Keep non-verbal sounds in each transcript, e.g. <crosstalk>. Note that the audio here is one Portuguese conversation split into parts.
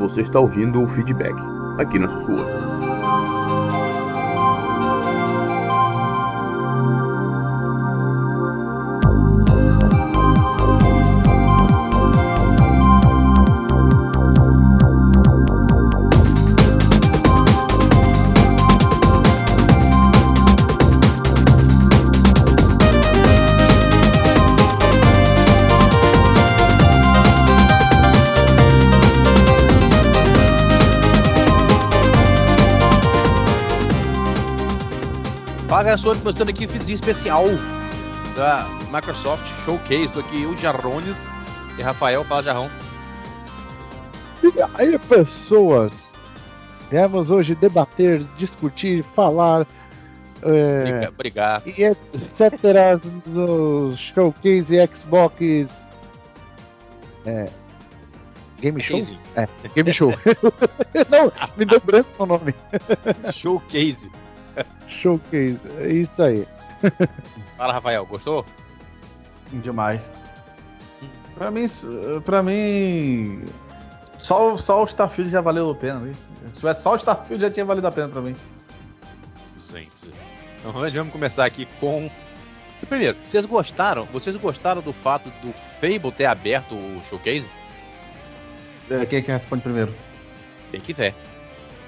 Você está ouvindo o feedback aqui na Sussurra. Galera, começando aqui o feedzinho especial da Microsoft Showcase. Estou aqui o Jarrones e Rafael. Fala, Jarrão. E aí, pessoas? Viemos hoje debater, discutir, falar. É, Briga, brigar. e etc. no Showcase Xbox. É, Game Show? É, Game Show. <laughs> Não, me deu branco o nome. Showcase. Showcase, é isso aí. <laughs> Fala, Rafael. Gostou? Demais. Pra mim, pra mim. Só, só o Starfield já valeu a pena. Viu? Se tivesse só o Starfield já tinha valido a pena pra mim. Gente. Então vamos começar aqui com. Primeiro, vocês gostaram? Vocês gostaram do fato do Fable ter aberto o showcase? É, Quem é que responde primeiro? Quem quiser.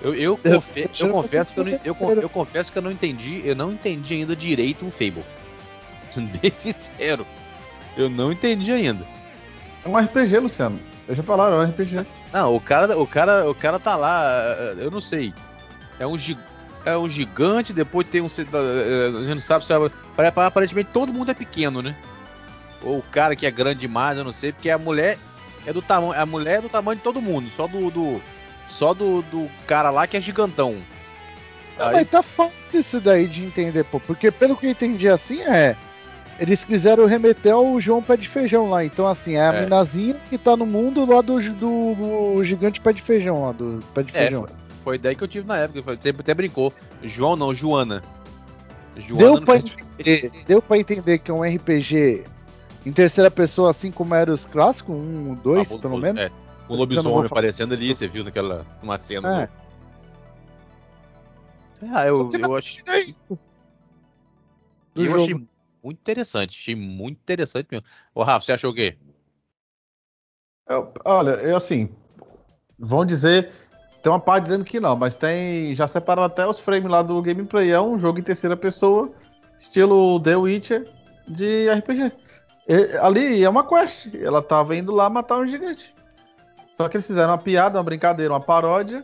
Eu, eu, confe- eu eu- confesso que eu, não, eu, eu confesso que eu não entendi, eu não entendi ainda direito o Fable. <laughs> Bem sincero. Eu não entendi ainda. É um RPG, Luciano. Eu já falaram, é um RPG. Não, o cara, o cara, o cara tá lá, eu não sei. É um, gi- é um gigante, depois tem um. eh, A gente não sabe se é. pare- Aparentemente todo mundo é pequeno, né? Ou o cara que é grande demais, eu não sei, porque a mulher é do tamanho. A mulher é do tamanho de todo mundo, só do. do- só do, do cara lá que é gigantão. Não, Aí- mas tá fácil isso daí de entender, pô. Porque pelo que eu entendi assim é. Eles quiseram remeter ao João Pé de Feijão lá. Então, assim, é a É. minazinha que tá no mundo lá do, do gigante pé de feijão lá, do pé de É, feijão. foi, foi daí que eu tive na época. Até, até brincou. João não, Joana. Joana Deu pra, entender, deu pra entender que é um RPG em terceira pessoa, assim como era os clássicos, um, dois, Ah, pelo menos. É, um Eu lobisomem aparecendo ali, você viu naquela uma cena. É. Ah, eu, eu, E daí? Do eu achei muito interessante. Achei muito interessante mesmo. Ô, Rafa, você achou o quê? Eu- olha, eu assim. Vão dizer. Tem uma parte dizendo que não, mas tem. Já separaram até os frames lá do gameplay. É um jogo em terceira pessoa, estilo The Witcher de RPG. E- ali é uma quest. Ela tava indo lá matar um gigante. Só que eles fizeram uma piada, uma brincadeira, uma paródia.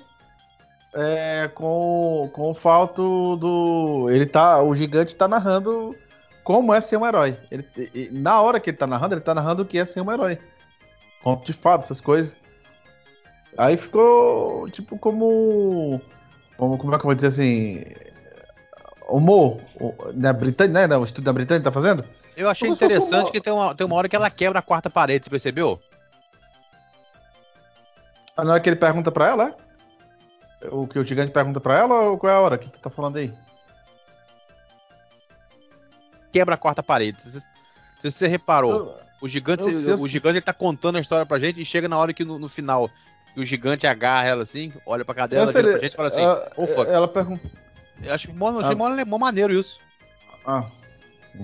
é, com, com o fato do. Ele tá. O gigante tá narrando como é ser um herói. Ele, na hora que ele tá narrando, ele tá narrando o que é ser um herói conto de fadas, essas coisas. Aí ficou tipo como. como como é que eu vou dizer assim? Humor. O- Na Britânia, né? O estudo da Britânia tá fazendo? Eu achei Como interessante uma- que tem uma, tem uma hora que ela quebra a quarta parede, você percebeu? Ah, não é que ele pergunta pra ela, é? O que o gigante pergunta pra ela ou qual é a hora que tu tá falando aí? Quebra a quarta parede. Se, se você reparou, o gigante, eu eu o gigante ele tá contando a história pra gente e chega na hora que no, no final o gigante agarra ela assim, olha pra cadela, vira pra gente e fala assim: ela, "Oh, fuck." ela pergunta. Eu achei mó, achei Ah. mó, mó maneiro isso. Ah,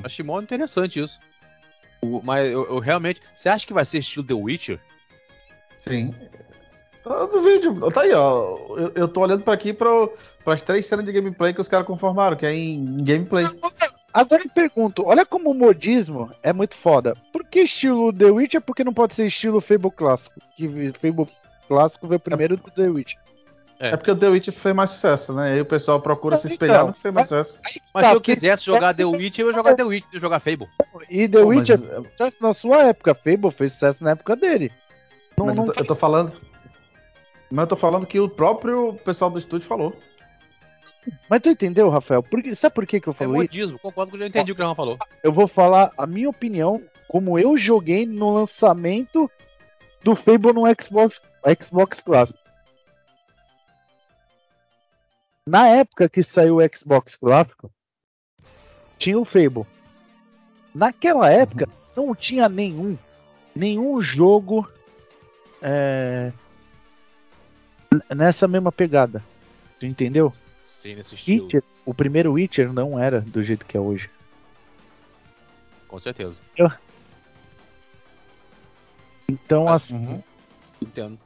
Achei mó interessante isso. O- mas eu, eu realmente. Você acha que vai ser estilo The Witcher? sim. Ah, Do vídeo, tá aí, ó. Eu, eu tô olhando pra aqui para as três cenas de gameplay que os caras conformaram, que é em, em gameplay. Agora eu pergunto, olha como o modismo é muito foda. Por que estilo The Witcher? Porque não pode ser estilo Fable clássico? Que Fable clássico veio primeiro do The Witcher. É. É porque o The Witcher fez mais sucesso, né? Aí o pessoal procura se Então, espelhar no que fez mais sucesso. Mas Tá, se eu quisesse jogar The Witcher, eu ia jogar The Witcher, eu ia jogar Fable. E The Pô, mas- Witcher fez sucesso na sua época, Fable fez sucesso na época dele. Não, Mas não eu, tô, eu tô falando. Mas eu tô falando que o próprio pessoal do estúdio falou. Mas tu entendeu, Rafael? Por que- Sabe por que, que eu É falo isso? modismo, concordo que eu já entendi o que o Rafa falou. Eu vou falar a minha opinião, como eu joguei no lançamento do Fable no Xbox, Xbox clássico. Na época que saiu o Xbox clássico, tinha o Fable. Naquela época, não tinha nenhum, nenhum jogo é, nessa mesma pegada. Tu entendeu? Sim, nesse estilo. Witcher, o primeiro Witcher não era do jeito que é hoje. Com certeza. Então, Ah, assim, Uhum. Entendo.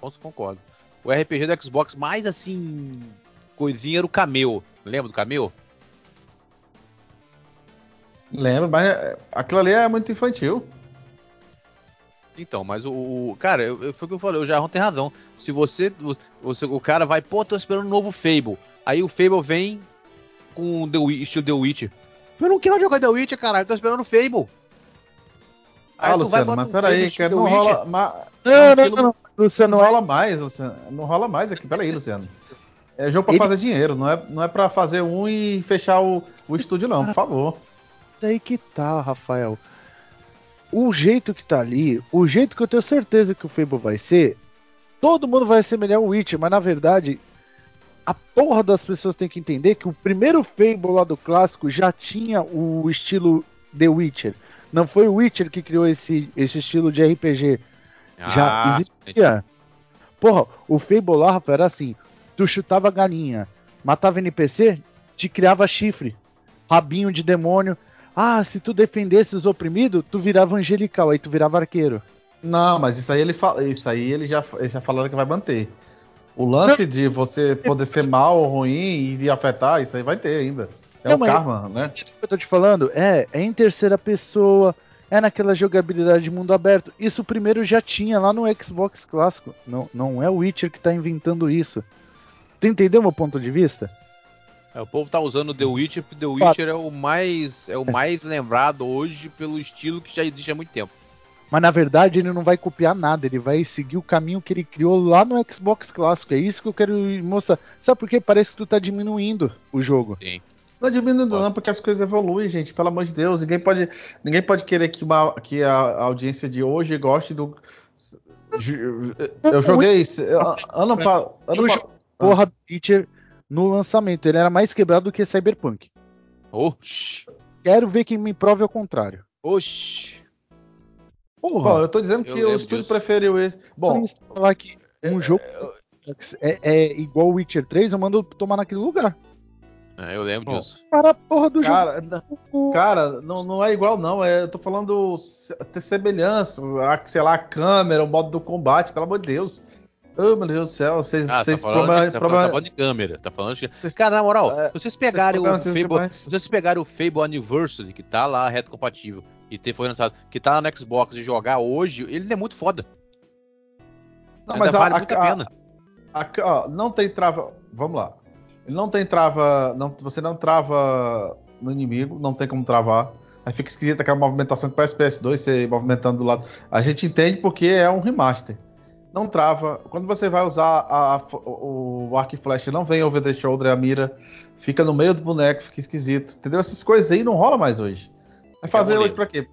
Ponto concordo. O RPG do Xbox mais assim. Coisinha era o Cameo. Lembra do Cameo? Lembro, mas é, aquilo ali é muito infantil. Então, mas o. o- cara, eu, eu- foi o que eu falei, o Jarrão tem razão. Se você, você. O cara vai, pô, tô esperando um novo Fable. Aí o Fable vem com The, Wi- estilo The Witcher. Eu não quero jogar The Witcher, caralho, tô esperando o Fable. Ah, tu Luciano, mas peraí, estilo não The rola. ma- Não, não, aquilo não, não. Luciano, Não é- rola mais, Luciano. Não rola mais aqui. Peraí, Luciano. É jogo pra Ele- fazer dinheiro, não é, não é pra fazer um e fechar o, o estúdio, não, por favor. aí que tá, Rafael. O jeito que tá ali, o jeito que eu tenho certeza que o Fable vai ser, todo mundo vai assemelhar o Witcher, mas na verdade, a porra das pessoas tem que entender que o primeiro Fable lá do clássico já tinha o estilo The Witcher. Não foi o Witcher que criou esse, esse estilo de RPG. Já Ah, existia. Porra, o Fable lá, Rafael, era assim: tu chutava galinha, matava NPC, te criava chifre, rabinho de demônio. Ah, se tu defendesse os oprimidos, tu virava angelical, aí tu virava arqueiro. Não, mas isso aí ele fala, isso aí ele já, eles já falaram que vai manter. O lance de você poder ser mal ou ruim e afetar, isso aí vai ter ainda. É Não, o karma, né? Isso que eu tô te falando é, é em terceira pessoa, é naquela jogabilidade de mundo aberto. Isso primeiro já tinha lá no Xbox clássico. Não, não é o Witcher que tá inventando isso. Tu entendeu meu ponto de vista? É, o povo tá usando The Witcher porque The Witcher é o mais é o mais <laughs> lembrado hoje pelo estilo que já existe há muito tempo. Mas na verdade ele não vai copiar nada, ele vai seguir o caminho que ele criou lá no Xbox clássico. É isso que eu quero mostrar. Sabe por quê? Parece que tu tá diminuindo o jogo. Não é diminuindo não, porque as coisas evoluem, gente. Pelo amor de Deus, ninguém pode, ninguém pode querer que, uma, que a audiência de hoje goste do. Eu joguei isso, ano, pa- ano, pa- Porra, do Witcher no lançamento, ele era mais quebrado do que Cyberpunk. Oxi. Quero ver quem me prove ao contrário. Oxi. Bom, Porra, eu tô dizendo Eu que o estúdio disso. preferiu esse. Bom, se falar que um jogo é, é igual o Witcher 3, eu mando tomar naquele lugar. É, eu lembro Bom, disso. Para a porra do cara, jogo. Cara, não, não é igual, não. É, eu tô falando ter semelhança, a, sei lá, a câmera, o modo do combate, pelo amor de Deus. Oh, meu Deus do céu, vocês. Ah, tá vocês falando, problema- tá, problema- falando, tá falando de câmera. Tá falando de... Cara, na moral, É, vocês pegarem o vocês estão Fable. vocês pegarem o Fable Anniversary, que tá lá reto compatível, e ter, foi lançado, que tá no Xbox e jogar hoje, ele é muito foda. Não, Ainda mas vale a- muito a a- pena. A- ó, não tem trava. Vamos lá. Ele não tem trava. Não, você não trava no inimigo, não tem como travar. Aí fica esquisita aquela movimentação que parece PS2, você movimentando do lado. A gente entende porque é um remaster. Não trava. Quando você vai usar a- a- o, arco e flecha, não vem over the shoulder a mira. Fica no meio do boneco, fica esquisito. Entendeu? Essas coisas aí não rola mais hoje. Vai Quer fazer hoje pra quê?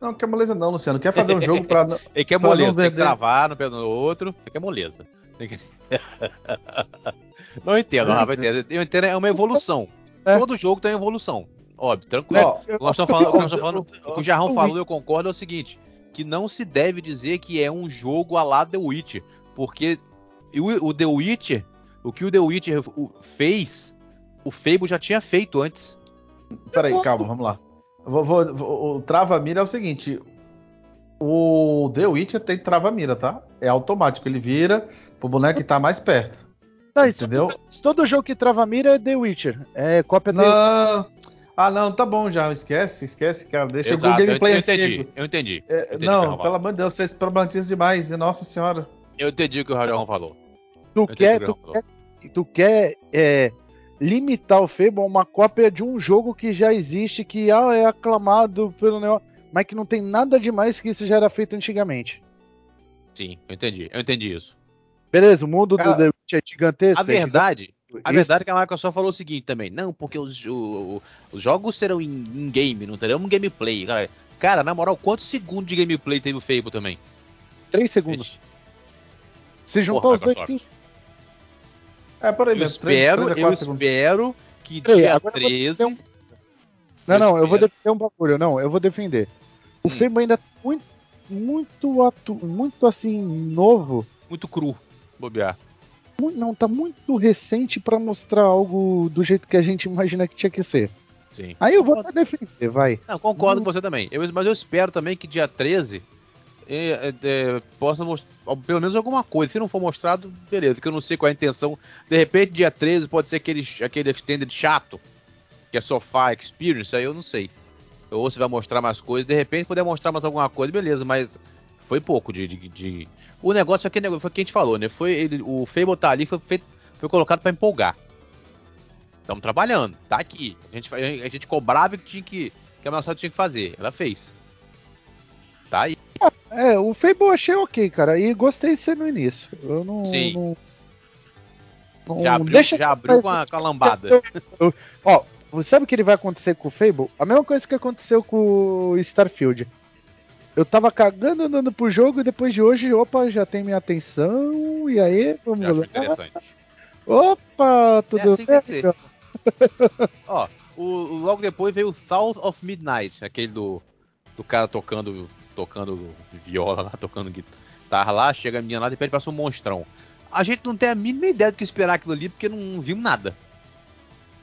Não, quer moleza não, Luciano. Quer fazer um jogo pra. não- <laughs> Ele quer pra moleza, tem que travar no pé do outro, quer moleza. Que- <laughs> não entendo, Rafa, eu entendo. Eu entendo, é uma evolução. É. Todo jogo tem evolução. Óbvio, tranquilo. Ó, nós estamos falando, estamos falando, o que o Jarrão falou, eu concordo, é o seguinte: que não se deve dizer que é um jogo a lá The Witcher, porque o, o The Witcher, o que o The Witcher fez, o Fable já tinha feito antes. Peraí, calma, vamos lá. Vou, vou- vou- o trava-mira é o seguinte: o The Witcher tem trava-mira, tá? É automático, ele vira pro boneco que tá mais perto. Tá, isso- Entendeu? Todo jogo que trava mira é The Witcher. É cópia dele. Não. Ah, não, tá bom já. Esquece, esquece, cara. Deixa Exato, o eu, gameplay eu entendi, antigo. eu entendi. É, entendi, não, pelo amor de Deus, vocês problematizam demais. Nossa senhora. Eu entendi o que o Jarrão falou. Tu quer, tu o Jarrão quer, tu quer é, limitar o Fable a uma cópia de um jogo que já existe, que ah, é aclamado pelo negócio, mas que não tem nada demais que isso já era feito antigamente. Sim, eu entendi, eu entendi isso. Beleza, o mundo Cara, do The Witcher é gigantesco. A verdade, é gigante. A verdade é que a Microsoft falou o seguinte também, não, porque os, o- os jogos serão em, game, não terão um gameplay, cara. Cara, na moral, quantos segundos de gameplay teve o Fable também? Três segundos. Se juntar Porra, os dois, sim. É, por aí Eu mesmo. espero, três a eu quatro segundos. espero que Peraí, dia agora eu vou 13. defender um- Não, não, eu vou espero. defender um bagulho, não, eu vou defender. O Hum. Fable ainda é muito, muito, atu, muito assim, novo. Muito cru. Bobear. Não, tá muito recente pra mostrar algo do jeito que a gente imagina que tinha que ser. Sim. Aí eu vou até defender, vai. Não, concordo com você também. Eu- mas eu espero também que dia 13 é, é, é, possa mostrar pelo menos alguma coisa. Se não for mostrado, beleza, que eu não sei qual é a intenção. De repente, dia 13 pode ser aquele, aquele extended chato, que é sofá experience, aí eu não sei. Ou se vai mostrar mais coisas, de repente puder mostrar mais alguma coisa, beleza, mas foi pouco de. de- de- O negócio foi negócio foi o que a gente falou, né? Foi ele- o Fable tá ali, foi, feito, foi colocado pra empolgar. Estamos trabalhando, tá aqui. A gente, a gente cobrava que tinha que. que a Microsoft tinha que fazer. Ela fez. Tá aí. É, o Fable eu achei ok, cara. E gostei de ser no início. Eu não. Sim. não- não- Já abriu, deixa já abriu com a, com a lambada. <laughs> Ó, sabe o que ele vai acontecer com o Fable? A mesma coisa que aconteceu com o Starfield. Eu tava cagando andando pro jogo e depois de hoje, opa, já tem minha atenção. E aí, vamos Já lá. interessante. Opa, tudo É assim que tem que ser. bem? <laughs> Ó, o, logo depois veio o South of Midnight, aquele do, do cara tocando tocando viola lá, tocando guitarra lá, chega a menina lá e pede pra ser um monstrão. A gente não tem a mínima ideia do que esperar aquilo ali, porque não vimos nada.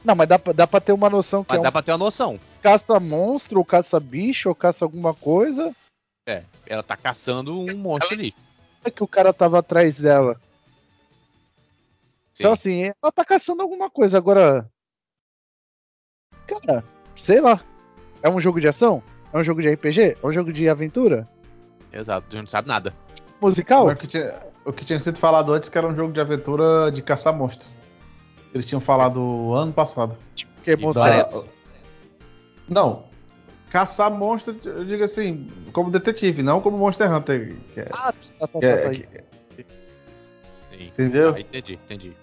Não, mas dá, pra- dá pra ter uma noção que Mas é dá um pra ter uma noção. caça monstro, ou caça bicho, ou caça alguma coisa. É, ela tá caçando um monstro ali. É que o cara tava atrás dela. Sim. Então, assim, ela tá caçando alguma coisa. Agora. Cara, sei lá. É um jogo de ação? É um jogo de RPG? É um jogo de aventura? Exato, a gente não sabe nada. Musical? O que, tinha, o que tinha sido falado antes que era um jogo de aventura de caçar monstro. Eles tinham falado ano passado. Que E mostrar- parece. Não. Caçar monstro, eu digo assim, como detetive, não como Monster Hunter. que é- Ah, tá, tá, que é- tá, tá. entendeu? Ah, entendi, entendi.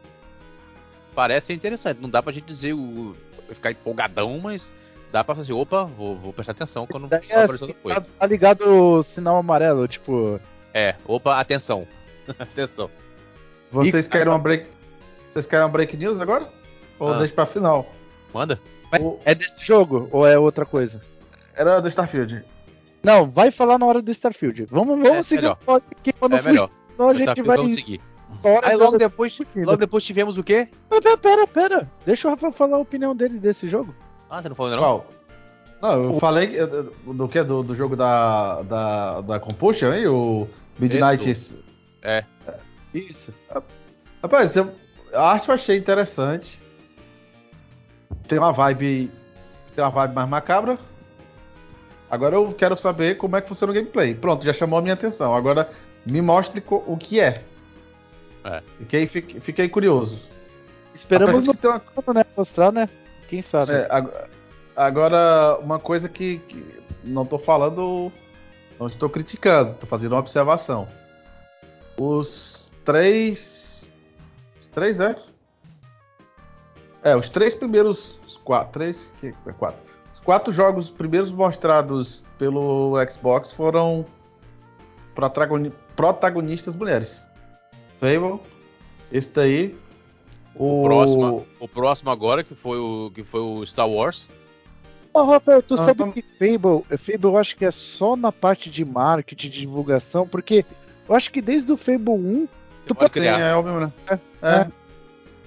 Parece interessante. Não dá pra gente dizer o. ficar empolgadão, mas dá pra fazer, opa, vou, vou prestar atenção quando Daí é aparecer assim, outra tá, coisa. tá ligado o sinal amarelo, tipo. É, opa, atenção. <laughs> atenção. Vocês E- querem uma break. Vocês querem uma break news agora? Ou Ah. deixa pra final? Manda. O- É desse jogo ou é outra coisa? Era do Starfield. Não, vai falar na hora do Starfield. Vamos, vamos É, seguir melhor. o que quando é fugir, melhor. senão a gente Starfield, vai. Vamos seguir. embora Aí logo dando- depois, logo depois tivemos o quê? Pera, pera, pera. Deixa o Rafael falar a opinião dele desse jogo. Ah, você não falou não? Qual? Não, eu falei que- do que? Do, do jogo da, da, da Compulsion, aí? O Midnight. Esse É. Isso. Rapaz, eu, a arte eu achei interessante. Tem uma vibe. Tem uma vibe mais macabra. Agora eu quero saber como é que funciona o gameplay. Pronto, já chamou a minha atenção. Agora me mostre o que é. É. Fiquei, fiquei, fiquei curioso. Esperamos de ter uma- né? Mostrar, né? Quem sabe. É, ag- agora, uma coisa que, que não tô falando, não estou criticando, tô fazendo uma observação. Os três. Os três, é? É, os três primeiros. Os quatro. Três? Que, é quatro. Os quatro jogos primeiros mostrados pelo Xbox foram protagoni- protagonistas mulheres. Fable, esse daí. O próximo, o próximo agora, que foi o, que foi o Star Wars. Ô, Rafael, tu Ah, sabe vamos- que Fable, Fable eu acho que é só na parte de marketing, de divulgação, porque eu acho que desde o Fable 1, tu pode pode Sim, criar. é óbvio, né? É. É.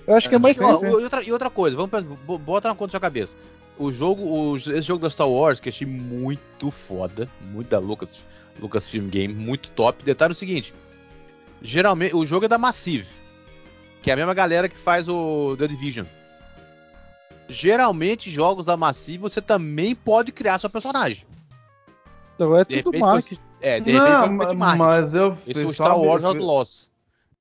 Eu acho que é mais E, e outra, e outra coisa, vamos bota na conta da sua cabeça. O jogo, os- esse jogo da Star Wars, que eu achei muito foda, muito da Lucas, Lucasfilm Game, muito top. Detalhe é o seguinte: geralmente o jogo é da Massive, que é a mesma galera que faz o The Division. Geralmente, jogos da Massive você também pode criar seu personagem. Então é de tudo repente marketing. É, de repente Não, foi ma- marketing. mas eu Esse é o Star Wars Outlaws.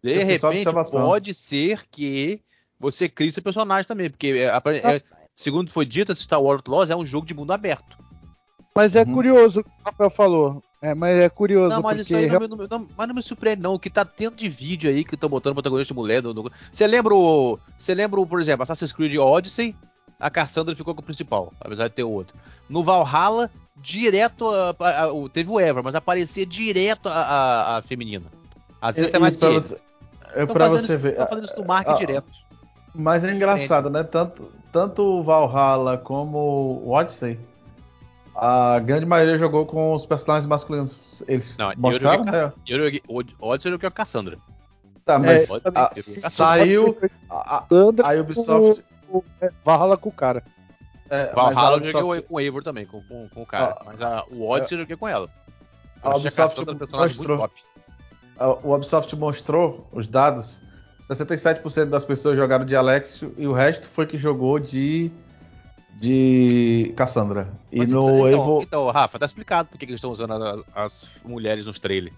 De repente, pode ser que você crie seu personagem também, porque é, é, segundo foi dito, esse Star Wars Outlaws é um jogo de mundo aberto. Mas é Uhum. curioso o que o Rafael falou. É, mas é curioso Não, mas porque isso aí não, me- não não- mas não me surpreende não, o que tá tendo de vídeo aí que estão botando protagonista de mulher. Você lembra, o- você lembra, o, por exemplo, Assassin's Creed Odyssey, a Cassandra ficou com o principal, apesar de ter o outro. No Valhalla, direto, a- a- a- o- teve o Ever, mas aparecia direto a, a- a feminina. Às vezes até mais que você, é pra fazendo, você ver. tão fazendo isso no marketing Ah, direto. Mas é engraçado, né? Tanto, tanto o Valhalla como o Odyssey, a grande maioria jogou com os personagens masculinos. Eles Não, eu mostraram, joguei né? Eu joguei, o Odyssey eu joguei com a Cassandra. Tá, mas Pode a- ter. saiu. A, a, a Ubisoft. o, é, Valhalla com o cara. é, a Valhalla eu Ubisoft- joguei com o Eivor também, com, com, com o cara. Ah, mas a, o Odyssey eu joguei com ela. A Eu a Ubisoft Cassandra um personagem muito mostrou. top. a- o Ubisoft mostrou os dados. 67% das pessoas jogaram de Alexio e o resto foi que jogou de. de Cassandra. E Mas no então, Evo. então, Rafa, tá explicado por que eles estão usando as, as mulheres nos trailers.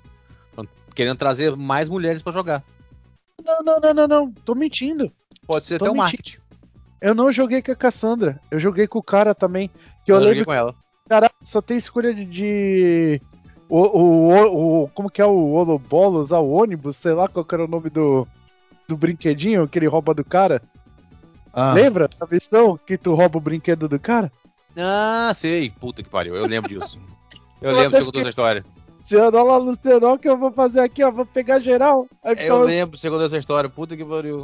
Tão querendo trazer mais mulheres pra jogar. Não, não, não, não, não. Tô mentindo. Pode ser Tô até um marketing. Eu não joguei com a Cassandra. Eu joguei com o cara também. Que eu Eu joguei lembro com ela. que cara, só tem escolha de. de- O, o, o, o- Como que é o Olobolos, ah, o ônibus, sei lá qual que era o nome do. Do brinquedinho que ele rouba do cara. Ah, Lembra a versão que tu rouba o brinquedo do cara? Ah, sei. Puta que pariu. Eu lembro disso. Eu <laughs> Eu lembro, até você contou essa história. Luciano, olha lá, Luciano, olha o que eu vou fazer aqui, ó. Vou pegar geral. Aí Eu ficava, lembro, você contou essa história. Puta que pariu.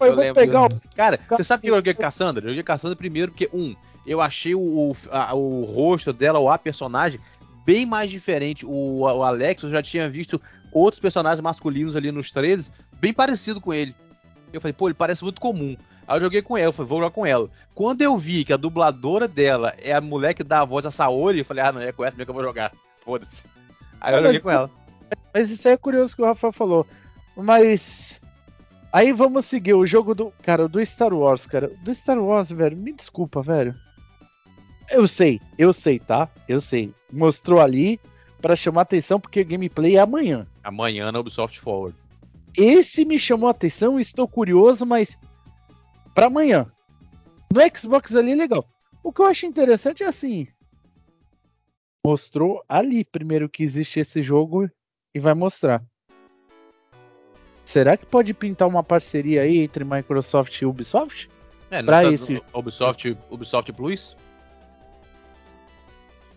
eu eu vou lembro pegar disso. o. Cara, você sabe que eu joguei com Cassandra? Eu joguei com Cassandra primeiro porque, um, eu achei o, o, a- o rosto dela, ou a personagem, bem mais diferente. O, o Alex, eu já tinha visto outros personagens masculinos ali nos trailers, bem parecido com ele. Eu falei, pô, ele parece muito comum. Aí eu joguei com ela, eu falei, vou jogar com ela. Quando eu vi que a dubladora dela é a mulher que dá a voz a Saori, eu falei, ah, não, é com essa mesmo que eu vou jogar. Foda-se. Aí eu Mas- joguei com ela. Mas isso aí é curioso que o Rafael falou. Mas. Aí vamos seguir o jogo do. Cara, do Star Wars, cara. Do Star Wars, velho. Me desculpa, velho. Eu sei, eu sei, tá? Eu sei. Mostrou ali pra chamar atenção porque o gameplay é amanhã. Amanhã na Ubisoft Forward. Esse me chamou a atenção, estou curioso, mas pra amanhã. No Xbox ali é legal. O que eu acho interessante é assim. Mostrou ali primeiro que existe esse jogo e vai mostrar. Será que pode pintar uma parceria aí entre Microsoft e Ubisoft? É, não Pra tá- esse- Ubisoft, Ubisoft Plus?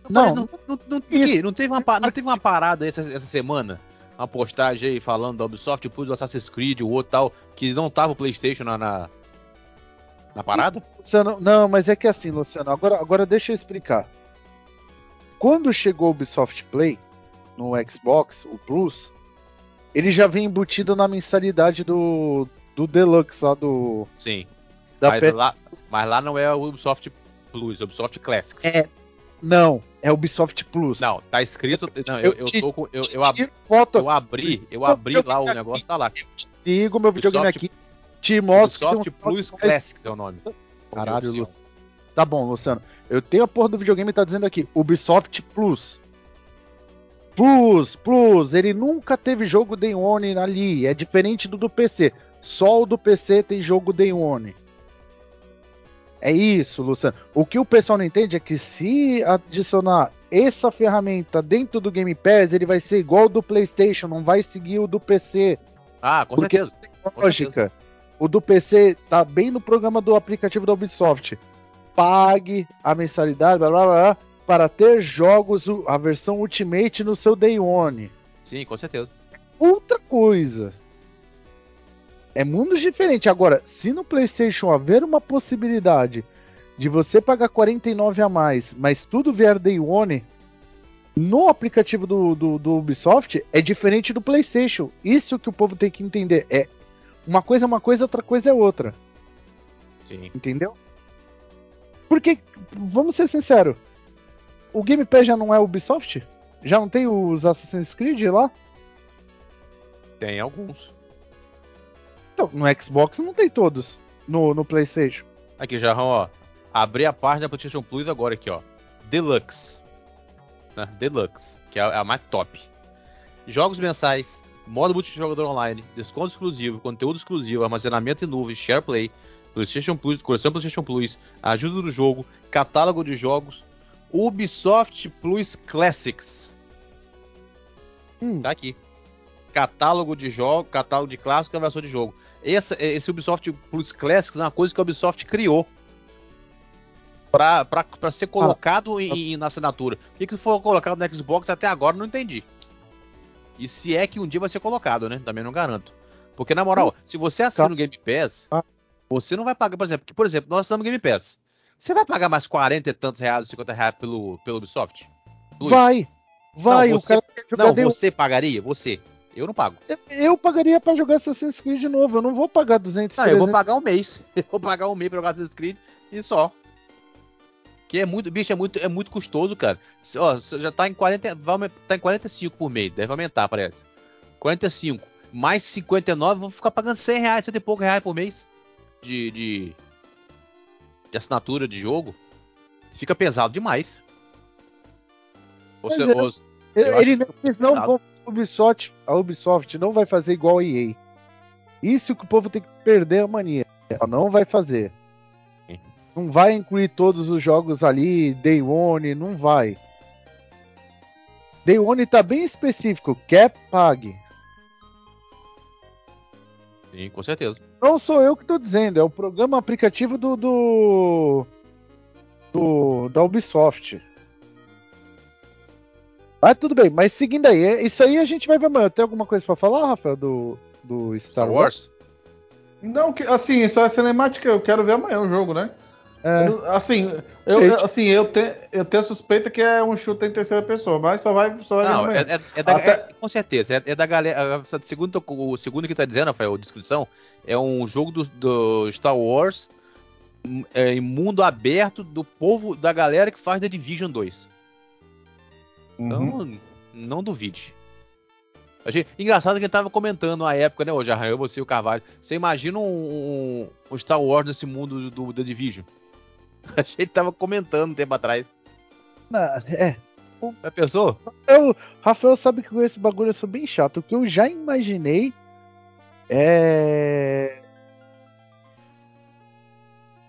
Não, não, não, não, não teve uma, não teve uma parada essa, essa semana? Uma postagem aí falando da Ubisoft Plus, do Assassin's Creed, o outro tal, que não tava o PlayStation na, na, na parada? Luciano, não, mas é que assim, Luciano, agora, agora deixa eu explicar. Quando chegou o Ubisoft Play no Xbox, o Plus, ele já vem embutido na mensalidade do, do Deluxe lá do. Sim. Da Mas lá, mas lá não é o Ubisoft Plus, é o Ubisoft Classics. É. Não, é Ubisoft Plus. Não, tá escrito. Não, eu, eu tô com. Eu, eu, ab- eu abri, eu abri lá o negócio, tá lá. ligo meu videogame aqui, te mostro. Ubisoft Plus Classics é o nome. Caralho. Luciano. Tá bom, Luciano. Eu tenho a porra do videogame tá dizendo aqui, Ubisoft Plus. Plus, Plus, ele nunca teve jogo Day One ali, é diferente do do PC. Só o do PC tem jogo Day One. É isso, Luciano. O que o pessoal não entende é que se adicionar essa ferramenta dentro do Game Pass, ele vai ser igual ao do PlayStation, não vai seguir o do PC. Ah, com Porque- certeza. Com Lógica. O do PC tá bem no programa do aplicativo da Ubisoft. Pague a mensalidade, blá blá blá, para ter jogos, a versão Ultimate no seu Day One. Sim, com certeza. Outra coisa. É mundos diferentes. Agora, se no PlayStation haver uma possibilidade de você pagar 49 a mais, mas tudo vier Day One, no aplicativo do, do, do Ubisoft é diferente do PlayStation. Isso que o povo tem que entender. É uma coisa é uma coisa, outra coisa é outra. Sim. Entendeu? Porque, vamos ser sinceros, o Game Pass já não é Ubisoft? Já não tem os Assassin's Creed lá? Tem alguns. Então, no Xbox não tem todos. No, no PlayStation. Aqui, Jarrão, ó. Abri a página da PlayStation Plus agora aqui, ó. Deluxe. Né? Deluxe, que é a, é a mais top. Jogos mensais, modo multijogador online, desconto exclusivo, conteúdo exclusivo, armazenamento em nuvem, SharePlay, PlayStation Plus, coleção PlayStation Plus, ajuda do jogo, catálogo de jogos, Ubisoft Plus Classics. Hum. Tá aqui. Catálogo de jogo, catálogo de clássico e versão de jogo. Esse, esse Ubisoft Plus Classics é uma coisa que a Ubisoft criou para ser colocado em, na assinatura. Por que, que foi colocado no Xbox até agora não entendi. E se é que um dia vai ser colocado, né? Também não garanto. Porque, na moral, se você assina o Game Pass, Ah. você não vai pagar, por exemplo, que, por exemplo, nós assinamos o Game Pass. Você vai pagar mais 40 e tantos reais, 50 reais pelo, pelo Ubisoft? Plus? Vai! Vai! Não, o você- cara quer jogar Não, você pagaria? Você. Eu não pago. Eu pagaria pra jogar Assassin's Creed de novo. Eu não vou pagar 200 Não, eu vou pagar um mês. <laughs> Eu vou pagar um mês pra jogar Assassin's Creed e só. Que é muito, bicho, é muito, é muito custoso, cara. Ó, já tá em 40, vai, aumen- tá em 45 por mês, deve aumentar, parece. 45 mais 59, vou ficar pagando 100 reais, 100 e pouco reais por mês de, de, de assinatura de jogo. Fica pesado demais. Ou se- é. ou- Ele, eles não vão. A Ubisoft, a Ubisoft não vai fazer igual a EA. Isso que o povo tem que perder a mania. Ela não vai fazer. Não vai incluir todos os jogos ali, Day One, não vai. Day One tá bem específico, quer pague. Sim, com certeza. Não sou eu que tô dizendo, é o programa aplicativo do, do, do- da Ubisoft. Mas tudo bem, mas seguindo aí, é- isso aí a gente vai ver amanhã. Tem alguma coisa pra falar, Rafael, do, do Star, Star Wars? Wars? Não, que- assim, isso é cinemática, eu quero ver amanhã o jogo, né? É, Eu não- Assim, eu, Gente. assim eu, te, eu tenho a suspeita que é um chute em terceira pessoa, mas só vai, só vai Não, é, é- é da, Até- é- com certeza. É, é da galera. a- Segundo, o segundo que tá dizendo, Rafael, a descrição, é um jogo do, do Star Wars hum, é, em mundo aberto do povo, da galera que faz The Division 2. Então, Uhum. não duvide. Achei engraçado que ele tava comentando na época, né, hoje, eu, você e o Carvalho. Você imagina um, um- um Star Wars nesse mundo do, The Division? Achei que ele tava comentando um tempo atrás. na- é. Já pensou? Eu, Rafael sabe que com esse bagulho eu sou bem chato. O que eu já imaginei é.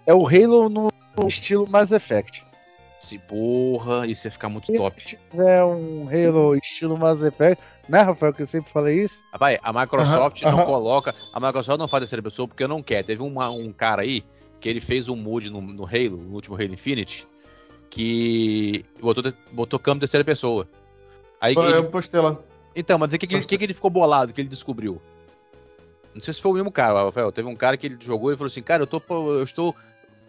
É o Halo no estilo Mass Effect. Se porra, isso ia ficar muito Se top. tiver um Halo estilo Mass Effect, né, Rafael, que eu sempre falei isso? Rapaz, a Microsoft não coloca. A Microsoft não faz terceira pessoa porque não quer. Teve uma- um cara aí que ele fez um mood no, no Halo, no último Halo Infinite, que botou, botou câmera terceira pessoa. Aí Eu- ele- Eu postei lá. então, mas o que, que, ele- que, ele ficou bolado, que ele descobriu? Não sei se foi o mesmo cara, Rafael. Teve um cara que ele jogou e falou assim: Cara, eu, tô, eu estou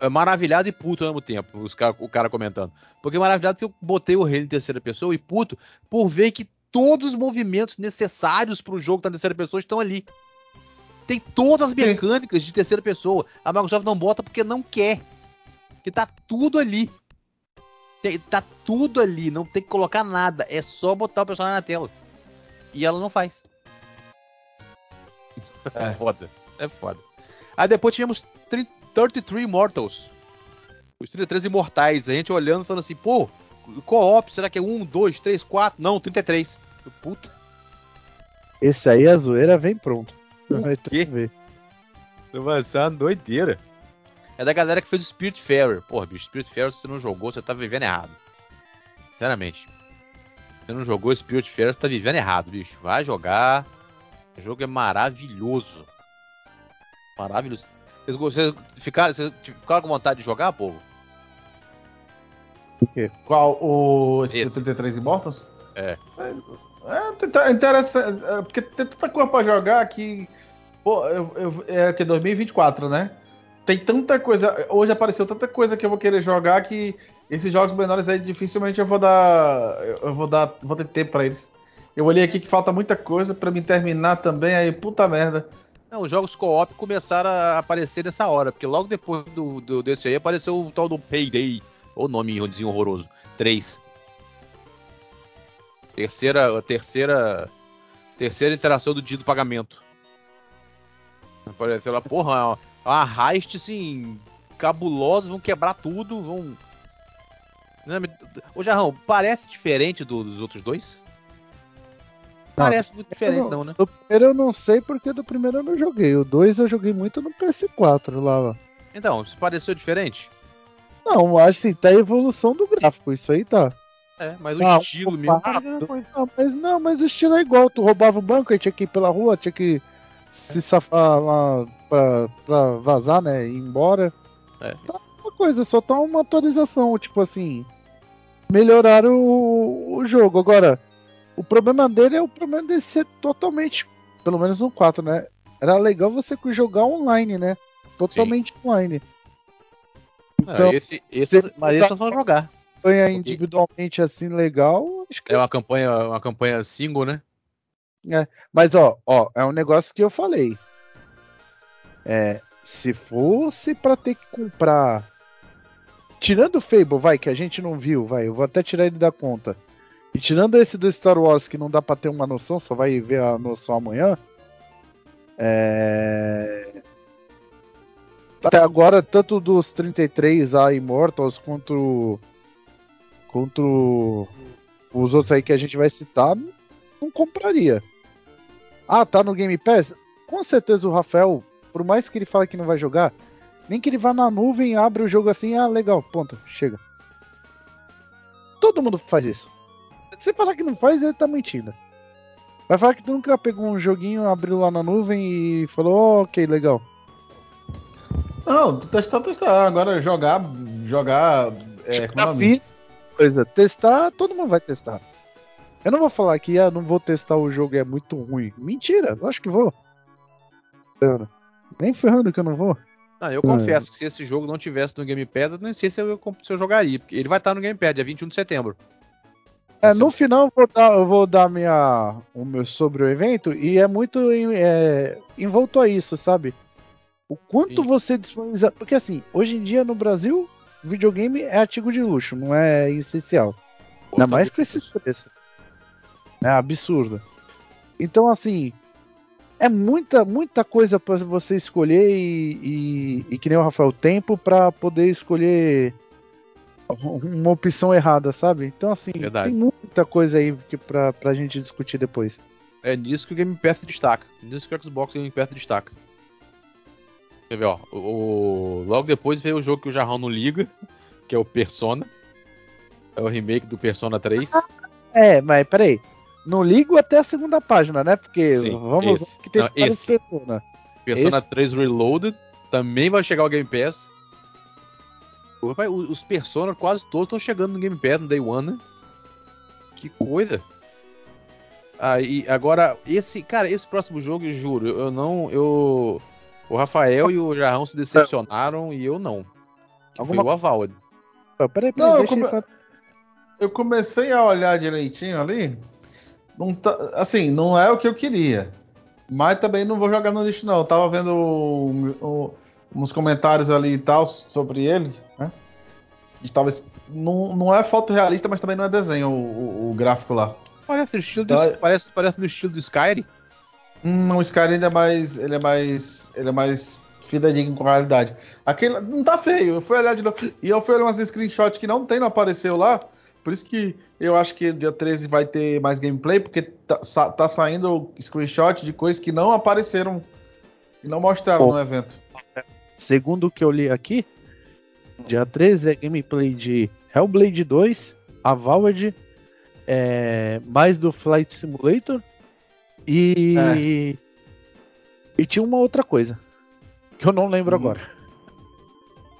maravilhado e puto ao mesmo tempo. Os cara, o cara comentando. Porque maravilhado que eu botei o Halo em terceira pessoa e puto por ver que todos os movimentos necessários pro jogo estar em terceira pessoa estão ali. Tem todas as Sim. mecânicas de terceira pessoa. A Microsoft não bota porque não quer. Que tá tudo ali. Tem- tá tudo ali, não tem que colocar nada. É só botar o personagem na tela. E ela não faz. É, <laughs> É. foda. É foda. Aí depois tivemos 30 33 Immortals. Os 33 imortais. A gente olhando e falando assim, pô, co-op, será que é 1, 2, 3, 4? Não, 33. Puta, Esse aí a zoeira vem pronto. Vai tu quê? ver. vai ser uma doideira. É da galera que fez o Spirit Fairer. Porra, bicho, Spirit Fairer, se você não jogou, você tá vivendo errado. Sinceramente. Se você não jogou Spirit Fairer, você tá vivendo errado, bicho. Vai jogar. O jogo é maravilhoso. Maravilhoso. Vocês, vocês ficaram, vocês ficaram com vontade de jogar, povo? Qual? O Esse. 73 Immortals? É. É, é interessante, é, porque tem tanta coisa pra jogar que. Pô, eu, eu, é que 2024, né? Tem tanta coisa. Hoje apareceu tanta coisa que eu vou querer jogar que esses jogos menores aí dificilmente eu vou dar. Eu vou dar. Vou ter tempo pra eles. Eu olhei aqui que falta muita coisa pra me terminar também, aí puta merda. Não, os jogos co-op começaram a aparecer nessa hora, porque logo depois do, do- desse aí apareceu o tal do Payday, ou nome horroroso, 3. Terceira, terceira, terceira interação do dia do pagamento. Apareceu lá, porra, uma, heist assim, cabulosa, vão quebrar tudo, vão... Ô Jarrão, parece diferente do- dos outros dois? Não, Parece muito diferente Eu não, né? Do primeiro eu não sei porque do primeiro eu não joguei. O 2 eu joguei muito no PS4 lá. Então, se pareceu diferente? Não, acho que tá a evolução do gráfico, isso aí tá. É, mas o Ah, estilo mesmo coisa. Ah, mas não, mas o estilo é igual. Tu roubava o banco, aí tinha que ir pela rua, tinha que se safar lá pra, pra vazar, né? Ir embora. É. Tá uma coisa, só tá uma atualização, tipo assim. Melhoraram o, o jogo. Agora, o problema dele é o problema dele ser totalmente. Pelo menos no 4, né? Era legal você jogar online, né? Totalmente online. Não, Então, esse, esse, mas esse nós vamos jogar. campanha individualmente assim legal, acho que É uma campanha, uma campanha single, né? Mas ó, ó, é um negócio que eu falei. É, se fosse pra ter que comprar. Tirando o Fable, vai, que a gente não viu, vai, eu vou até tirar ele da conta. E tirando esse do Star Wars que não dá pra ter uma noção, só vai ver a noção amanhã. É... Até agora, tanto dos 33 a Immortals quanto. quanto os outros aí que a gente vai citar, não compraria. Ah, tá no Game Pass? Com certeza o Rafael, por mais que ele fale que não vai jogar, nem que ele vá na nuvem, abre o jogo assim, ah, legal, ponto, chega. Todo mundo faz isso. Se você falar que não faz, ele tá mentindo. Vai falar que tu nunca pegou um joguinho, abriu lá na nuvem e falou, oh, ok, legal. Não, testar, testar. Agora jogar, jogar. É, como é coisa, testar, todo mundo vai testar. Eu não vou falar que ah, não vou testar o jogo é muito ruim. Mentira, acho que vou. Nem ferrando que eu não vou. Não, eu confesso que se esse jogo não tivesse no Game Pass, eu nem sei se eu, se eu jogaria. Porque ele vai estar no Game Pass, dia 21 de setembro. É, no final eu vou dar, eu vou dar minha, o meu sobre o evento e é muito é, envolto a isso, sabe? O quanto Sim. você disponibiliza. Porque assim, hoje em dia no Brasil, videogame é artigo de luxo, não é essencial. Ainda tá mais com esses preços. É absurdo. Então, assim, é muita, muita coisa para você escolher e, e, e, que nem o Rafael, tempo para poder escolher uma opção errada, sabe? Então, assim, Verdade. tem muita coisa aí que pra, pra gente discutir depois. É nisso que o Game Pass destaca. Nisso que o Xbox Game Pass destaca. Quer ver, ó. O, o, logo depois veio o jogo que o Jarrão não liga, <laughs> que é o Persona. É o remake do Persona 3. É, mas peraí. Não ligo até a segunda página, né? Porque Sim, vamos esse. que tem Não, esse. Persona. Persona esse. 3 Reloaded também vai chegar ao Game Pass. Os Persona quase todos estão chegando no Game Pass no Day One, né? Que coisa. Aí, agora, esse, cara, esse próximo jogo, eu juro, eu não, eu, o Rafael e o Jarrão se decepcionaram e eu não. Que Alguma... foi o Avalde. Peraí, peraí, não, eu, come... eu comecei a olhar direitinho ali, não tá, assim, não é o que eu queria. Mas também não vou jogar no lixo, não. Eu tava vendo um, um, uns comentários ali e tal sobre ele, né? Estava, não, não é foto realista, mas também não é desenho o, o, o gráfico lá. Parece o estilo do, então, parece, parece no estilo do Skyrim. Hum, o Skyrim ainda é mais. Ele é mais. Ele é mais fidedigno com a realidade. Aquele não tá feio. Eu fui olhar de novo. E eu fui olhar umas screenshots que não tem, não apareceu lá. Por isso que eu acho que dia 13 vai ter mais gameplay, porque tá, tá saindo screenshot de coisas que não apareceram e não mostraram no evento. Segundo o que eu li aqui, dia 13 é gameplay de Hellblade 2, Avowed, é, mais do Flight Simulator e. É. E tinha uma outra coisa. Que eu não lembro hum. agora.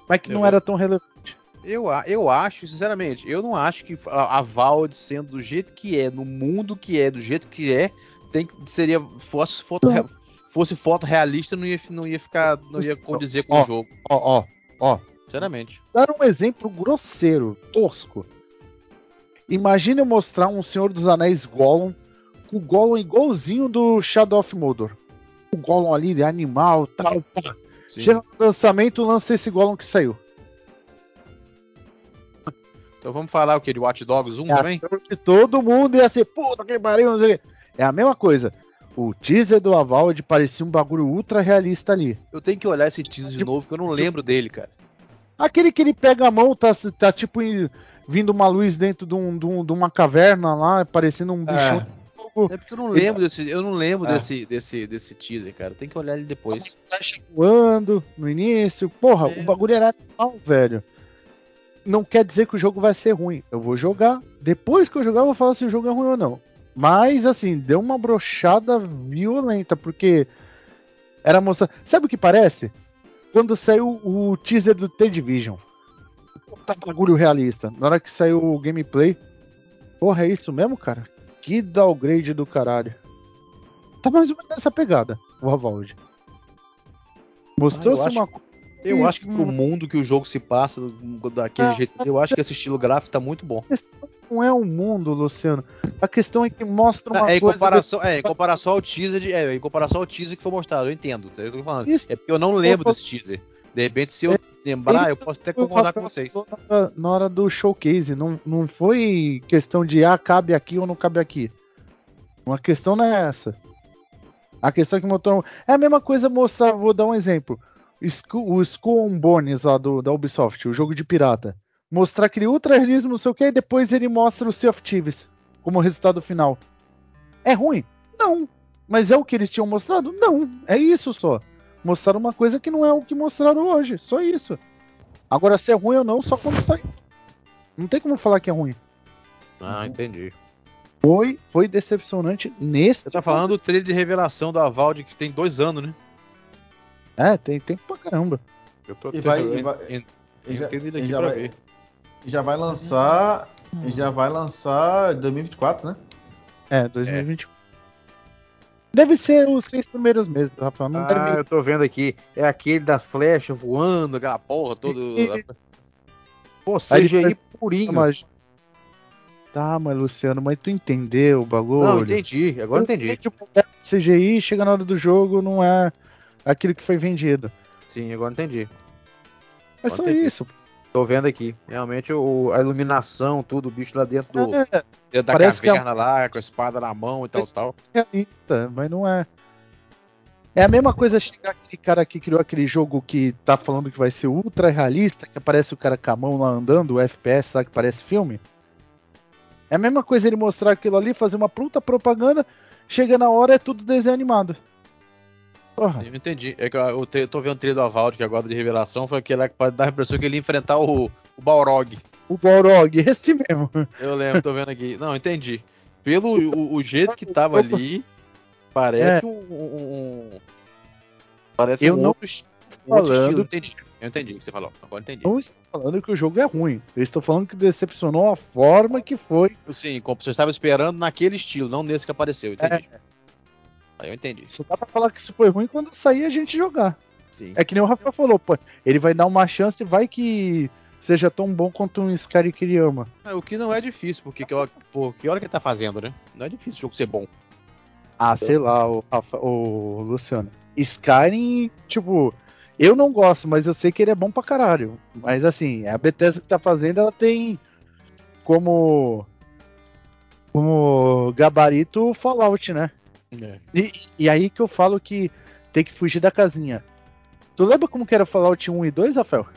Mas que eu não era tão relevante. Eu, eu acho, sinceramente, eu não acho que a, a Valve sendo do jeito que é, no mundo que é, do jeito que é, tem seria fosse foto fosse foto realista não ia não ia ficar não ia condizer com ó, o jogo. Ó, ó, ó. Sinceramente. Dar um exemplo grosseiro, tosco. Imagina eu mostrar um Senhor dos Anéis Gollum com o Gollum igualzinho do Shadow of Mordor. O Gollum ali de animal, tal, pá. Chega no lançamento, lança esse Gollum que saiu. Então vamos falar o que? De Watch Dogs 1 é, também? Todo mundo ia ser, puta que pariu, não sei É a mesma coisa. O teaser do Avowed parecia um bagulho ultra realista ali. Eu tenho que olhar esse teaser de tipo, novo, que eu não lembro dele, cara. Aquele que ele pega a mão, tá, tá tipo vindo uma luz dentro de, um, de, um, de uma caverna lá, parecendo um bichão. É. é porque eu não lembro desse, eu não lembro é. desse, desse, desse teaser, cara. Tem que olhar ele depois. Flash voando no início. Porra, é. o bagulho era animal, velho não quer dizer que o jogo vai ser ruim. Eu vou jogar, depois que eu jogar, eu vou falar se o jogo é ruim ou não. Mas, assim, deu uma brochada violenta, porque era mostrar. Sabe o que parece? Quando saiu o teaser do The Division. Puta bagulho realista. Na hora que saiu o gameplay. Porra, é isso mesmo, cara? Que downgrade do caralho. Tá mais ou menos nessa pegada, o Avald. Mostrou-se ah, uma coisa Eu acho que pro hum. mundo que o jogo se passa daquele Ah, jeito, eu acho que esse estilo gráfico tá muito bom. Não é um mundo, Luciano. A questão é que mostra uma É, coisa. comparação, é, em comparação ao teaser de, é, em comparação ao teaser que foi mostrado, eu entendo, é que eu tô falando. Isso. É porque eu não lembro Eu- desse teaser. De repente, se eu lembrar, eu posso até concordar com vocês. Na hora, na hora do showcase, não, não foi questão de ah, cabe aqui ou não cabe aqui. Uma questão não é essa. A questão é que mostrou. É a mesma coisa mostrar, vou dar um exemplo. O Skull and Bones lá do, da Ubisoft, o jogo de pirata. Mostrar aquele ultra realismo, não sei o que, e depois ele mostra o Sea of Thieves como resultado final. É ruim? Não. Mas é o que eles tinham mostrado? Não. É isso só. Mostraram uma coisa que não é o que mostraram hoje. Só isso. Agora, se é ruim ou não, só quando sai. Não tem como falar que é ruim. Ah, entendi. Foi, foi decepcionante nesse. Você tá falando do trailer de revelação da Valve que tem dois anos, né? É, tem tempo pra caramba. Eu tô E vai- eu- e vai- eu- E já, Entendi daqui já pra vai, ver. E já vai lançar. e já vai lançar 2024, né? É, 2021. Deve ser os três primeiros meses, Rafael. Não Ah, deve. eu tô vendo aqui. É aquele das flechas voando, aquela porra toda. E- Pô, Aí CGI depois- purinho. Mas... Tá, mas Luciano, mas tu entendeu o bagulho? Não, entendi. Agora entendi. Tipo, é CGI, chega na hora do jogo, não é aquilo que foi vendido. Sim, agora entendi. É só Entendi. isso. Tô vendo aqui. Realmente o, a iluminação, tudo, o bicho lá dentro, do, É, dentro da é- caverna lá, com a espada na mão e tal, tal. realista, mas não é. É a mesma coisa chegar aquele cara que criou aquele jogo que tá falando que vai ser ultra realista, que aparece o cara com a mão lá andando, o FPS lá que parece filme. É a mesma coisa ele mostrar aquilo ali, fazer uma puta propaganda, chega na hora é tudo desenho animado. Porra, Eu entendi. É que eu, eu tô vendo o trailer do Avald, que agora de revelação, foi aquele que pode dar a impressão que ele ia enfrentar o, o Balrog. o Balrog, <laughs> esse mesmo. Eu lembro, tô vendo aqui. Não, entendi. Pelo o, o jeito que tava ali, parece um, um- um- Parece Eu um não outro, outro falando- estilo. Entendi. Eu entendi o que você falou. Agora entendi. Não estou falando que o jogo é ruim. Eu estou falando que decepcionou a forma que foi. Sim, como você estava esperando naquele estilo, não nesse que apareceu. Entendi. Aí eu entendi. Só dá pra falar que isso foi ruim quando sair a gente jogar. Sim. É que nem o Rafael falou, pô, ele vai dar uma chance, vai que seja tão bom quanto um Skyrim que ele ama. É, o que não é difícil, porque que, hora- pô, que hora que ele tá fazendo, né? Não é difícil o jogo ser bom. Ah, sei lá, o, Rafa, o Luciano. Skyrim, tipo, eu não gosto, mas eu sei que ele é bom pra caralho. Mas assim, a Bethesda que tá fazendo, ela tem como como gabarito Fallout, né? E, e aí que eu falo que tem que fugir da casinha. Tu lembra como que era Fallout 1 e 2, Rafael?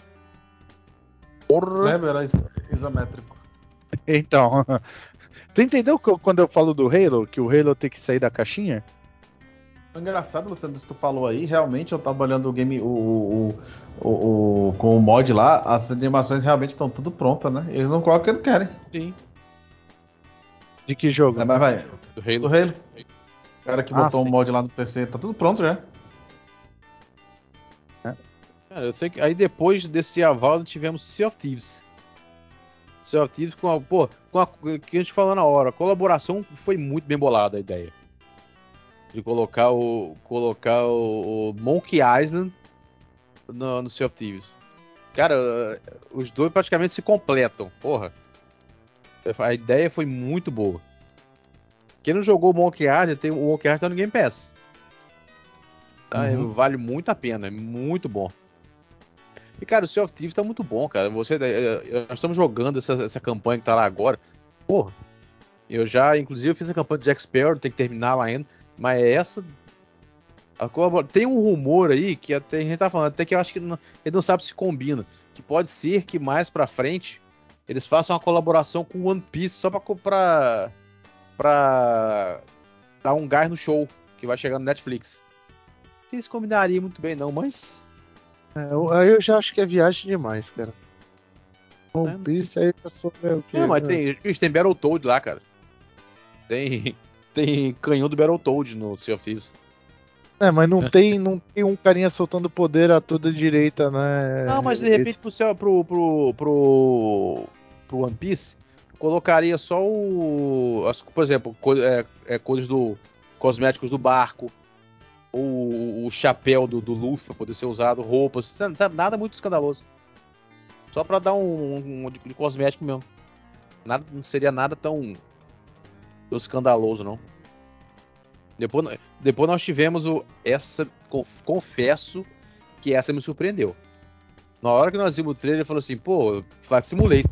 Porra. Lembra? Era is- isométrico. <laughs> Então, <laughs> tu entendeu quando eu falo do Halo, que o Halo tem que sair da caixinha? O Engraçado, Luciano, isso que tu falou aí, realmente eu tava olhando o game, o, o, o, o- com o mod lá, as animações realmente estão tudo prontas, né? Eles não colocam o que não querem. Sim. De que jogo? É, mas vai, Do do Halo. Cara que Ah, botou o sim. mod lá no PC, tá tudo pronto já. Cara, eu sei que aí depois desse aval tivemos Sea of Thieves. Sea of Thieves com a, pô, com a que a gente falou na hora, a colaboração foi muito bem bolada a ideia. De colocar o colocar o, o Monkey Island no, no Sea of Thieves. Cara, os dois praticamente se completam, porra. A ideia foi muito boa. Quem não jogou o Monkey Island, tem o Monkey Island tá no Game Pass. Tá? Uhum. Vale muito a pena, é muito bom. E, cara, o Sea of Thieves tá muito bom, cara. Você, eh, eh, nós estamos jogando essa, essa campanha que tá lá agora. Porra, eu já, inclusive, fiz a campanha de Jack Sparrow, tem que terminar lá ainda. Mas essa. a colabora- Tem um rumor aí que até a gente tá falando, até que eu acho que não, ele não sabe se combina. Que pode ser que mais pra frente eles façam uma colaboração com One Piece só pra, pra, pra dar um gás no show que vai chegar no Netflix. Não sei se combinaria muito bem, não, mas. É, eu- aí eu já acho que é viagem demais, cara. É, One não Piece aí eu sou meio que. Não, mas né? tem, bicho, tem Battletoad lá, cara. Tem, tem canhão do Battletoad no Sea of Thieves. É, mas não <laughs> tem, não tem um carinha soltando poder a toda direita, né? Não, mas de repente pro, céu, pro, pro, pro, pro One Piece, colocaria só o. As, por exemplo, co- é, é, coisas do. cosméticos do barco. ou o chapéu do, do Luffy pra poder ser usado, roupas? Nada muito escandaloso. Só pra dar um, um, um de, de cosmético mesmo. Nada, não seria nada tão, tão escandaloso, não. Depois, depois nós tivemos o. Essa. Confesso que essa me surpreendeu. Na hora que nós vimos o trailer, ele falou assim: pô, Simulator.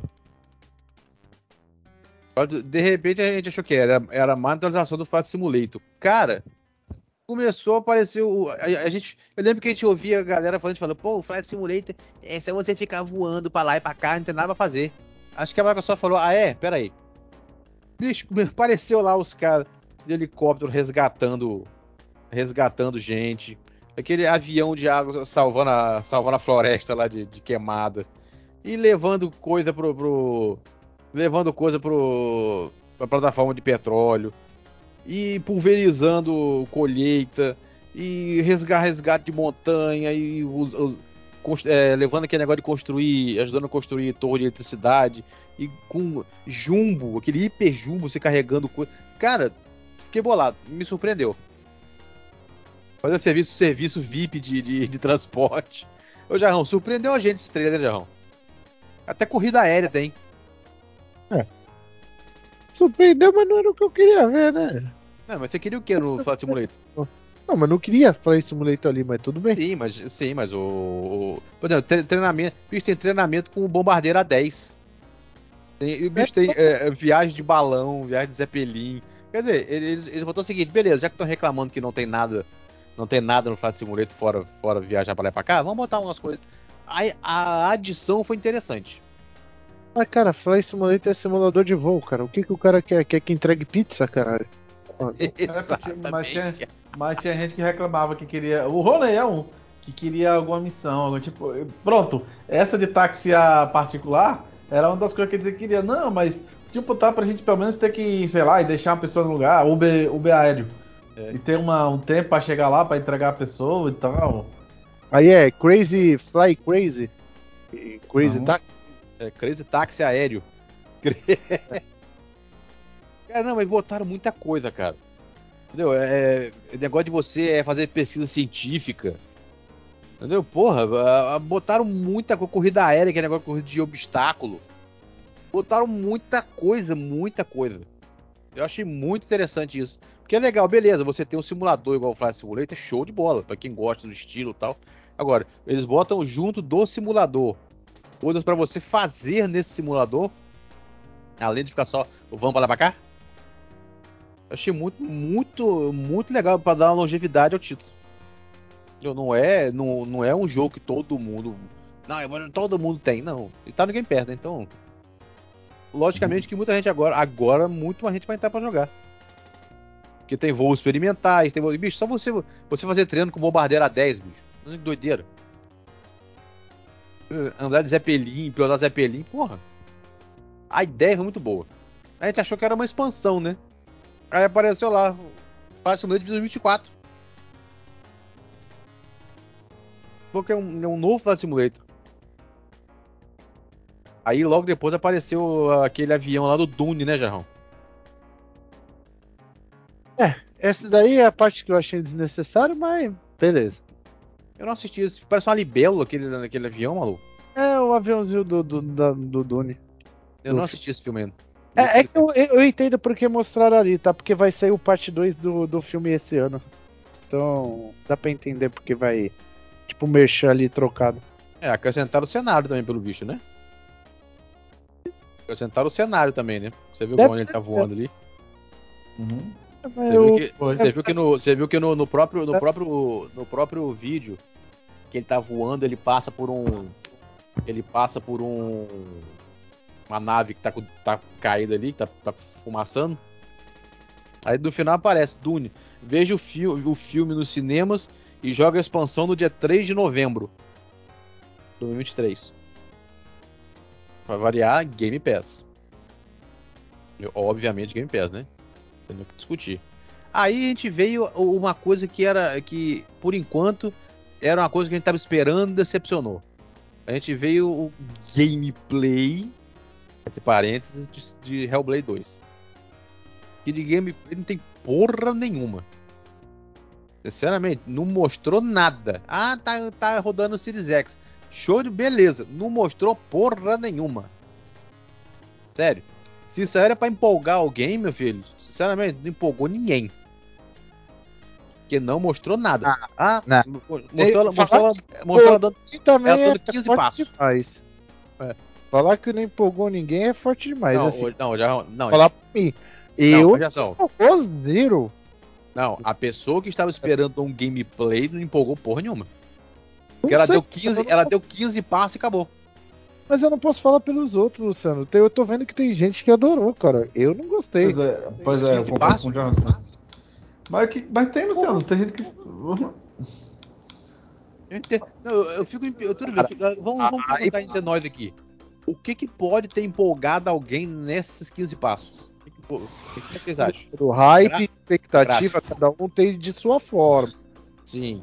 De repente a gente achou que era, era uma atualização do Flight Simulator. Cara, começou a aparecer o. A, a, gente, eu lembro que a gente ouvia a galera falando, falando pô, o Flight Simulator é só você ficar voando pra lá e pra cá, não tem nada pra fazer. Acho que a Microsoft falou, ah é? Pera aí. Bicho, <laughs> apareceu lá os caras de helicóptero resgatando resgatando gente. Aquele avião de água salvando a, salvando a floresta lá de, de queimada. E levando coisa pro, pro. Levando coisa pro. pra plataforma de petróleo e pulverizando colheita e resgate, resgate de montanha e os, os, é, levando aquele negócio de construir, ajudando a construir torre de eletricidade e com jumbo, aquele hiper jumbo se carregando coisa. Cara, fiquei bolado, me surpreendeu. Fazendo serviço, serviço VIP de, de, de transporte. Ô Jarrão, surpreendeu a gente esse trailer, né, Jarrão? Até corrida aérea tem. É. Surpreendeu, mas não era o que eu queria ver, né? Não, mas você queria o que no Flight Simulator? Não, mas não queria Flight Simulator ali, mas tudo bem. Sim, mas, sim, mas o. o por exemplo, treinamento. Bicho tem treinamento com o Bombardeiro A10. Tem, o bicho tem é, viagem de balão, viagem de Zeppelin. Quer dizer, eles, eles botaram o seguinte, beleza, já que estão reclamando que não tem nada. Não tem nada no Flight Simulator fora, fora viajar pra lá e pra cá, vamos botar umas coisas. A, a adição foi interessante. Mas, cara, Flight Simulator é simulador de voo, cara. O que, que o cara quer? Quer que entregue pizza, caralho? <laughs> mas, tinha, mas tinha gente que reclamava que queria. O Rony é um que queria alguma missão. Tipo, pronto, essa de táxi particular era uma das coisas que ele queria. Não, mas tipo, tá pra gente pelo menos ter que, sei lá, e deixar uma pessoa no lugar, Uber, Uber aéreo. É. E ter uma, um tempo pra chegar lá, pra entregar a pessoa e tal. Aí é Crazy Fly Crazy. Crazy uhum. Taxi. É, Crazy Taxi aéreo. <laughs> cara, não, mas botaram muita coisa, cara. Entendeu? É, é, negócio de você é fazer pesquisa científica. Entendeu? Porra, botaram muita coisa. Corrida aérea, que é negócio de de obstáculo. Botaram muita coisa, muita coisa. Eu achei muito interessante isso. Porque é legal, beleza, você tem um simulador igual o Flight Simulator, é show de bola, para quem gosta do estilo e tal. Agora, eles botam junto do simulador coisas para você fazer nesse simulador, além de ficar só vamos para lá pra cá. Eu achei muito, muito, muito legal para dar longevidade ao título. Não é, não, não é um jogo que todo mundo, não, todo mundo tem, não. E tá Game Pass, né? Então, logicamente que muita gente agora, agora muito mais gente vai entrar para jogar. Porque tem voos experimentais, tem voos, bicho, só você, você fazer treino com bombardeiro a 10, bicho. Doideira andar de Zeppelin, pilotar Zeppelin, porra. A ideia foi muito boa. A gente achou que era uma expansão, né? Aí apareceu lá, facilmente de 2024. Porque é um, é um novo Flight Simulator. Aí logo depois apareceu aquele avião lá do Dune, né, Jarrão? É, essa daí é a parte que eu achei desnecessária, mas beleza. Eu não assisti isso. Parece uma libelo aquele, aquele avião, maluco. É o aviãozinho do, do, do, do Dune. Eu do não assisti esse filme ainda. É, é que eu, eu entendo porque mostraram ali, tá? Porque vai sair o parte 2 do, do filme esse ano. Então, dá pra entender porque vai. Tipo, mexer ali trocado. É, acrescentaram o cenário também, pelo bicho, né? Acrescentaram o cenário também, né? Você viu onde ele tá voando ali? Uhum. Você, viu que, você viu que, no, você viu que no, no, próprio, no, próprio, no próprio vídeo que ele tá voando, ele passa por um. Ele passa por um. Uma nave que tá, tá caída ali, que tá, tá fumaçando. Aí no final aparece Dune. Veja o, fi o filme nos cinemas e joga a expansão no dia 3 de novembro de 2023. Pra variar, Game Pass. Obviamente Game Pass, né? Tem que discutir. Aí a gente veio uma coisa que era que, por enquanto, era uma coisa que a gente tava esperando decepcionou. A gente veio o gameplay, entre parênteses, de, de Hellblade 2. Que de gameplay não tem porra nenhuma. Sinceramente, não mostrou nada. Ah, tá, tá rodando o Series X. Show de beleza. Não mostrou porra nenhuma. Sério. Se isso era pra empolgar alguém, meu filho, sinceramente, não empolgou ninguém. Porque não mostrou nada. Ah, Ah, né. mostrou, ela- mostrou, ela- Pô, mostrou ela dando. Sim, também ela dando é 15 forte passos. demais. É. Falar que não empolgou ninguém é forte demais. Não, assim, não, já. Não, falar pra mim. não, Eu empolgou zero. Não, a pessoa que estava esperando um gameplay não empolgou porra nenhuma. Não Porque ela deu 15, eu não- ela deu 15 passos e acabou. Mas eu não posso falar pelos outros, Luciano. Tem- Eu tô vendo que tem gente que adorou, cara. Eu não gostei. Pois é, pois é, eu concordo com o Jonathan. Mas, que, mas tem, Luciano, tem gente que. Eu, não, eu, fico. Eu, tudo bem, eu fico- vamos, vamos Ah, perguntar entre nós aqui. O que, que pode ter empolgado alguém nesses 15 passos? O que, que, pô- o que que vocês acham? Do hype, Gra- expectativa, cada um tem de sua forma. Sim.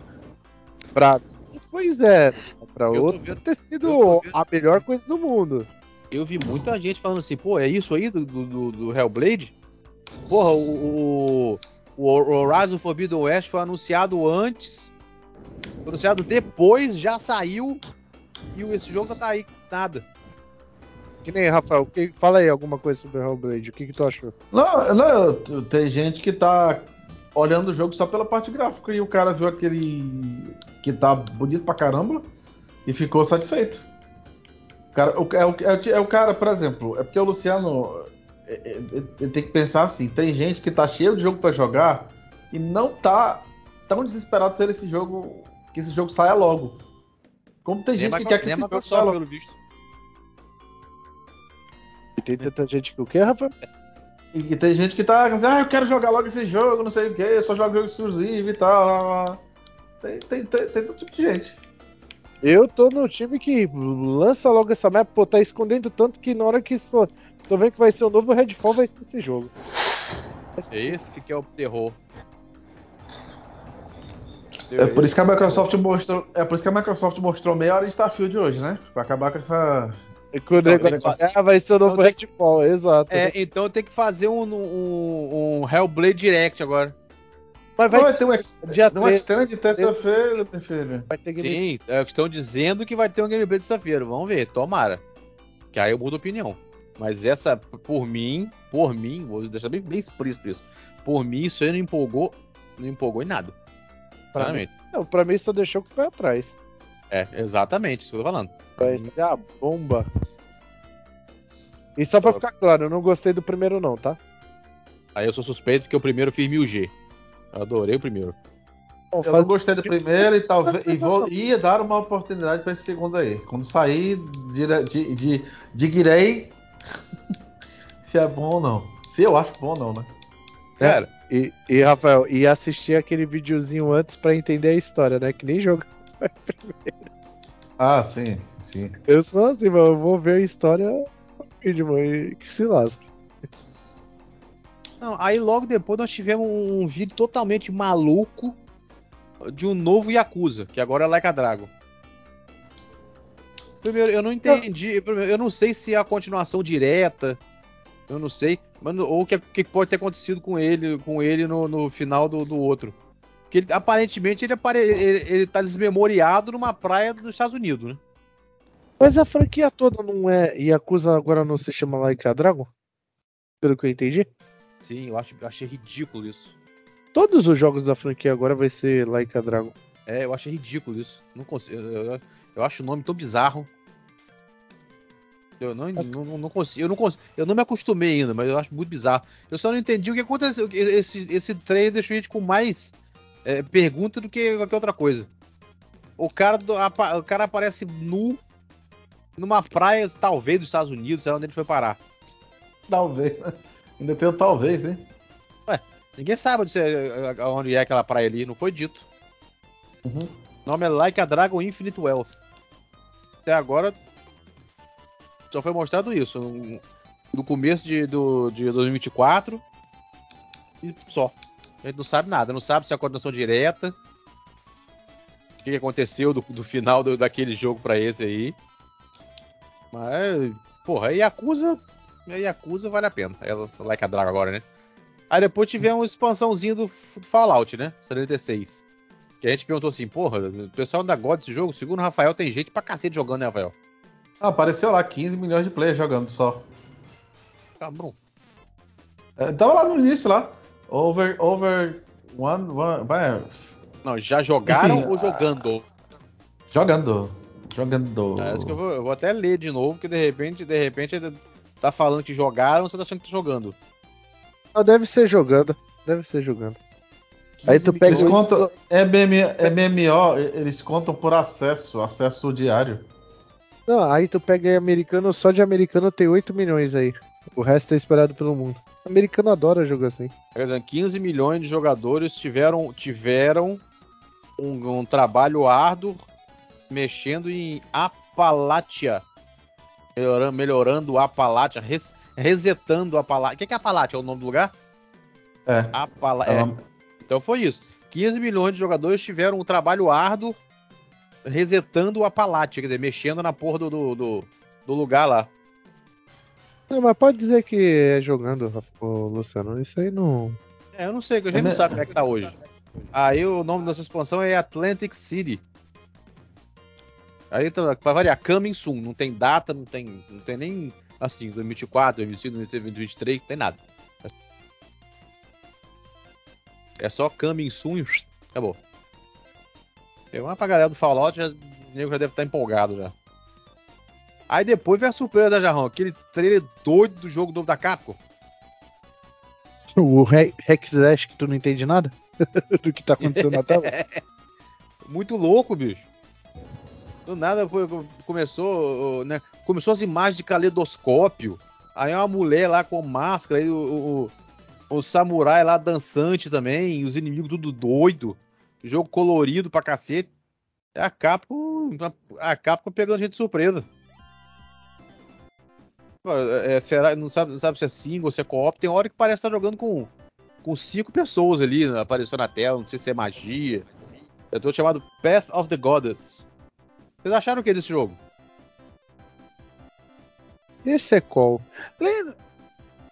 Pra mim foi zero. Pra Eu outro vendo- ter sido a melhor coisa do mundo. Eu vi muita gente falando assim, pô, é isso aí do, do, do- do Hellblade? Porra, o, o, o Horizon Forbidden West foi anunciado antes, foi anunciado depois, já saiu, e o- esse jogo tá aí, nada. Que nem, Rafael, que, fala aí alguma coisa sobre o Hellblade. O que, que tu achou? Não, não, tem gente que tá olhando o jogo só pela parte gráfica e o cara viu aquele que tá bonito pra caramba e ficou satisfeito. Cara, o, é, o, é, o- é o cara, por exemplo, é porque o Luciano é, é, ele tem que pensar assim: tem gente que tá cheio de jogo pra jogar e não tá tão desesperado por esse jogo, que esse jogo saia logo. Como tem Nem gente que quer que esse jogo saia logo. pelo visto. E tem tanta gente que o quê, Rafael? E, e tem gente que tá dizendo, ah, eu quero jogar logo esse jogo, não sei o que, eu só jogo jogo exclusivo e tal. lá, lá. Tem, tem, tem, tem todo tipo de gente. Eu tô no time que lança logo essa mapa, pô, tá escondendo tanto que na hora que só. Tô vendo que vai ser o novo Redfall, vai ser esse jogo. Esse que é o terror. É por isso que a Microsoft mostrou. É por isso que a Microsoft mostrou meia hora de Starfield hoje, né? Pra acabar com essa. É Então, negócio- negócio- Ah, vai ser o novo Então tem- Redfall, exato. É, então tem que fazer um, um, um Hellblade Direct agora. Mas Vai, vai, ter um, dia um 13, extend de terça-feira, filho. vai ter gameplay. Sim, é, estão dizendo que vai ter um gameplay de feira Vamos ver, tomara. Que aí eu mudo a opinião. Mas essa, por mim, por mim, vou deixar bem, bem explícito isso. Por mim, isso aí não empolgou, não empolgou em nada. Pra Claramente. Não, pra mim só deixou com o pé atrás. É, exatamente, isso que eu tô falando. Vai ser a bomba. E só pra ficar claro, eu não gostei do primeiro não, tá? Aí eu sou suspeito porque o primeiro eu fiz 1000G. Eu adorei o primeiro. Bom, Eu não gostei do primeiro e talvez. E vou, ia dar uma oportunidade pra esse segundo aí. Quando sair, dire- de, de, direi se é bom ou não. Se eu acho bom ou não, né? Cara, E, e, Rafael, e assistir aquele videozinho antes pra entender a história, né? Que nem jogo. <laughs> Ah, sim, sim. Eu sou assim, mano. Eu vou ver a história no vídeo, mano. e Que se lasca. não, aí logo depois nós tivemos um vídeo totalmente maluco de um novo Yakuza, que agora é Like a Dragon. Primeiro, eu não entendi. primeiro, Eu não sei se é a continuação direta. Eu não sei. Mas, ou o que, que pode ter acontecido com ele, com ele no, no final do, do outro. Porque ele, aparentemente ele, apare, ele, ele tá desmemoriado numa praia dos Estados Unidos, né? Mas a franquia toda não é. Yakuza agora não se chama Like a Dragon? Pelo que eu entendi. Sim, eu, acho, achei ridículo isso. Todos os jogos da franquia agora vai ser Like a Dragon. É, eu achei ridículo isso. Não consigo, eu, eu- eu acho o nome tão bizarro. Eu não, não, não- não consigo, eu não consigo, eu não me acostumei ainda, mas eu acho muito bizarro. Eu só não entendi o que aconteceu. Esse, esse trailer deixou a gente com mais é, pergunta do que qualquer outra coisa. O cara, do- apa- o cara aparece nu numa praia, talvez dos Estados Unidos, sei lá onde ele foi parar. Talvez, né? Ainda tem o talvez, hein? Ninguém sabe onde, é- onde é aquela praia ali, não foi dito. Uhum. O nome é Like a Dragon Infinite Wealth. Até agora só foi mostrado isso. No, no começo de, do, de 2024. E só. A gente não sabe nada. Não sabe se é a coordenação direta. O que aconteceu do, do final do- daquele jogo pra esse aí. Mas, porra, a Yakuza. A Yakuza vale a pena. Ela Like a Dragon agora, né? Aí depois tivemos uma expansãozinha do, do Fallout, né? 76. Que a gente perguntou assim, porra, o pessoal da God desse jogo, segundo o Rafael, tem gente pra cacete jogando, né, Rafael? Ah, apareceu lá 15 milhões de players jogando só. Cabrão. É, tava lá no início lá. Over. Over. One. one vai, Não, já jogaram Enfim, ou jogando? jogando. Jogando. É isso que eu vou, eu vou até ler de novo, porque de repente, de repente, ele tá falando que jogaram, você tá achando que tá jogando. Ah, deve ser jogando. Deve ser jogando. Aí tu 15 pega Eles milhões. contam. MM, MMO, eles contam por acesso, acesso diário. Não, aí tu pega aí americano, só de americano tem 8 milhões aí. O resto é esperado pelo mundo. Americano adora jogo assim. Quer dizer, 15 milhões de jogadores tiveram, tiveram um, um trabalho árduo mexendo em Appalachia. Melhorando, melhorando Appalachia, res, resetando Appalachia. O que que é Appalachia? É o nome do lugar? É. Appala É é. Então foi isso. 15 milhões de jogadores tiveram um trabalho árduo resetando o Appalachia, quer dizer, mexendo na porra do, do, do- do lugar lá. Não, mas pode dizer que é jogando, Luciano. Isso aí não. É, eu não sei, que a gente É não me- sabe como é que tá hoje. Aí o nome dessa expansão é Atlantic City. Aí, tá- pra variar, Coming Soon. Não tem data, não tem, não tem nem, assim, 2024, 2025, 2023, não tem nada. É só Coming Soon e <laughs> acabou. Tem uma pra galera do Fallout, já, o nego já deve estar empolgado já. Aí depois vem a surpresa da Jarrão, aquele trailer doido do jogo novo da Capcom. <laughs> O Re- Hack Slash que tu não entende nada <laughs> do que tá acontecendo na tela. <laughs> Muito louco, bicho. Do nada foi- começou, né? Começou as imagens de caleidoscópio. Aí uma mulher lá com máscara, aí o, o, o samurai lá dançante também, os inimigos tudo doido. Jogo colorido pra cacete. É a Capcom, a Capcom pegando gente de surpresa. Agora, é, será, não, sabe, não sabe se é single ou se é co-op. Tem hora que parece estar jogando com, com cinco pessoas ali, né, apareceu na tela. Não sei se é magia. Eu tô chamado Path of the Goddess. Vocês acharam o que desse jogo? Esse é qual?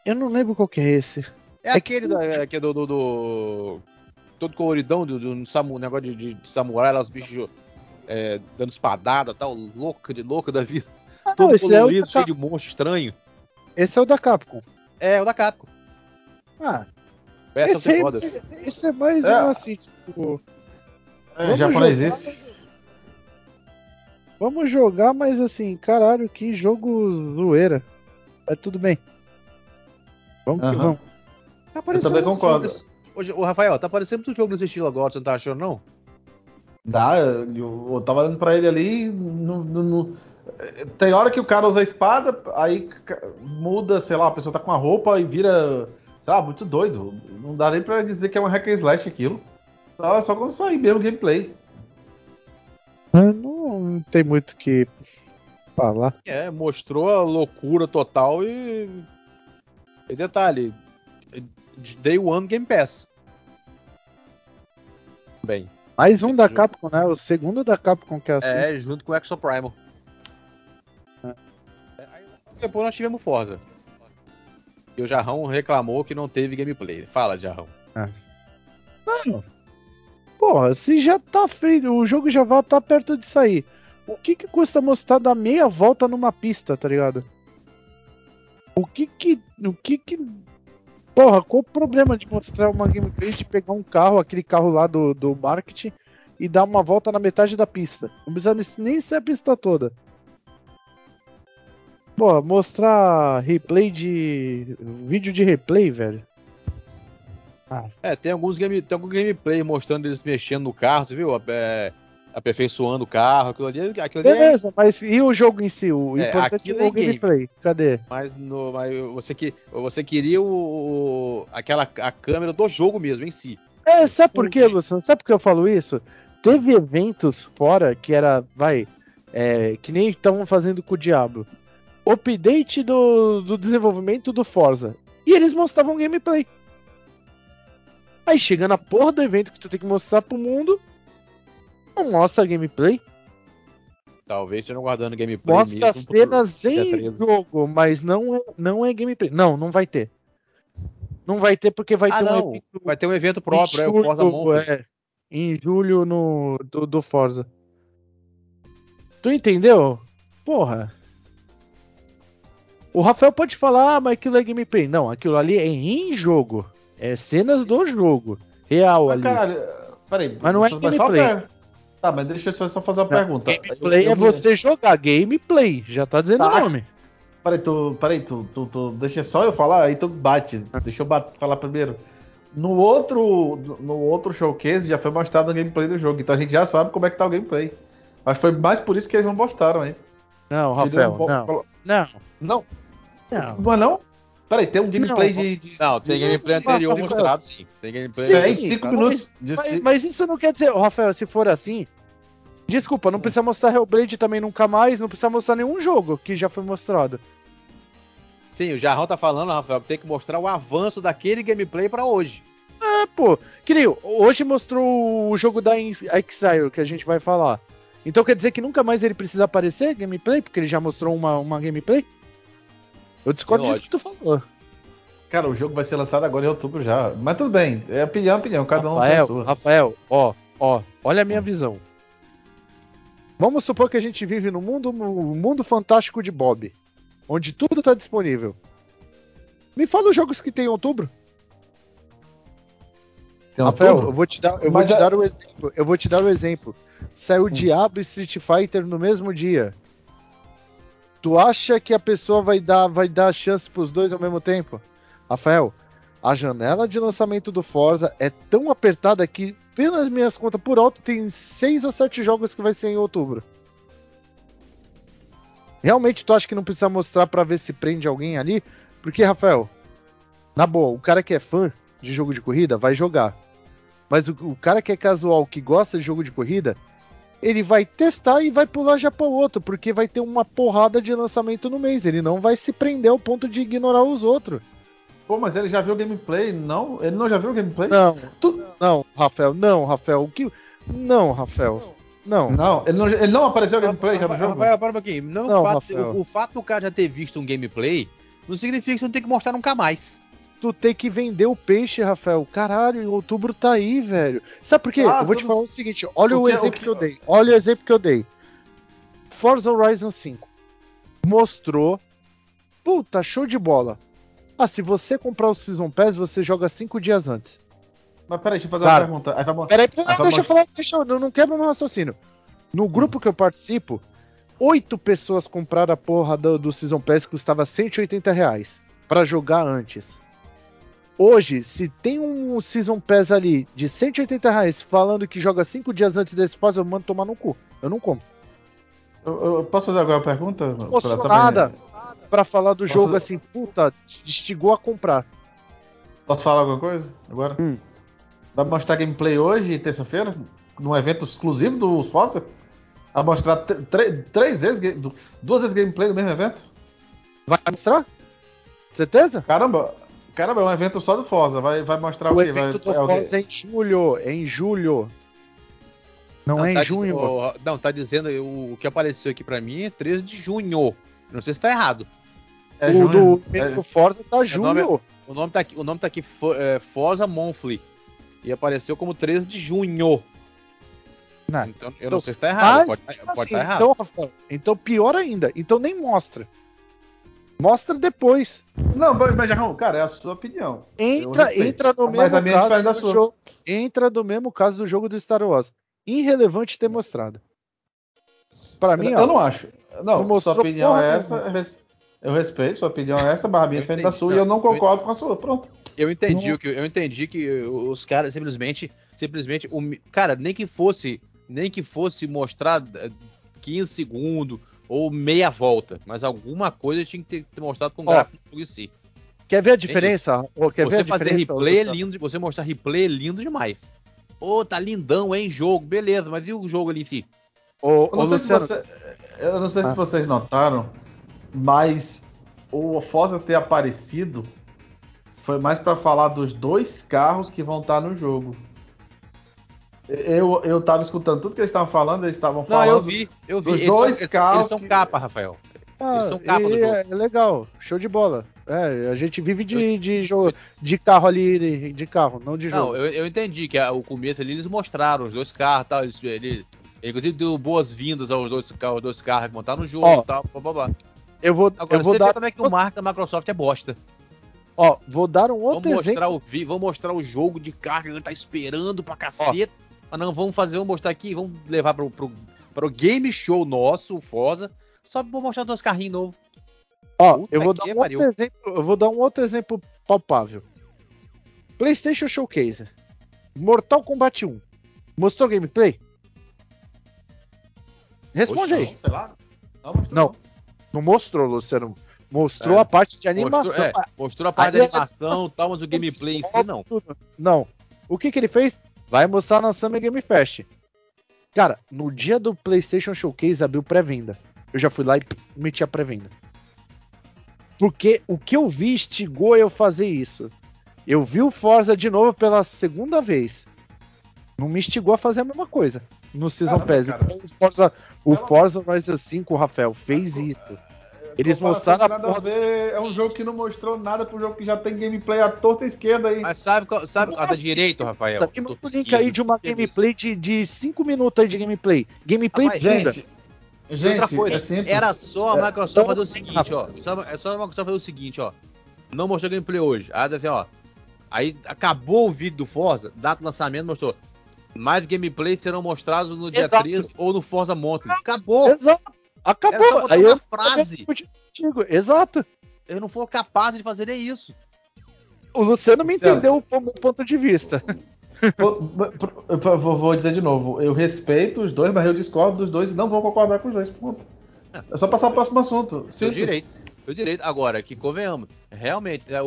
Eu não lembro qual que é esse. É, É aquele que- da, é, que é do, do, do- Todo coloridão, do, do samu, negócio de, de, samurai, lá os bichos é, dando espadada tal, louco de louco da vida. Ah, Todo é colorido, da cheio Cap... de monstro estranho. esse é o da Capcom. É, o da Capcom. Ah, of esse, Goddess. esse é mais É. um assim, tipo. É, Vamos japonês jogar, esse. Vamos jogar, mas assim, caralho, que jogo zoeira. Mas tudo bem. Vamos que Aham. vamos. Tá parecendo também concordo. Hoje, ô, Rafael, tá parecendo muito jogo nesse estilo agora, você não tá achando, não? Dá, eu, eu tava olhando pra ele ali. não- não- não- é, tem hora que o cara usa a espada, aí muda, sei lá, a pessoa tá com a roupa e vira. Sei lá, muito doido. Não dá nem pra dizer que é um hack and slash aquilo. Só, só quando sair mesmo o gameplay. Ah, Não tem muito o que falar. É, mostrou a loucura total e. E detalhe, Day One Game Pass. Bem, Mais um da jogo. Capcom, né? O segundo da Capcom que é assim. é, junto com o Exo Primal. É, depois nós tivemos Forza. E o Jarrão reclamou que não teve gameplay. Fala, Jarrão. Porra, se já tá feito, o jogo já vai tá perto de sair. O que que custa mostrar dar meia volta numa pista, tá ligado? O que que. O que que. Porra, qual o problema de mostrar uma gameplay de pegar um carro, aquele carro lá do, do marketing, e dar uma volta na metade da pista? Não precisa nem ser a pista toda. Pô, mostrar replay de. vídeo de replay, velho. É, tem alguns game, tem algum gameplay mostrando eles mexendo no carro, você viu? É, aperfeiçoando o carro, aquilo ali, aquilo ali é, Beleza, mas e o jogo em si? O É, importante é é o gameplay. Cadê? mas, no, mas você, que, você queria o, o- aquela a câmera do jogo mesmo em si. É, sabe por quê. Luciano? Sabe por que eu falo isso? Teve eventos fora que era, vai, é, que nem estavam fazendo com o Diablo. Update do, do desenvolvimento do Forza. E eles mostravam gameplay. Aí chega na porra do evento que tu tem que mostrar pro mundo. Não mostra gameplay. Talvez estejam guardando gameplay Mostra mesmo pro- cenas em 13. jogo, mas não é, não é gameplay. Não, não vai ter. Não vai ter porque vai ah, ter um não. evento Vai ter um evento próprio, é o Forza Monster. é. em julho no do, do Forza. Tu entendeu? Porra. O Rafael pode falar, ah, mas aquilo é gameplay. Não, aquilo ali é em jogo. É cenas do jogo. Real Mas, ali. caralho, peraí. Mas não é gameplay. per- Tá, mas deixa eu só fazer uma Não, pergunta. Gameplay Eu- eu é você jogar. Gameplay. Já tá dizendo o Tá. nome. Peraí, tu, peraí, tu, tu, tu- deixa só eu falar, aí tu bate. Deixa eu bat- falar primeiro. No outro, no outro showcase já foi mostrado o gameplay do jogo, então a gente já sabe como é que tá o gameplay. Acho que foi mais por isso que eles não mostraram, hein? Não, Rafael. um pouco- Não. Não. Não, Não. não é não? Peraí, tem um gameplay Não, de, de- Não, tem de- gameplay anterior mostrado, sim. Tem gameplay. Sim, Tem 5 mas- minutos de Mas, mas isso não quer dizer, Rafael, se for assim. Desculpa, não precisa mostrar Hellblade também nunca mais, não precisa mostrar nenhum jogo que já foi mostrado. Sim, o Jarrão tá falando, Rafael, que tem que mostrar o avanço daquele gameplay pra hoje. É, pô, que nem hoje mostrou o jogo da Exile que a gente vai falar. Então quer dizer que nunca mais ele precisa aparecer gameplay, porque ele já mostrou uma, uma gameplay? Eu discordo É disso que tu falou. Cara, o jogo vai ser lançado agora em outubro já. Mas tudo bem, é opinião, opinião, cada um tem a Rafael, sua. Rafael, ó, ó, olha a minha visão. Vamos supor que a gente vive no mundo, no mundo fantástico de Bob, onde tudo tá disponível. Me fala os jogos que tem em outubro. Tem Rafael, outubro? eu vou te dar, eu vou te é- dar o exemplo. Eu vou te dar o exemplo. Saiu Diablo e Street Fighter no mesmo dia. Tu acha que a pessoa vai dar, vai dar chance pros dois ao mesmo tempo? Rafael, a janela de lançamento do Forza é tão apertada que, pelas minhas contas por alto, tem seis ou sete jogos que vai ser em outubro. Realmente tu acha que não precisa mostrar pra ver se prende alguém ali? Porque, Rafael, na boa, o cara que é fã de jogo de corrida vai jogar. Mas o, o cara que é casual, que gosta de jogo de corrida, ele vai testar e vai pular já para o outro, porque vai ter uma porrada de lançamento no mês. Ele não vai se prender ao ponto de ignorar os outros. Pô, mas ele já viu o gameplay? Não? Ele não já viu o gameplay? Não, Tu- não, Rafael, não, Rafael. O que. Não, Rafael. Não. Não, ele não, ele não apareceu o gameplay já no Rafael, jogo? Rafael, para um pouquinho. Não, Não, o, fato, Rafael. o, o fato do cara já ter visto um gameplay não significa que você não tem que mostrar nunca mais. Tu tem que vender o peixe, Rafael. Caralho, em outubro tá aí, velho. Sabe por quê? Ah, eu vou te falar o seguinte: olha O o, que- exemplo o que- que eu dei. Olha o exemplo que eu dei. Forza Horizon 5 mostrou. Puta, show de bola. Ah, se você comprar o Season Pass, você joga cinco dias antes. Mas peraí, deixa eu fazer Cara, uma pergunta. Aí vai mo- Peraí, peraí, não, deixa eu falar, deixa eu, não, não quebra meu raciocínio. No grupo que eu participo, oito pessoas compraram a porra do, do Season Pass que custava 180 reais pra jogar antes. Hoje, se tem um Season Pass ali de 180 reais falando que joga cinco dias antes desse fase, eu mando tomar no cu. Eu não compro. Eu, eu posso fazer agora uma pergunta? Não mostrou nada pra falar do Posso- jogo assim, puta, te instigou a comprar. Posso falar alguma coisa agora? Hum. Vai mostrar gameplay hoje, terça-feira, num evento exclusivo do Forza? Vai mostrar três vezes, duas vezes gameplay no mesmo evento? Vai mostrar? Certeza? Caramba, caramba, é um evento só do Forza. Vai, vai mostrar o, O quê? Vai, evento do é? Forza é em julho. É em julho. Não, é tá em junho. diz- não, tá dizendo, o, o que apareceu aqui pra mim é 13 de junho. Não sei se tá errado. É o junho? do É- do Forza tá julho. nome O nome tá aqui, o nome tá aqui é, Forza Monthly. E apareceu como 13 de junho. Não. Então, eu Então, não sei se tá errado. mas, pode estar Assim, errado. então, Rafael, então pior ainda. Então nem mostra. Mostra depois. Não, mas, mas Jarrão, cara, é a sua opinião. Entra, entra no Mas mesmo a minha é caso da do sua. jogo. Entra no mesmo caso do jogo do Star Wars. Irrelevante ter mostrado. Pra mim, eu ó, não acho. Não, não sua opinião é essa. nenhuma. Eu res- Eu respeito, sua opinião é essa, barra minha Eu diferente da entendi, sua, não, e eu não eu concordo com a sua. Pronto. Eu entendi Não. o que eu entendi que os caras simplesmente simplesmente o cara, nem que fosse nem que fosse mostrar eh, 15 segundos ou meia volta, mas alguma coisa tinha que ter, ter mostrado com o gráfico em si. quer ver a diferença? Ô, quer ver você a fazer diferença, replay é lindo, você mostrar replay é lindo demais. Ô, tá lindão, hein, jogo, beleza, mas e o jogo ali em si? Ô, Eu ô, não, sei, Luciano, se você- eu não sei Ah. se vocês notaram, mas o Forza ter aparecido foi mais pra falar dos dois carros que vão estar no jogo. Eu, eu tava escutando tudo que eles estavam falando, eles estavam Não, falando. eu vi, eu vi. dos Eles são, dois eles, carros eles são que- capa, Rafael. ah, eles são capa do jogo. É, é legal, show de bola. É, a gente vive de, de, jogo, de carro ali, de carro, não de jogo. Não, eu, eu entendi que a- o começo ali eles mostraram os dois carros e tal. Eles, ele, ele, inclusive deu boas-vindas aos dois, aos dois carros que montaram no jogo e tal. Blá, blá, blá. Eu vou, Agora eu vou você dar, vê como é que o marketing da Microsoft é bosta. ó, vou dar um Vamos outro exemplo. mostrar, o vi, vamos mostrar o jogo de carro que a gente tá esperando pra caceta. Mas não, vamos fazer, vamos mostrar aqui, vamos levar pro, pro, pro game show nosso, o Forza, só pra mostrar dois carrinhos novos. Ó, Puta eu vou dar um pariu. outro exemplo, eu vou dar um outro exemplo palpável. PlayStation Showcase. Mortal Kombat 1. Mostrou gameplay? Responde Oxi. aí. Não. Não. Não mostrou, Luciano. Mostrou É. a parte de animação. Mostrou, é, mostrou a parte é- animação tal, mas o gameplay em si não. Não. O que que ele fez? Vai mostrar na Summer Game Fest. Cara, no dia do PlayStation Showcase abriu pré-venda. Eu já fui lá e meti a pré-venda. Porque o que eu vi instigou eu fazer isso. Eu vi o Forza de novo pela segunda vez. Não me instigou a fazer a mesma coisa. No Season Caramba, Pass. cara. Então, O Forza, o Forza Horizon 5, Rafael, fez isso. Eles Comparação mostraram a porra a ver, É um jogo que não mostrou nada pro jogo que já tem gameplay à torta esquerda aí. Mas sabe, qual- sabe a da direito, Rafael? Tá, e manda o link aí de uma gameplay de 5 minutos aí de gameplay. Gameplay pura. Gente, gente, outra coisa, é simples. era só a É, Microsoft fazer o então- seguinte, ó. Só, é só a Microsoft fazer o seguinte, ó. Não mostrou gameplay hoje. Aí assim, ó. Aí acabou o vídeo do Forza, data de lançamento, mostrou. Mais gameplays serão mostrados no dia Exato. 13 ou no Forza Mountain. Acabou! Exato. Acabou. Era só botar aí uma eu frase. Contigo. Exato. Eles não foram capazes de fazer nem isso. O Luciano me entendeu o meu ponto de vista. Vou, dizer de novo, eu respeito os dois, mas eu discordo dos dois e não vou concordar com os dois. Ponto. É só passar ao próximo assunto. Seu direito. Seu direito. Agora, que convenhamos. Realmente, é, a,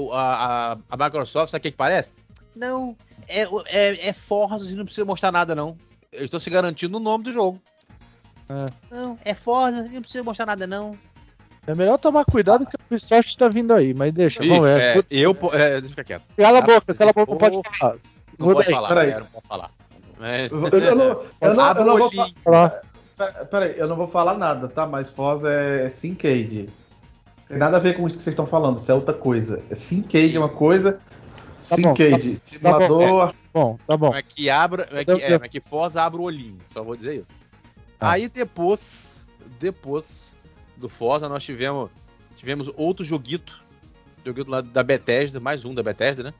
a, a Microsoft, sabe o que, que parece? Não. É, o- é, é Forza e não precisa mostrar nada, não. Eu estou se garantindo no nome do jogo. É. Não, é Forza e não precisa mostrar nada, não. É melhor tomar cuidado que o Ubisoft tá vindo aí, mas deixa. Bicho, vamos, é, é, eu. É, deixa eu ficar quieto. Cala a Ah, boca, cala a boca, pode falar. Não Muda pode falar, peraí. é, não posso falar. Mas, Eu, não, eu não- <laughs> eu não o vou. Falar. fa- Peraí, eu não vou falar nada, tá? Mas Forza é Syncade. Tem nada a ver com isso que vocês estão falando, isso é outra coisa. É Syncade é uma coisa, Tá bom, Syncade, tá simulador. Bom, tá bom. Como é que abra, é que, é, é que Forza abre o olhinho, só vou dizer isso. Tá. Aí depois, depois do Forza nós tivemos tivemos outro joguito, joguito lá da Bethesda, mais um da Bethesda, né?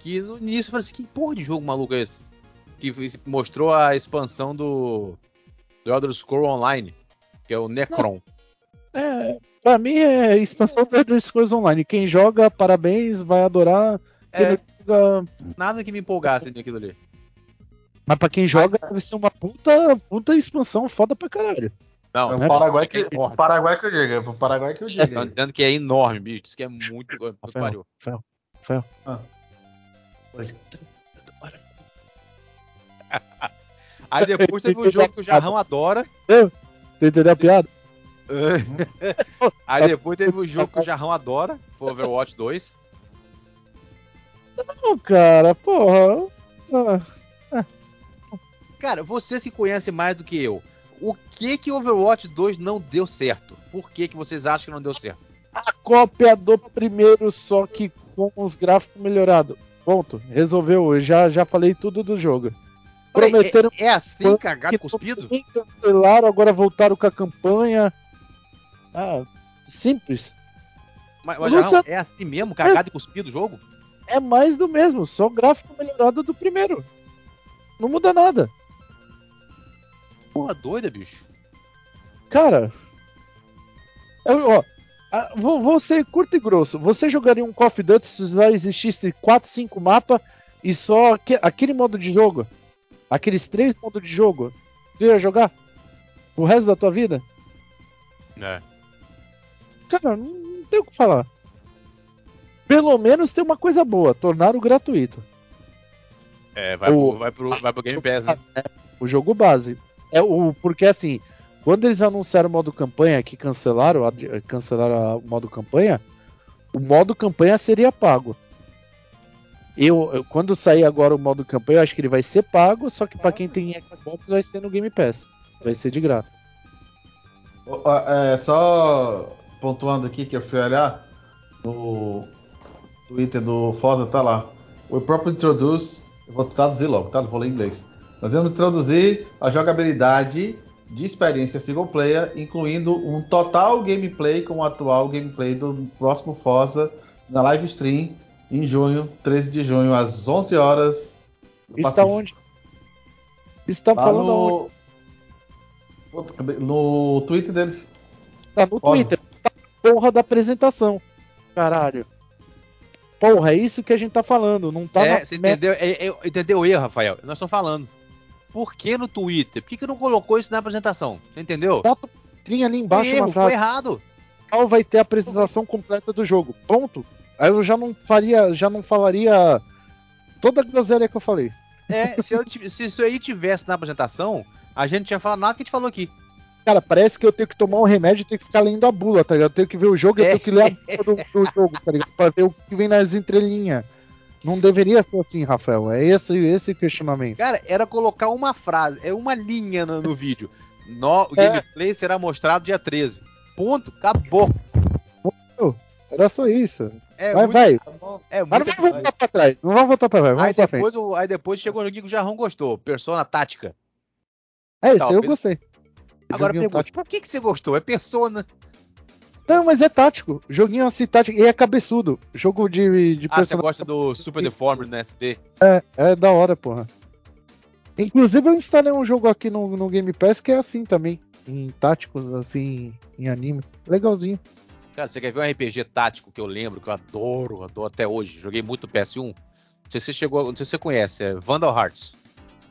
Que no início eu falei assim, que porra de jogo maluco é esse? Que mostrou a expansão do do Elder Scrolls Online, que é o Necron. É, pra mim é expansão do Elder Scrolls Online. Quem joga, parabéns, vai adorar. É. joga, Nada que me empolgasse naquilo ali. mas pra quem joga, deve ser uma puta, puta expansão foda pra caralho. Não, É o Paraguai que, é enorme. Paraguai que eu digo, é pro Paraguai que eu digo. Estão <laughs> dizendo que é enorme, bicho. Isso que é muito. Puta que Rafael, pariu. Rafael. Ah. <laughs> Aí depois teve um jogo que o Jarrão adora. Você entendeu a piada? <laughs> Aí depois teve um jogo que o Jarrão adora. Foi Overwatch 2. Não, cara, porra. Ah, Cara, vocês que conhecem mais do que eu. O que que Overwatch 2 não deu certo? Por que que vocês acham que não deu certo? A cópia do primeiro, só que com os gráficos melhorados. Ponto. Resolveu. Eu já, já falei tudo do jogo. Peraí, Prometeram é, é assim, cagado que cuspido? cancelaram, agora voltaram com a campanha. Ah, simples. Mas, mas é assim mesmo, cagado e cuspido o jogo? É mais do mesmo, só gráfico melhorado do primeiro. Não muda nada. Porra doida, bicho. Cara, eu, ó, vou, vou ser curto e grosso. Você jogaria um Call of Duty se só existisse 4, 5 mapas e só aque- aquele modo de jogo? Aqueles três modos de jogo? Você ia jogar? O resto da tua vida? É. Cara, não, não tem o que falar. Pelo menos tem uma coisa boa, tornaram gratuito. É, vai, O- pro, vai, pro, vai pro Game Pass, né? O jogo base. É o porque assim, quando eles anunciaram o modo campanha que cancelaram, cancelaram a- o modo campanha, o modo campanha seria pago. Eu, eu- quando sair agora o modo campanha, eu acho que ele vai ser pago, só que pra quem tem Xbox vai ser no Game Pass. Vai ser de graça. É, só pontuando aqui que eu fui olhar no Twitter do Fosa, tá lá. O próprio introduce, eu vou traduzir logo, tá? Não vou ler em inglês. Nós vamos introduzir a jogabilidade de experiência single player, incluindo um total gameplay com o atual gameplay do próximo Forza na live stream em junho, 13 de junho, às 11 horas. Está onde? Está falando no... onde? No Twitter deles. Tá no Forza. Twitter. Porra da apresentação. Caralho. Porra, é isso que a gente tá falando. Não tá. É, você entendeu? É, é, entendeu o erro, Rafael? Nós estamos falando. Por que no Twitter? Por que, que não colocou isso na apresentação? Entendeu? Tá tinha ali embaixo erro. Foi errado. Qual vai ter a apresentação completa do jogo? Pronto. Aí eu já não faria, já não falaria toda a groselha que eu falei. É, se, eu, se isso aí tivesse na apresentação, a gente tinha falado nada que a gente falou aqui. Cara, parece que eu tenho que tomar um remédio e tenho que ficar lendo a bula, tá ligado? Eu tenho que ver o jogo e é. eu tenho que ler a bula do, do, jogo, tá ligado? Pra ver o que vem nas entrelinhas. Não deveria ser assim, Rafael. É esse esse questionamento. Cara, era colocar uma frase, é uma linha no, no vídeo. No, o é. gameplay será mostrado dia 13. Ponto, acabou. Era só isso. É vai, muito, vai. É Mas não vamos voltar pra trás. Não vamos voltar pra trás. Aí depois, o, aí depois chegou no que o Jarrão gostou. Persona tática. É isso, eu gostei. Agora pergunta, por que, que você gostou? É Persona. Não, mas é tático. Joguinho assim tático. E é cabeçudo. Jogo de. de ah, você gosta do Super Deformed no SD? É, é da hora, porra. Inclusive eu instalei um jogo aqui no, no Game Pass que é assim também. Em táticos, assim, em anime. Legalzinho. Cara, você quer ver um RPG tático que eu lembro, que eu adoro, adoro até hoje. Joguei muito PS1. Não sei se você chegou, não sei se você conhece, é Vandal Hearts.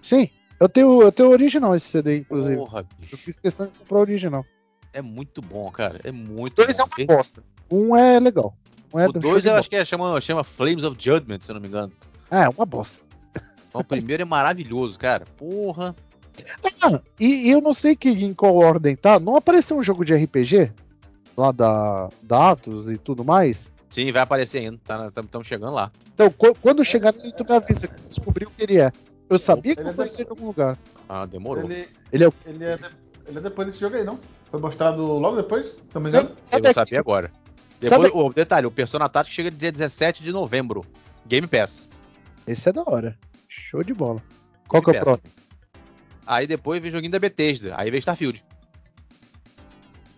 Sim, eu tenho, eu tenho original esse CD, inclusive. Porra, bicho. Eu fiz questão de comprar o original. É muito bom, cara. É muito dois bom. é uma bosta. Um é legal. Um é o dois eu acho que é, chama, chama Flames of Judgment, se eu não me engano. É, uma bosta. o primeiro é maravilhoso, cara. Porra. Ah, e, e, eu não sei que em qual ordem tá. Não apareceu um jogo de RPG? Lá da, da Atos e tudo mais? Sim, vai aparecer ainda. Estamos tá, chegando lá. Então, quando chegar tu me avisa. Descobriu o que ele é. Eu sabia que ele ia aparecer em algum lugar. Ah, demorou. Ele, ele, é, ele, é, ele é depois desse jogo aí, não? Foi mostrado logo depois? Também não? Eu vou saber agora. Depois, o detalhe, o Persona Tactics chega dia 17 de novembro. Game Pass. Esse é da hora. Show de bola. Qual Game que é o próximo? Aí depois vem joguinho da Bethesda. Aí vem Starfield.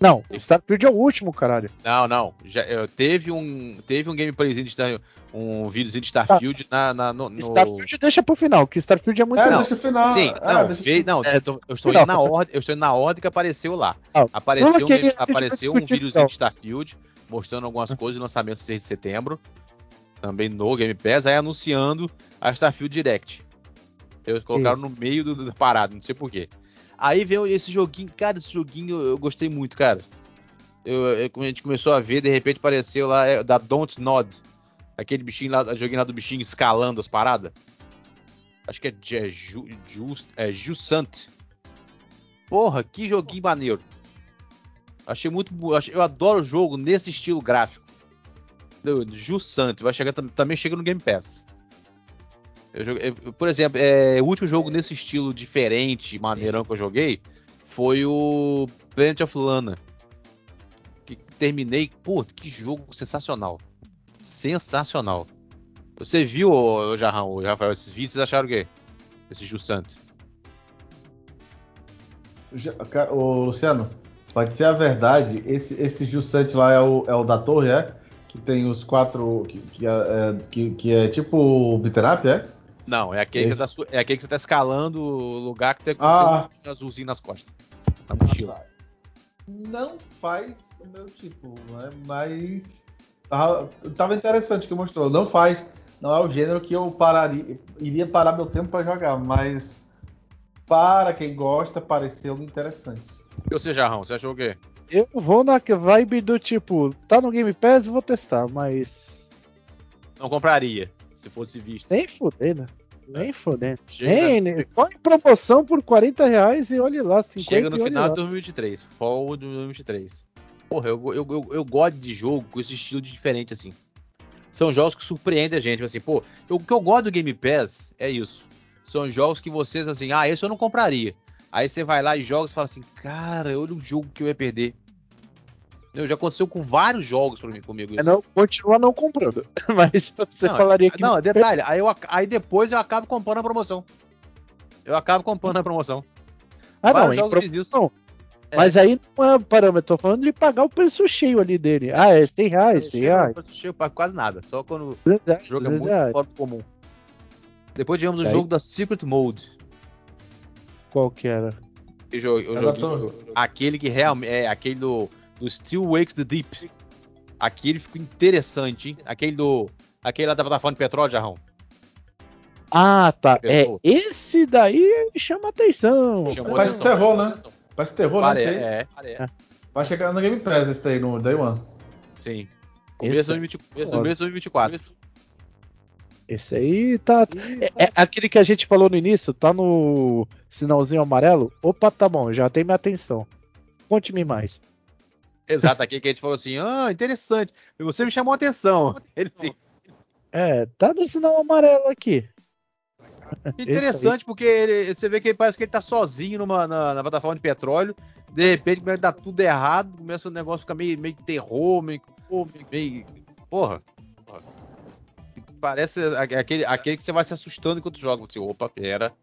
Não, Starfield é o último, caralho. Não, não. Já, eu, teve um teve um gameplayzinho de Star, um videozinho de Starfield tá. na, na no, no, Starfield deixa pro final, que Starfield é muito é, não, deixa final. Sim, é, não, veio, não, é, eu, estou indo na ordem, eu estou indo na ordem que apareceu lá. Ah, apareceu um, apareceu um videozinho de Starfield mostrando algumas coisas do lançamento 6 de setembro, também no Game Pass, aí anunciando a Starfield Direct. Eles colocaram Isso. no meio do, do parado, não sei porquê. Aí veio esse joguinho, cara, esse joguinho eu, gostei muito, cara. Eu, eu, a gente começou a ver, de repente apareceu lá é, da Don't Nod. Aquele bichinho lá, joguinho lá do bichinho escalando as paradas. Acho que é, é, Ju, é. Porra, que joguinho maneiro. Achei muito. Eu adoro jogo nesse estilo gráfico. Jusant. Vai chegar também chega no Game Pass. Eu joguei, por exemplo, é, o último jogo nesse estilo diferente, maneirão que eu joguei foi o Planet of Lana. Que terminei, pô, que jogo sensacional. Sensacional. Você viu, o Jarrão, Rafael, esses vídeos, vocês acharam o quê? Esse Justante. O Luciano, pode ser a verdade, esse, esse Justante lá é o, é o da torre, é? Que tem os quatro. Que, que, é, é que, que é tipo o Bitterap, é? Não, é aquele, que, tá, é aquele que você tá escalando o lugar que tem, ah. um azulzinho nas costas. Na mochila. Não faz o meu tipo, né? Mas. Tava, tava interessante o que mostrou. Não faz. Não é o gênero que eu pararia. Iria parar meu tempo para jogar, mas. Para quem gosta, pareceu interessante. E você, Jarrão, você achou o quê? Eu vou na vibe do tipo, tá no Game Pass, vou testar, mas. Não compraria se fosse visto. Nem fudendo. Nem fodendo. Nem, nem, só em promoção por 40 reais e olhe lá. 50 Chega no final de 2023. Fall de 2023. Porra, eu, eu, eu, eu, gosto de jogo com esse estilo de diferente assim. São jogos que surpreendem a gente. Assim, pô, eu, o que eu gosto do Game Pass é isso. São jogos que vocês, assim, ah, esse eu não compraria. Aí você vai lá e joga e fala assim, cara, olha o jogo que eu ia perder. Eu já aconteceu com vários jogos pra mim, comigo. É Isso. não, continua não comprando. <laughs> Mas você Não, falaria que. Não, detalhe, aí, eu, aí depois eu acabo comprando a promoção. Eu acabo comprando a promoção. ah, não, vários em jogos isso. não. É. Mas aí não é parâmetro, tô falando de pagar o preço cheio ali dele. Ah, é 100 reais, 100 reais. Eu chego pra quase nada, só quando 200 reais, o jogo é 200 muito reais. fora do comum. Depois tivemos o Aí- jogo da Secret Mode. Qual que era? Que jogo, eu É joguei- torre. aquele que realmente é aquele do, do Still Wakes the Deep. Aquele ficou interessante, hein? Aquele do. Aquele lá da plataforma de petróleo, Jarrão. Ah, tá. É, esse daí chama atenção. Chamou Parece atenção. terror, né? Parece terror, né? Pare- aí. é, é, Vai chegar no Game Pass esse aí, no Day One. sim. Começo de 2020 começo de 2024. Esse aí tá. É, é aquele que a gente falou no início, tá no sinalzinho amarelo. Opa, tá bom, já tem minha atenção. Conte-me mais. Exato, aqui que a gente falou assim: ah, interessante. E você me chamou a atenção. <laughs> Ele assim, É, tá no sinal amarelo aqui. interessante, porque ele- você vê que ele parece que ele tá sozinho numa, na, na plataforma de petróleo. De repente começa a dar tudo errado, começa o negócio a ficar meio, meio terror, meio, meio, Porra. porra. Parece aquele, aquele que você vai se assustando enquanto joga. Você, opa, pera.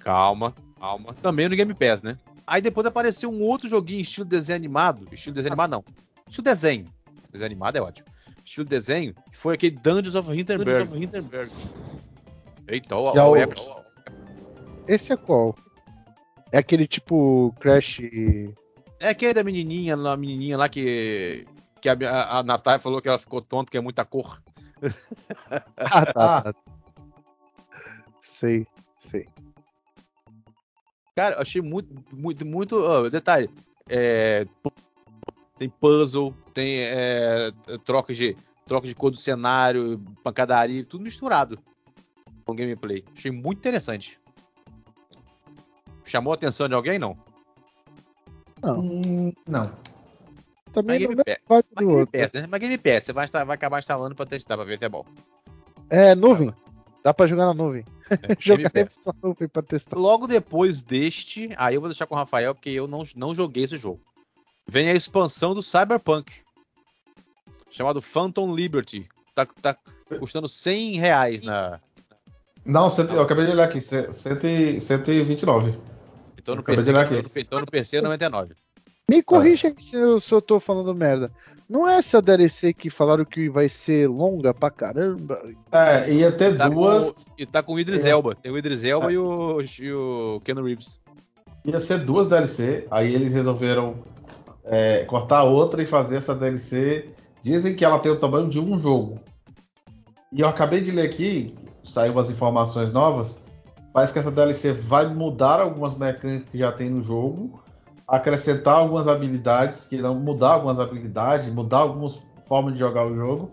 Calma, calma. Também no Game Pass, né? Aí depois apareceu um outro joguinho estilo desenho animado. Estilo desenho animado, não. Estilo desenho. Desenho animado é ótimo. Estilo desenho, que foi aquele Dungeons of Hinterberg. Eita, ó, Já ó, o- é- Esse é qual? É aquele tipo Crash. É aquele da menininha, a menininha lá que. Que a, a, a Natália falou que ela ficou tonta, que é muita cor. Ah, tá. Ah. tá. Sei, sei. Cara, eu achei muito, muito, muito. ó, detalhe. é, tem puzzle, tem é, troca de troca de cor do cenário, pancadaria, tudo misturado com gameplay. Achei muito interessante. Chamou a atenção de alguém, não? Não. Hum, não. Também Mas não é do outro. Pass, né? Mas Game Pass, você vai, estar- vai acabar instalando pra testar, pra ver se é bom. É, nuvem. Dá pra jogar na nuvem. É, <laughs> nuvem pra testar. Logo depois deste, aí eu vou deixar com o Rafael, porque eu não, não joguei esse jogo. Vem a expansão do Cyberpunk, chamado Phantom Liberty. Tá, tá custando 100 reais na. Não, cento- eu acabei de olhar aqui, ce- cento e- 129. Então no Acabei PC, de olhar aqui. então no, PC é 99. Me corrija aí se eu, se eu tô falando merda. Não é essa DLC que falaram que vai ser longa pra caramba? É, ia ter Tá duas. E tá com o Idris É. Elba. Tem o Idris Elba É. e, o, e o Ken Reeves. Ia ser duas DLC, aí eles resolveram é, cortar a outra e fazer essa DLC. Dizem que ela tem o tamanho de um jogo. E eu acabei de ler aqui, saiu umas informações novas. Parece que essa DLC vai mudar algumas mecânicas que já tem no jogo, acrescentar algumas habilidades, que irão mudar algumas habilidades, mudar algumas formas de jogar o jogo.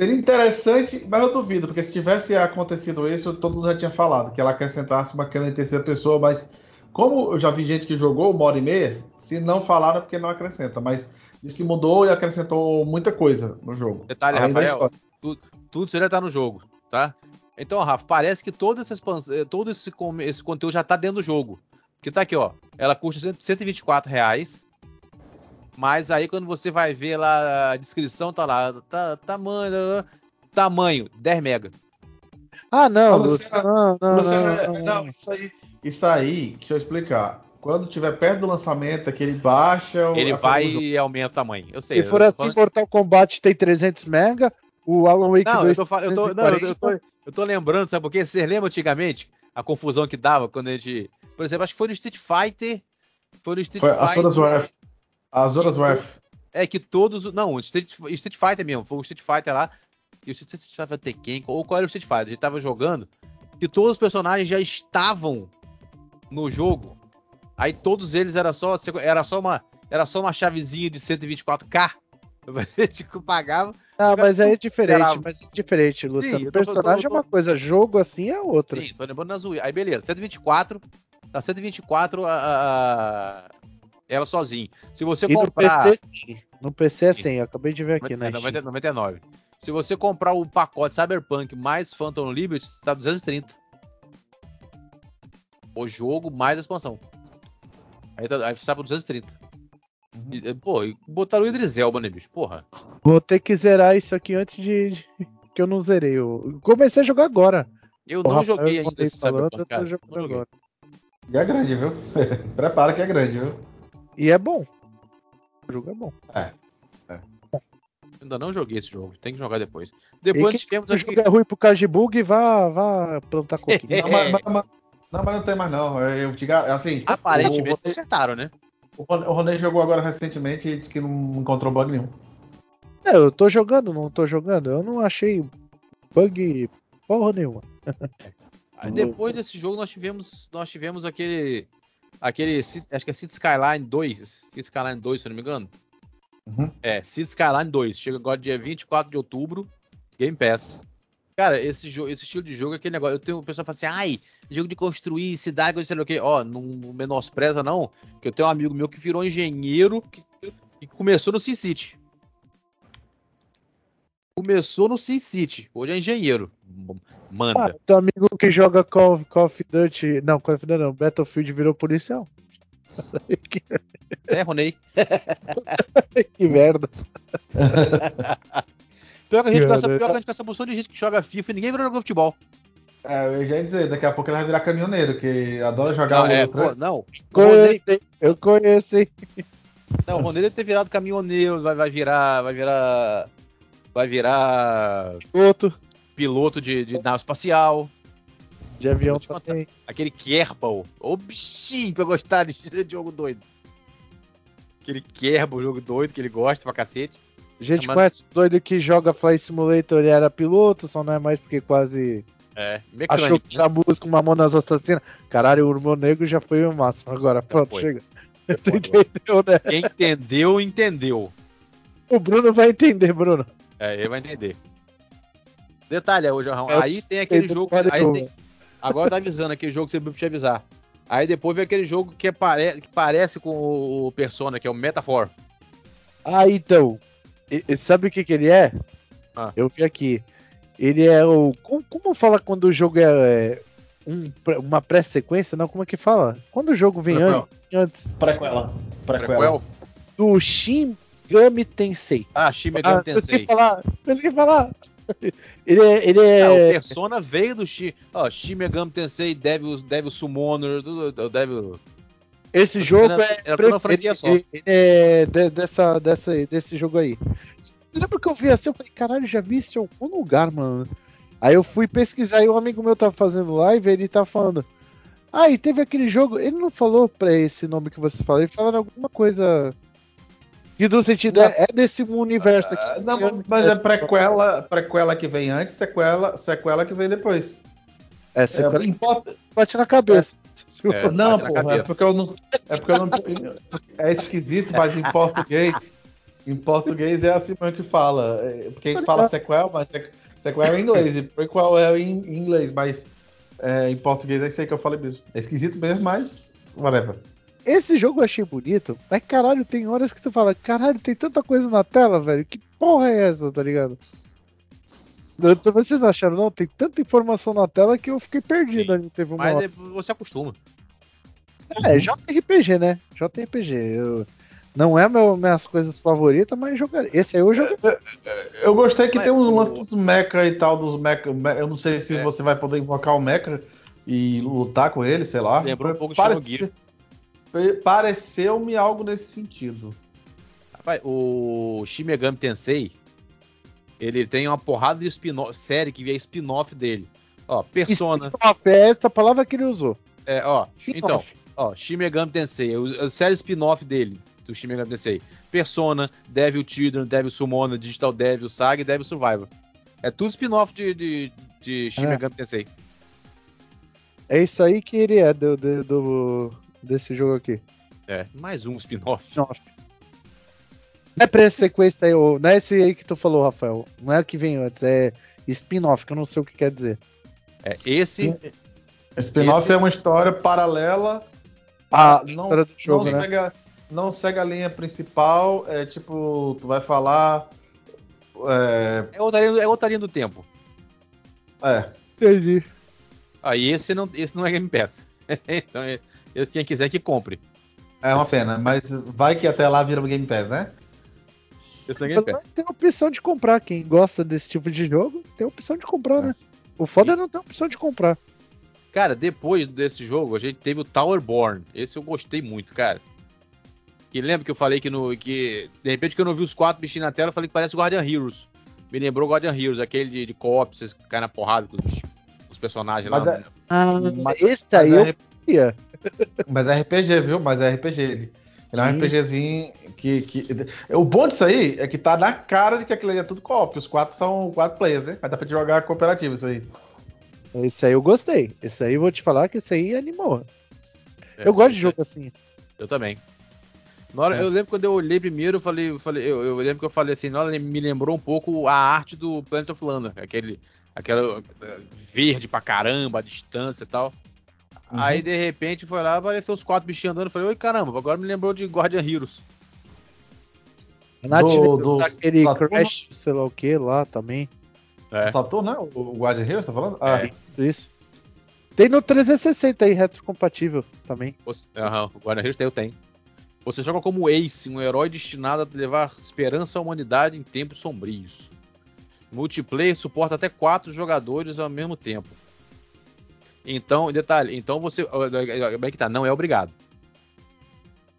Seria interessante, mas eu duvido, porque se tivesse acontecido isso, todo mundo já tinha falado, que ela acrescentasse uma câmera em terceira pessoa, mas como eu já vi gente que jogou uma hora e meia, se não falaram é porque não acrescenta, mas diz que mudou e acrescentou muita coisa no jogo. Detalhe, Além Rafael, tudo isso já tá no jogo, tá? Então, Rafa, parece que eh, todo esse, com- esse conteúdo já tá dentro do jogo. Porque tá aqui, ó. Ela custa cento- 124 reais. Mas aí quando você vai ver lá a descrição, tá lá. Tá, tamanho. Tamanho, 10 mega. Ah, não, Ah. Luciano, Não, não, Luciano, não, é- não, não, isso aí, isso aí, deixa eu explicar. Quando tiver perto do lançamento, é que ele baixa. Ele vai e aumenta o tamanho. Eu sei. Se for assim, falando- Mortal Kombat tem 300 mega, o Alan Wake Não, 2 eu tô, eu tô, não, eu, tô, eu tô lembrando, sabe por quê? Vocês lembram antigamente a confusão que dava quando a gente. Por exemplo, acho que foi no Street Fighter. Foi no Street Foi as Fighter. As Horas Wrath. É que todos. Não, o Street, Street Fighter mesmo. Foi o Street Fighter lá. E o Street, Street Fighter Tekken. Ou qual era o Street Fighter? A gente tava jogando. Que todos os personagens já estavam no jogo. Aí todos eles era só. Era só uma. Era só uma chavezinha de 124k. <laughs> tipo, pagava. Ah, mas aí é diferente, Esperava. mas é diferente, Luciano. tô- personagem tô- tô- é uma coisa, jogo assim é outra. Sim, tô lembrando na zoeira. Aí beleza, 124. Tá 124 a, a- a- ela sozinha. Se você E no comprar. PC, sim. No PC é 100, eu acabei de ver aqui, né? É, 90, 99. Se você comprar o pacote Cyberpunk mais Phantom Liberty, está 230. O jogo mais a expansão. Aí, tá, aí sai por 230. E, pô, e botaram o Idris Elba, né, bicho? Porra. Vou ter que zerar isso aqui antes de. de- <laughs> que eu não zerei. Eu comecei a jogar agora. Eu O não Rafael joguei eu ainda esse falando, Cyberpunk, eu tô cara. jogando agora. E é grande, viu? <laughs> Prepara que é grande, viu? E é bom. O jogo é bom. Ainda não joguei esse jogo, tem que jogar depois. Depois o aqui. jogo é ruim por causa de bug, vá, vá plantar <laughs> coquinha. Não, mas, mas- mas- não, mas não tem mais não. Eu diga, assim, Aparentemente o, acertaram, né? o, Ronei jogou agora recentemente e disse que não encontrou bug nenhum. É, eu tô jogando, não tô jogando. Eu não achei bug porra nenhuma. <laughs> Aí depois desse jogo nós tivemos, nós tivemos aquele aquele acho que é City Skyline 2, City Skyline 2, se não me engano. Uhum. É, City Skyline 2, chega agora dia 24 de outubro, Game Pass. Cara, esse, esse estilo de jogo é aquele negócio. Eu tenho o pessoal fala assim, ai, jogo de construir cidade, sei lá o quê. Ó, não menospreza não, que eu tenho um amigo meu que virou engenheiro que, que começou no SimCity. Começou no SimCity, hoje é engenheiro. M- Ah, Manda. teu amigo que joga Call of, Call of Duty. Não, Call of Duty não, Battlefield virou policial. É, Ronei. <laughs> que merda. Pior que a gente gasta, pior que a gente gasta uma de gente que joga FIFA e ninguém virou jogador de futebol. É, eu já ia dizer, daqui a pouco ele vai virar caminhoneiro, que adora jogar Não, é, pô, não. Ronei, hein? Eu conheço, hein? não, o Ronei deve ter virado caminhoneiro, vai, vai virar. Vai virar. Vai virar Outro piloto de, de nave espacial. de avião também. Aquele Kerbal. Ô bichinho pra gostar de <laughs> jogo doido. Aquele Kerbal, jogo doido que ele gosta pra cacete. A gente É, mas- conhece doido que joga Flight Simulator, ele era piloto, só não é mais porque quase É, achou mecânico. que tinha música com Mamonas Assassinas. Caralho, o Irmão Negro já foi o máximo. Agora, pronto, chega. né? <laughs> Entendeu, né? Quem entendeu, entendeu. O Bruno vai entender, Bruno. É, ele vai entender. Detalhe, hoje, Eu aí tem aquele jogo. Aí tem, agora tá avisando aquele jogo que você te avisar. Aí depois vem aquele jogo que, é pare, que parece com o Persona, que é o Metafor. Ah, então. E- e sabe o que, que ele é? Ah. Eu vi aqui. Ele é o. Como, como fala quando o jogo é, é um uma pré-sequência? Não, como é que fala? Quando o jogo vem Prequel. antes, Prequela. Prequel? do Shin Megami Tensei. Ah, Shin Megami Ah, Tensei. falar. Consegui falar. <laughs> Ele é. Ele É, o é Persona veio do Shin. Ó, Shin Megami Tensei, Devil, Devil Summoner, Devil. esse jogo Era- é. era pre- franquia ele- só. ele- ele é de- dessa, dessa, desse jogo aí. Eu lembro que eu vi assim, eu falei, caralho, já vi isso em algum lugar, mano. Aí eu fui pesquisar e um amigo meu tava fazendo live ele tá falando. Ah, e teve aquele jogo. Ele não falou pra esse nome que você falou, ele falou alguma coisa. Que do sentido é, é desse universo aqui. Ah, Não, mas é prequela, prequela que vem antes, sequela, sequela que vem depois. É, você É, importa, bate na cabeça. É. <laughs> não, porra, é porque eu não. É porque eu não. É esquisito, mas em português. Em português é assim mesmo que fala. É, Porque gente fala sequel, mas sequ- sequel é em inglês, e prequel é em em inglês, mas é, em português é isso aí que eu falei mesmo. É esquisito mesmo, mas. Whatever. Esse jogo eu achei bonito, mas caralho, tem horas que tu fala, caralho, tem tanta coisa na tela, velho. Que porra é essa, tá ligado? Então, Vocês acharam, não? Tem tanta informação na tela que eu fiquei perdido Sim. ali. Teve uma Mas hora. é- você acostuma. É, JRPG, né? JRPG. Eu... Não é meu, minhas coisas favoritas, mas jogar. Esse aí eu joguei. Eu gostei que Mas tem um o- lance dos mecha e tal, dos mecha. me- Eu não sei se É. você vai poder invocar o mecha e lutar com ele, sei lá. Lembrou um pouco de Parece- Xenogear. Pareceu-me algo nesse sentido. Rapaz, o Shin Megami Tensei, ele tem uma porrada de spin série que é spin-off dele. Ó, Persona, Spin-off, É essa palavra que ele usou. é, ó, então, Spin-off. ó, Shin Megami Tensei, o- a série spin-off dele, do Shin Megami Tensei. Persona, Devil Children, Devil Summoner, Digital Devil, Saga e Devil Survivor. É tudo spin-off de, de, de Shin É. Tensei. É isso aí que ele é do, do, do- desse jogo aqui. É, mais um spin-off. Spin-off. Não é pra essa sequência aí, não é esse aí que tu falou, Rafael. Não é o que vem antes, é spin-off, que eu não sei o que quer dizer. É, esse, Spin-off Esse- é uma história paralela. Ah, não, história do jogo, não né? Segue, não segue a linha principal. É tipo, tu vai falar. É. é outra, linha, é outra linha do tempo. é, Entendi. Aí esse não, esse não é Game Pass. <laughs> então, é- esse quem quiser que compre. É uma pena, mas vai que até lá vira o Game Pass, né? É Game Pass. tem a opção de comprar. Quem gosta desse tipo de jogo, tem a opção de comprar, né? O foda é não ter a opção de comprar. Cara, depois desse jogo, a gente teve o Towerborn. Esse eu gostei muito, cara. Que lembra que eu falei que no. que De repente que eu não vi os quatro bichinhos na tela, eu falei que parece o Guardian Heroes. Me lembrou o Guardian Heroes, aquele de, de co-op, vocês caem na porrada com os, os personagens Mas lá. é- Ah, Mas- esse Mas aí é, eu queria. mas é RPG, viu? Mas é RPG. Ele, ele é um Sim. RPGzinho que, que. O bom disso aí é que tá na cara de que aquilo aí é tudo co-op. Os quatro são quatro players, né? Mas dá pra te jogar cooperativo isso aí. Esse aí eu gostei. Esse aí eu vou te falar que esse aí animou. É, eu gosto de esse- jogo assim. Eu também. Na hora, É. Eu lembro quando eu olhei primeiro, eu falei, eu, falei eu, eu lembro que eu falei assim, na hora me lembrou um pouco a arte do Planet of Lana, aquele, aquela eh, verde pra caramba, a distância e tal. Uhum. Aí de repente foi lá, apareceu os quatro bichinhos andando, eu falei, oi caramba, agora me lembrou de Guardian Heroes. Do- do daquele Saturno? Crash, sei lá o que lá também. É. Saturno, né? O Guardian Heroes, tá falando? Ah, É. Isso, isso. Tem no 360 aí, retrocompatível também. Aham, o Guardian Heroes tem, eu tenho. Você joga como Ace, um herói destinado a levar esperança à humanidade em tempos sombrios. Multiplayer suporta até quatro jogadores ao mesmo tempo. Então, detalhe, então você. Como é que tá? Não é obrigado.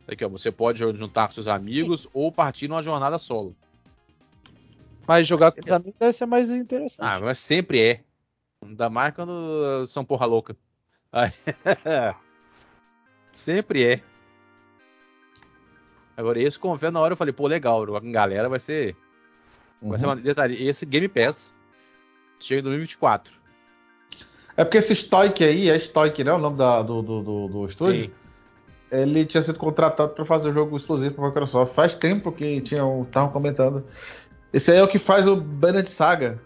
Aqui, ó, você pode juntar com seus amigos ou partir numa jornada solo. Mas jogar com os amigos deve ser mais interessante. Ah, mas sempre é. Ainda mais quando são porra louca. <laughs> Sempre é. Agora, esse confesso na hora eu falei, pô, legal, com galera vai ser. Vai ser uhum. uma detalhe. Esse Game Pass chega em 2024. É porque esse Stoic aí, é Stoic, né? O nome da- do, do, do, do estúdio. Sim. Ele tinha sido contratado para fazer o jogo exclusivo para Microsoft. Faz tempo que tinham estavam comentando. Esse aí é o que faz o Banner Saga.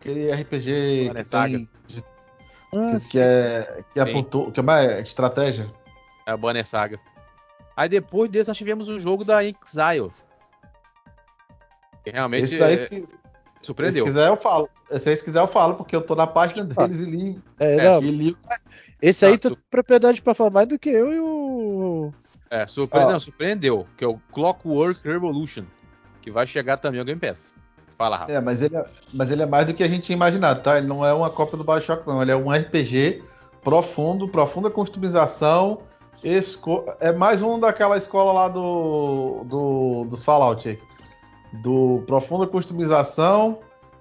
Aquele RPG Banner que, Saga. tem- Ah, que, que é que é, Sim. por tu- que é mais estratégia. É a Banner Saga. Aí depois desse nós tivemos o jogo da Exile. Realmente Esse daí, é, se, se surpreendeu. quiser eu falo. Aí, se quiser eu falo, porque eu tô na página deles e li, É, É, não, e li esse aí Ah, tu su- tem propriedade pra falar mais do que eu e o. É, surpre... Ó. não, surpreendeu. Que é o Clockwork Revolution. Que vai chegar também ao Game Pass. Fala, Rafa. É, mas ele é, mas ele é mais do que a gente tinha imaginado, tá? Ele não é uma cópia do Bioshock, não. Ele é um RPG profundo, profunda customização. esco- É mais um daquela escola lá do, do dos Fallout. Do profunda customização,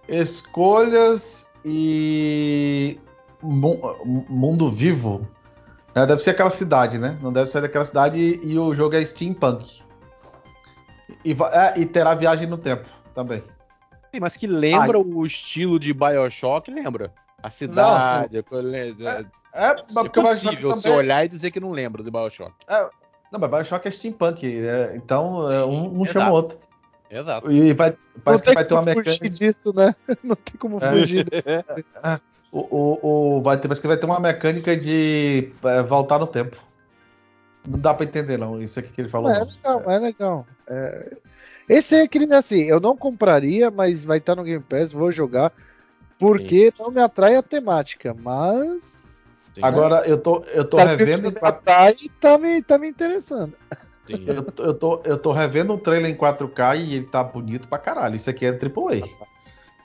escolhas e mu- mundo vivo. É, deve ser aquela cidade, né? Não deve ser daquela cidade e, o jogo é steampunk. E, é, e terá viagem no tempo também. Sim, mas que lembra o estilo de Bioshock, lembra? A cidade. cole- É, É, o Bioshock possível você olhar e dizer que não lembra do Bioshock. Não, mas Bioshock é steampunk, é, então é, um, um chama o outro. Exato. E vai, parece que tem vai ter uma como fugir mecânica. disso, né? <laughs> Não tem como É. fugir. O, o, o- vai ter, parece que vai ter uma mecânica de é, voltar no tempo. Não dá pra entender, não, isso aqui que ele falou. É legal, é legal. É, Esse é aquele assim, eu não compraria, mas vai estar no Game Pass, vou jogar, porque não me atrai a temática, mas Sim, Agora eu tô, eu tô tá revendo me 4 atrai e tá me, tá me interessando. Eu, tô- eu, tô, eu tô revendo um trailer em 4K e ele tá bonito pra caralho. Isso aqui é AAA.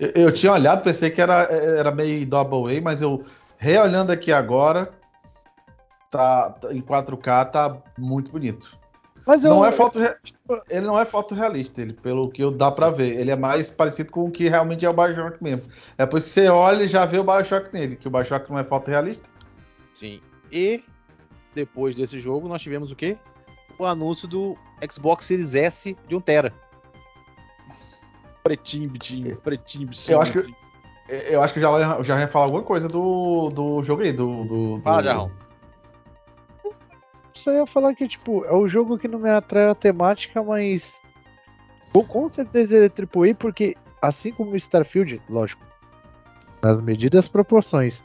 Eu, eu tinha olhado, pensei que era, era meio double A, mas eu reolhando aqui agora, tá, tá- em 4K tá muito bonito. Mas eu, Não é foto, ele não é fotorrealista, ele, pelo que eu dá pra ver. Ele é mais parecido com o que realmente é o Bioshock mesmo. É por isso que você olha e já vê o Bioshock nele, que o Bioshock não é fotorrealista. Sim. E depois desse jogo nós tivemos o quê? O anúncio do Xbox Series S de 1 tera. Pretinho, bitinho, pretinho, bitinho. Eu acho que- bitinho. Eu acho que já, já ia falar alguma coisa do, do jogo aí, do. do, do... Fala, Jarrão. só ia falar que, tipo, é o jogo que não me atrai a temática, mas. Bom, com certeza ele é AAA, porque assim como o Starfield, lógico, nas medidas proporções.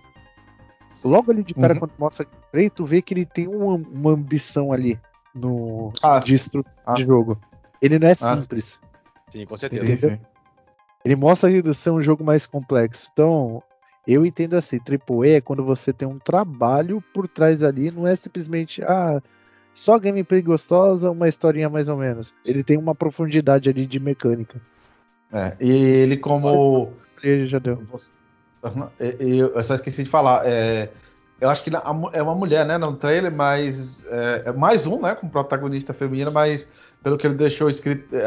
Logo ali de cara, Uhum. quando mostra gameplay, tu vê que ele tem uma, uma ambição ali no Ah, de estrutura Ah, de jogo. Ele não é Ah, simples. Sim, com certeza. sim, sim. Ele mostra que ser um jogo mais complexo. Então, eu entendo assim, AAA é quando você tem um trabalho por trás ali, não é simplesmente, ah, só gameplay gostosa, uma historinha mais ou menos. Ele tem uma profundidade ali de mecânica. É, e ele como. Ele já deu. Eu só esqueci de falar. é, eu acho que é uma mulher, né, no trailer, mas é, é mais um, né, com protagonista feminina, mas pelo que ele deixou escrito, é,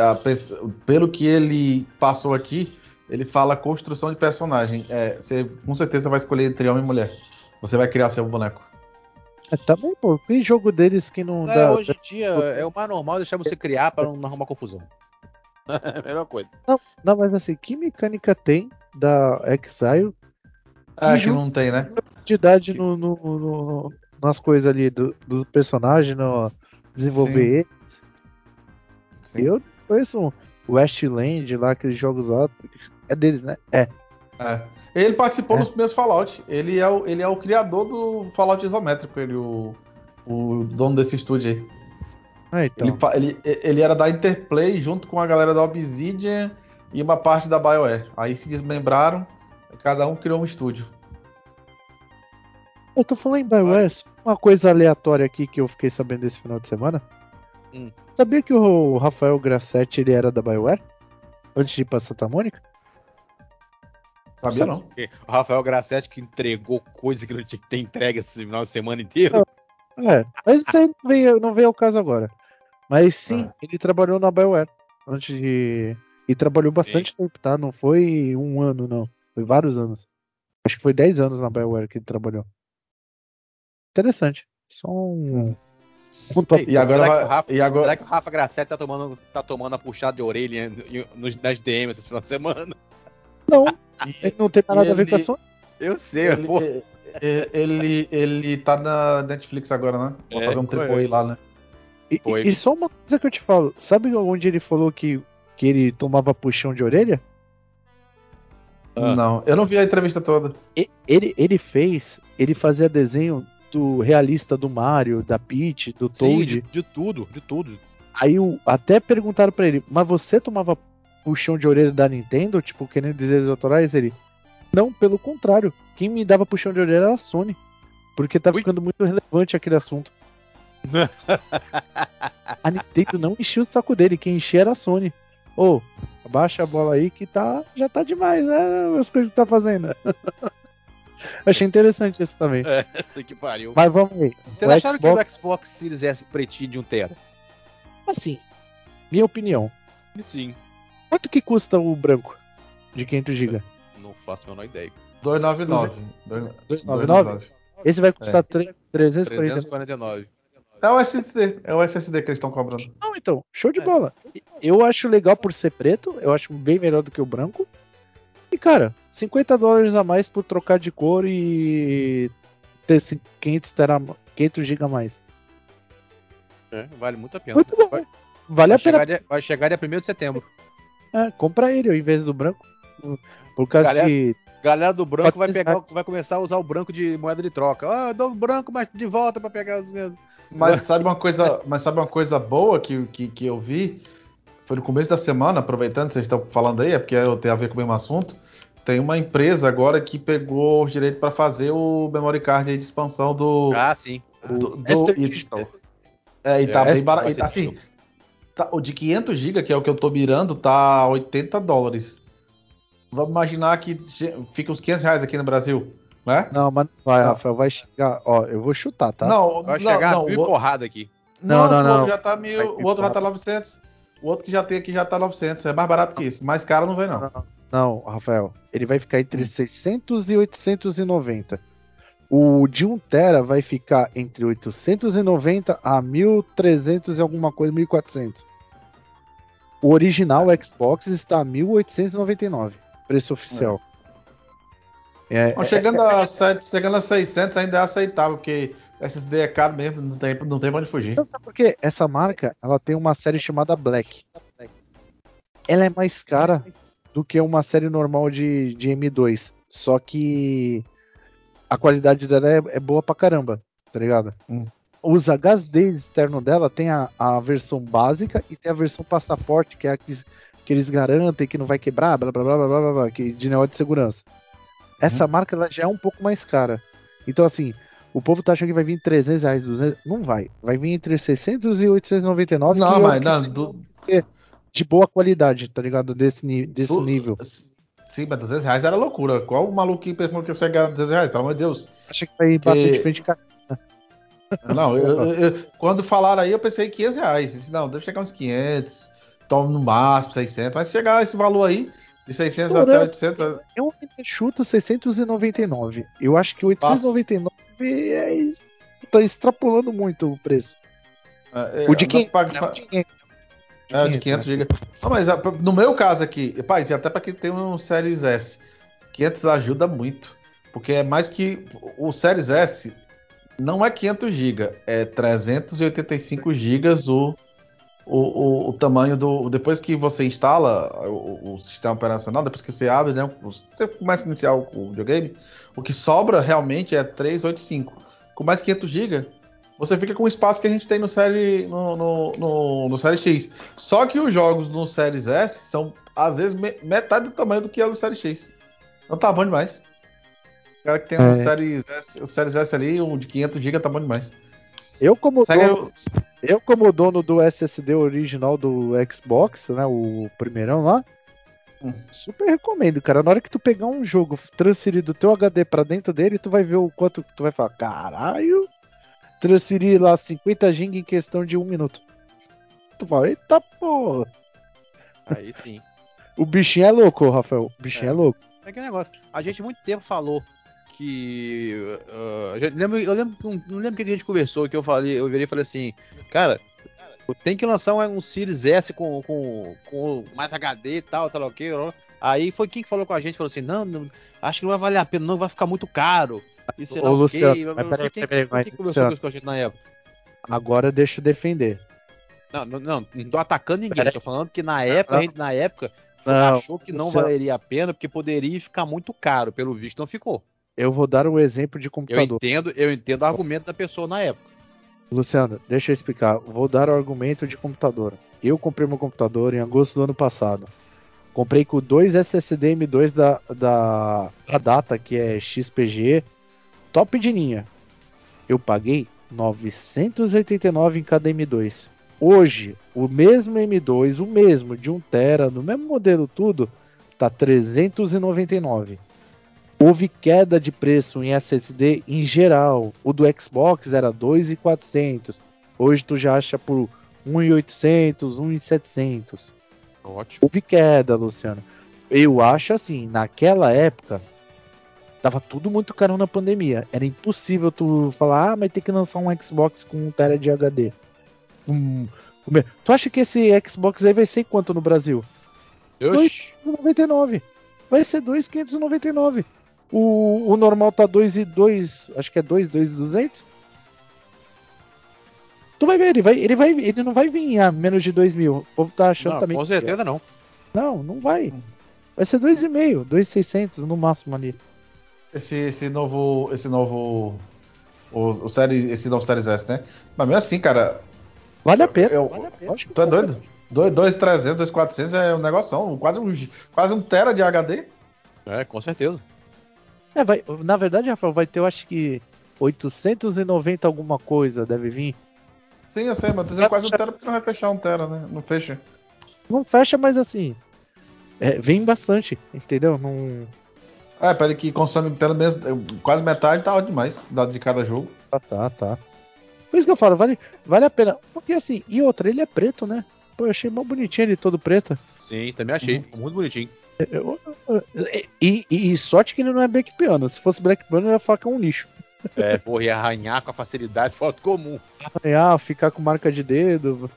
pelo que ele passou aqui, ele fala construção de personagem. É, você com certeza vai escolher entre homem e mulher. Você vai criar seu boneco. É, também, pô, tem jogo deles que não É, dá. hoje em dia é o mais normal deixar você criar pra não arrumar confusão. <laughs> É a melhor coisa. Não, mas assim, que mecânica tem da Exile É, Que que jogo- não tem, né? De idade no, no- no- nas coisas ali do, do personagem, no desenvolver ele. Sim. Eu conheço um Westland lá, aqueles jogos lá. É deles, né? É. É. Ele participou É. dos primeiros Fallout. Ele é, o, ele é o criador do Fallout isométrico, ele, o, o dono desse estúdio aí. Ah, então. Ele, ele, ele era da Interplay junto com a galera da Obsidian e uma parte da BioWare. Aí se desmembraram, cada um criou um estúdio. Eu tô falando em Bioware, uma coisa aleatória aqui que eu fiquei sabendo esse final de semana. Hum. Sabia que o Rafael Grassetti ele era da Bioware? Antes de ir pra Santa Mônica? Sabia não? O Rafael Grassetti que entregou coisa que não tinha que ter entregue esse final de semana inteiro. É, mas isso aí não veio, não veio ao caso agora. Mas sim, Ah. ele trabalhou na Bioware antes de. E trabalhou bastante tempo, tá? Não foi um ano, não. Foi vários anos. Acho que foi 10 anos na Bioware que ele trabalhou. Interessante. Só um. Um top. E agora será, vai- que o Rafa, e agora- será que o Rafa Grassetti tá tomando, tá tomando a puxada de orelha nos, nas DMs esse final de semana? Não, <laughs> ele não tem nada a ver ele- com a Sony. Eu sei, Ele, pô. ele, ele, ele tá na Netflix agora, né? Vai É, fazer um foi. triple lá, né? E, Foi. e só uma coisa que eu te falo, sabe onde ele falou que, que ele tomava puxão de orelha? Ah. Não, eu não vi a entrevista toda. E- Ele, ele fez, ele fazia desenho do realista do Mario, da Peach, do Sim, Toad. de, de tudo, de tudo. Aí o, até perguntaram pra ele, mas você tomava puxão de orelha da Nintendo, tipo, querendo direitos autorais? Ele, não, pelo contrário, quem me dava puxão de orelha era a Sony, porque tá Ui. ficando muito relevante aquele assunto. <laughs> a Nintendo não enchia o saco dele, quem enchia era a Sony. Ô, abaixa a bola aí que tá, já tá demais, né, as coisas que tá fazendo. <laughs> <laughs> Achei interessante isso também. que pariu. Mas vamos aí. Vocês O acharam Xbox- que o Xbox Series S pretinho de 1 tera? Assim, minha opinião. Sim. Quanto que custa o branco de 500 GB? Não faço a menor ideia. 299. 299? Esse vai custar tre- 340. 349. É o SSD, é o SSD que eles estão cobrando. Não, então, show de É. bola. Eu acho legal por ser preto, eu acho bem melhor do que o branco. E cara, 50 dólares a mais por trocar de cor e ter esse 500, tera, 500 GB a mais. É, vale muito a pena. Muito bom. Vai, Vale vai a pena. dia, vai chegar dia 1 de setembro. É, compra ele ao invés do branco. Por causa Galera- que. Galera do branco vai 400 pegar, reais. vai começar a usar o branco de moeda de troca. Ah, eu dou o branco, mas de volta pra pegar os. Mas sabe uma coisa, mas sabe uma coisa boa que, que, que eu vi? Foi no começo da semana, aproveitando que vocês estão falando aí, é porque tenho a ver com o mesmo assunto. Tem uma empresa agora que pegou os direitos para fazer o memory card aí de expansão do. Ah, sim. do, do- e, Digital. é, e tá É, bem barato. Assim, tá- o de 500 GB, que é o que eu tô mirando, tá 80 dólares. Vamos imaginar que fica uns 500 reais aqui no Brasil, né? Não, mas não vai, Não. Rafael. Vai chegar. Ó, eu vou chutar, tá? Não, Vai não, chegar não, mil o- porrada aqui. Não, não, o não. outro já tá mil, Vai o outro já tá 900. O outro que já tem aqui já tá 900. É mais barato que isso. Mais caro não vem, não. Não, Rafael. Ele vai ficar entre 600 e 890. O de 1 tera vai ficar entre 890 a 1300 e alguma coisa, 1400. O original Xbox está a 1899, preço oficial. É, Mas chegando, a 7, chegando a 600 ainda é aceitável, porque SSD é caro mesmo, não tem, não tem pra onde fugir. Então, sabe por quê? Essa marca, ela tem uma série chamada Black. Ela é mais cara do que uma série normal de, de M2. Só que a qualidade dela é, é boa pra caramba, tá ligado? Hum. Os HD externo dela tem a, a versão básica e tem a versão passaporte, que é a que, que eles garantem que não vai quebrar, blá blá blá blá blá, blá, blá que, de negócio de segurança. Essa marca ela já é um pouco mais cara. Então, assim, O povo tá achando que vai vir 300 reais, 200. Não vai. Vai vir entre 600 e 899. Não, que é mas que não, do- de boa qualidade, tá ligado? Desse, desse do- nível. Sim, mas 200 reais era loucura. Qual o maluquinho pensou que ia ganhar 200 reais? Pelo amor de Deus. Acha que vai bater Que- de frente com <laughs> Não, eu- eu- quando falaram aí, eu pensei 500 reais. Disse, não, deve chegar uns 500, toma no máximo 600. Mas se chegar esse valor aí, de 600 até Estourando. 800, Eu ainda chuto 699. Eu acho que 899 é. es- Tá extrapolando muito o preço. é, O de é, quem? paga- Não, de? É, o de 500 GB. Não, mas ah, no meu caso aqui, paz, e até para quem tem um Series S, 500 ajuda muito. Porque é mais que. O Series S não é 500 GB, é 385 GB o, o, o, o tamanho do. Depois que você instala o, o sistema operacional, depois que você abre, né? Você começa a iniciar o, o videogame, o que sobra realmente é 385. Com mais 500 GB, você fica com o espaço que a gente tem no série no, no, no, no série X. Só que os jogos no Series S são às vezes me- metade do tamanho do que é o Series X. Então tá bom demais. O cara que tem um É. Series S, o Series S ali, um de 500 GB tá bom demais. Eu como, dono, o- eu, como dono do SSD original do Xbox, né? O primeirão lá. Hum. Super recomendo, cara. Na hora que tu pegar um jogo, transferir do teu HD pra dentro dele, tu vai ver o quanto tu vai falar. Caralho! Transferir lá 50 GB em questão de um minuto. Tu fala, eita porra! Aí sim. O bichinho é louco, Rafael. O bichinho é, É. louco. É que negócio. A gente muito tempo falou que. a gente- lembro- eu lembro, não, lembro o que a gente conversou, que eu falei, eu virei e falei assim, cara, tem que lançar um, um Series S com, com, com mais HD e tal, sei lá o que. Aí foi quem que falou com a gente, falou assim, não, não, acho que não vai valer a pena, não, vai ficar muito caro. E sei Ô, lá o quê. mas Foi peraí, quem, peraí, foi mas, quem conversou Luciano. com isso com a gente na época? Agora deixa eu defender. Não, não, não, não tô atacando ninguém, Peraí. tô falando que na época, a gente, na época, Não, achou que não Luciano. valeria a pena, porque poderia ficar muito caro, pelo visto não ficou. Eu vou dar um exemplo de Eu computador. entendo, eu entendo o argumento da pessoa na época. Luciano, deixa eu explicar. Vou dar o argumento de computador. Eu comprei meu computador em agosto do ano passado. Comprei com dois SSD M2 da, da, da Data, que é XPG, top de linha. Eu paguei 989 em cada M2. Hoje, o mesmo M2, o mesmo, de 1 tera, no mesmo modelo tudo, tá 399. Houve queda de preço em SSD em geral. O do Xbox era 2.400. Hoje tu já acha por 1.800, 1.700. Ótimo. Houve queda, Luciano. Eu acho assim, naquela época tava tudo muito caro na pandemia. Era impossível tu falar, ah, mas tem que lançar um Xbox com 1 tera de HD. Hum, tu acha que esse Xbox aí vai ser quanto no Brasil? Oxi. 2,99. Vai ser 2,599. O, o normal tá 2 e 2, acho que é 2, 2,200. Tu vai ver, ele vai, ele vai, ele não vai vir a menos de 2 mil. O povo tá achando Não, também. com é. certeza não. Não, não vai. Vai ser 2,5, 2,600 no máximo ali. Esse, esse novo. Esse novo. O, o série, esse novo Series S, né? Mas mesmo assim, cara, Vale a pena. Eu- vale a pena. Tu é doido? 2,300, 2,400 é um negoção, quase um, quase um tera de HD. É, com certeza. É, vai, na verdade, Rafael, vai ter, eu acho que 890 alguma coisa deve vir. Sim, eu sei, mas tu dizendo quase um tera porque não vai fechar um tera, né? Não fecha. Não fecha, mas assim. é, vem bastante, entendeu? Não. É, para ele que consome pelo menos quase metade, tá ótimo demais, dado de cada jogo. Ah, tá, tá. Por isso que eu falo, vale, vale a pena. Porque assim, e outra, ele é preto, né? Pô, eu achei mó bonitinho ele todo preto. Sim, também achei. Ficou muito bonitinho. Eu- eu- e, e, e sorte que ele não é Black Piano. Se fosse Black Piano, eu ia falar que é um lixo. É, porra, ia arranhar com a facilidade fora do comum. Ah, ficar com marca de dedo.